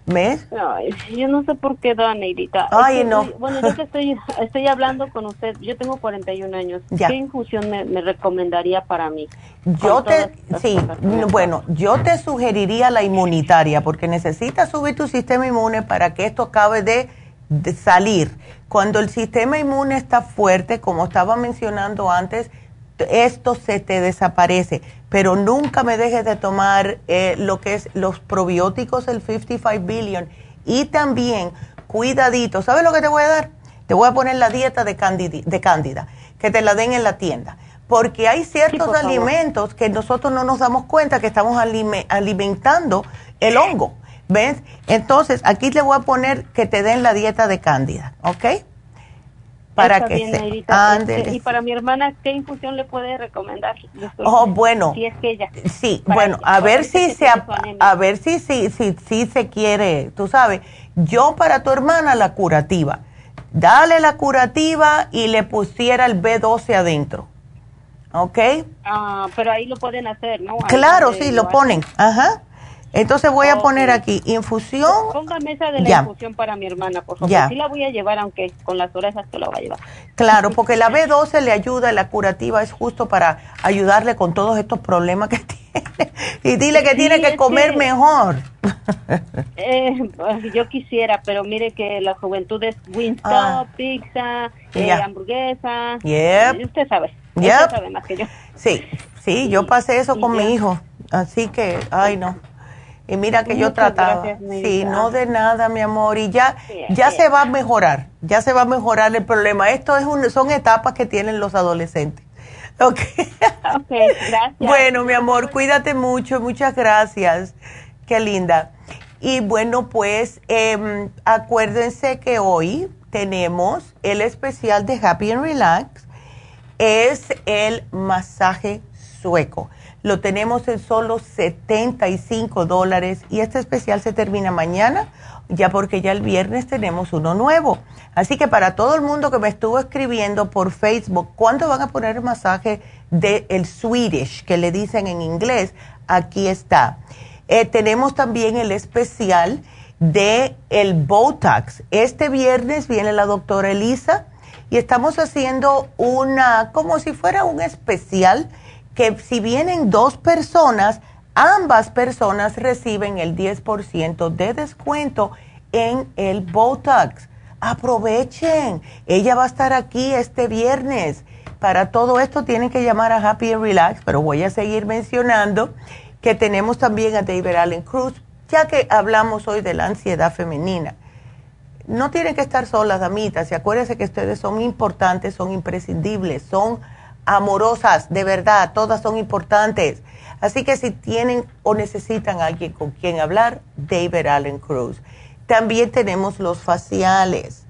[SPEAKER 2] ¿Ves?
[SPEAKER 13] Ay, yo no sé por qué da, Neidita.
[SPEAKER 2] Ay, no.
[SPEAKER 13] Bueno, yo que estoy, estoy hablando con usted, yo tengo 41 años. ¿Qué infusión me, recomendaría para mí?
[SPEAKER 2] Yo te, sí, bueno, yo te sugeriría la inmunitaria porque necesitas subir tu sistema inmune para que esto acabe de, de salir. Cuando el sistema inmune está fuerte, como estaba mencionando antes, esto se te desaparece. Pero nunca me dejes de tomar eh, lo que es los probióticos, el 55 billion. Y también, cuidadito, ¿sabes lo que te voy a dar? Te voy a poner la dieta de, de cándida, que te la den en la tienda. Porque hay ciertos alimentos que nosotros no nos damos cuenta que estamos alimentando el hongo. ¿Ves? Entonces, aquí le voy a poner que te den la dieta de cándida, ¿ok?
[SPEAKER 13] Para que se este, y para mi hermana qué infusión le puede recomendar
[SPEAKER 2] oh bueno.
[SPEAKER 13] Si es que ella.
[SPEAKER 2] Sí bueno a ver si se a, ver si si si si se quiere tú sabes. Yo para tu hermana la curativa. Dale la curativa y le pusiera el B12 adentro. ¿ok?
[SPEAKER 13] Ah, pero ahí lo pueden hacer ¿no?
[SPEAKER 2] claro sí lo ponen. Ajá entonces voy a poner aquí infusión.
[SPEAKER 13] Póngame esa de la infusión para mi hermana, por favor. Ya. Sí la voy a llevar, aunque con las orejas que la voy a llevar.
[SPEAKER 2] Claro, porque la B12 le ayuda, la curativa es justo para ayudarle con todos estos problemas que (laughs) tiene. Y dile que tiene que comer mejor.
[SPEAKER 13] Eh, yo quisiera, pero mire que la juventud es Winston, ah. pizza, eh, hamburguesa.
[SPEAKER 2] Yep.
[SPEAKER 13] Usted sabe. Usted sabe más que yo.
[SPEAKER 2] Sí, sí, yo pasé eso con mi hijo. Así que, ay no. Y mira que yo trataba. sí, no de nada, mi amor. Y ya, ya se va a mejorar. Ya se va a mejorar el problema. Esto es un, son etapas que tienen los adolescentes. (laughs) Ok.
[SPEAKER 13] gracias.
[SPEAKER 2] bueno, mi amor, cuídate mucho. Muchas gracias. Qué linda. Y bueno, pues em, acuérdense que hoy tenemos el especial de Happy and Relax. Es el masaje sueco. Lo tenemos en solo 75 dólares y este especial se termina mañana, ya porque ya el viernes tenemos uno nuevo. Así que para todo el mundo que me estuvo escribiendo por Facebook, ¿cuándo van a poner el masaje del el Swedish, que le dicen en inglés? Aquí está. Eh, tenemos también el especial de el Botox. Este viernes viene la doctora Elisa y estamos haciendo una, como si fuera un especial que si vienen dos personas, ambas personas reciben el 10% de descuento en el Botox. Aprovechen, ella va a estar aquí este viernes. Para todo esto tienen que llamar a Happy and Relax, pero voy a seguir mencionando que tenemos también a David Allen Cruz, ya que hablamos hoy de la ansiedad femenina. No tienen que estar solas, damitas, y acuérdense que ustedes son importantes, son imprescindibles, son amorosas, de verdad, todas son importantes. Así que si tienen o necesitan alguien con quien hablar, David Allen Cruz. También tenemos los faciales,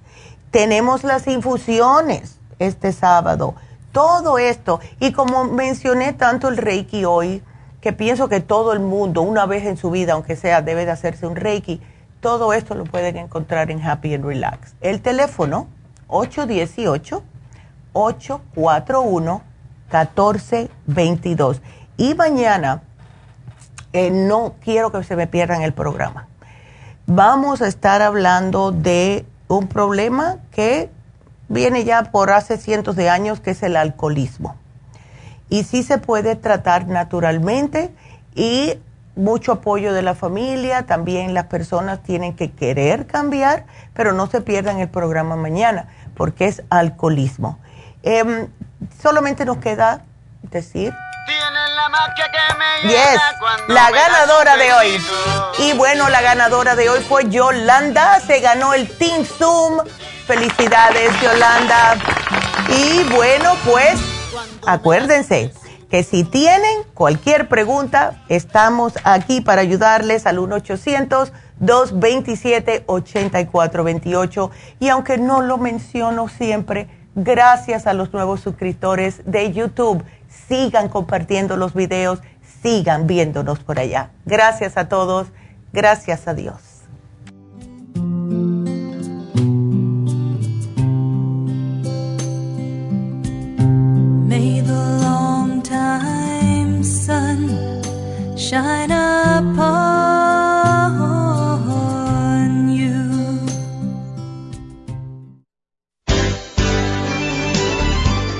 [SPEAKER 2] tenemos las infusiones este sábado, todo esto. Y como mencioné tanto el Reiki hoy, que pienso que todo el mundo, una vez en su vida, aunque sea, debe de hacerse un Reiki, todo esto lo pueden encontrar en Happy and Relax. El teléfono 818 841-1422. Y mañana, eh, no quiero que se me pierdan el programa. Vamos a estar hablando de un problema que viene ya por hace cientos de años, que es el alcoholismo. Y sí se puede tratar naturalmente y mucho apoyo de la familia, también las personas tienen que querer cambiar, pero no se pierdan el programa mañana, porque es alcoholismo. Em, solamente nos queda decir. Yes, la ganadora de hoy. Y bueno, la ganadora de hoy fue Yolanda. Se ganó el Team Zoom. Felicidades, Yolanda. Y bueno, pues acuérdense que si tienen cualquier pregunta, estamos aquí para ayudarles al 1-800-227-8428. Y aunque no lo menciono siempre, Gracias a los nuevos suscriptores de YouTube. Sigan compartiendo los videos, sigan viéndonos por allá. Gracias a todos. Gracias a Dios.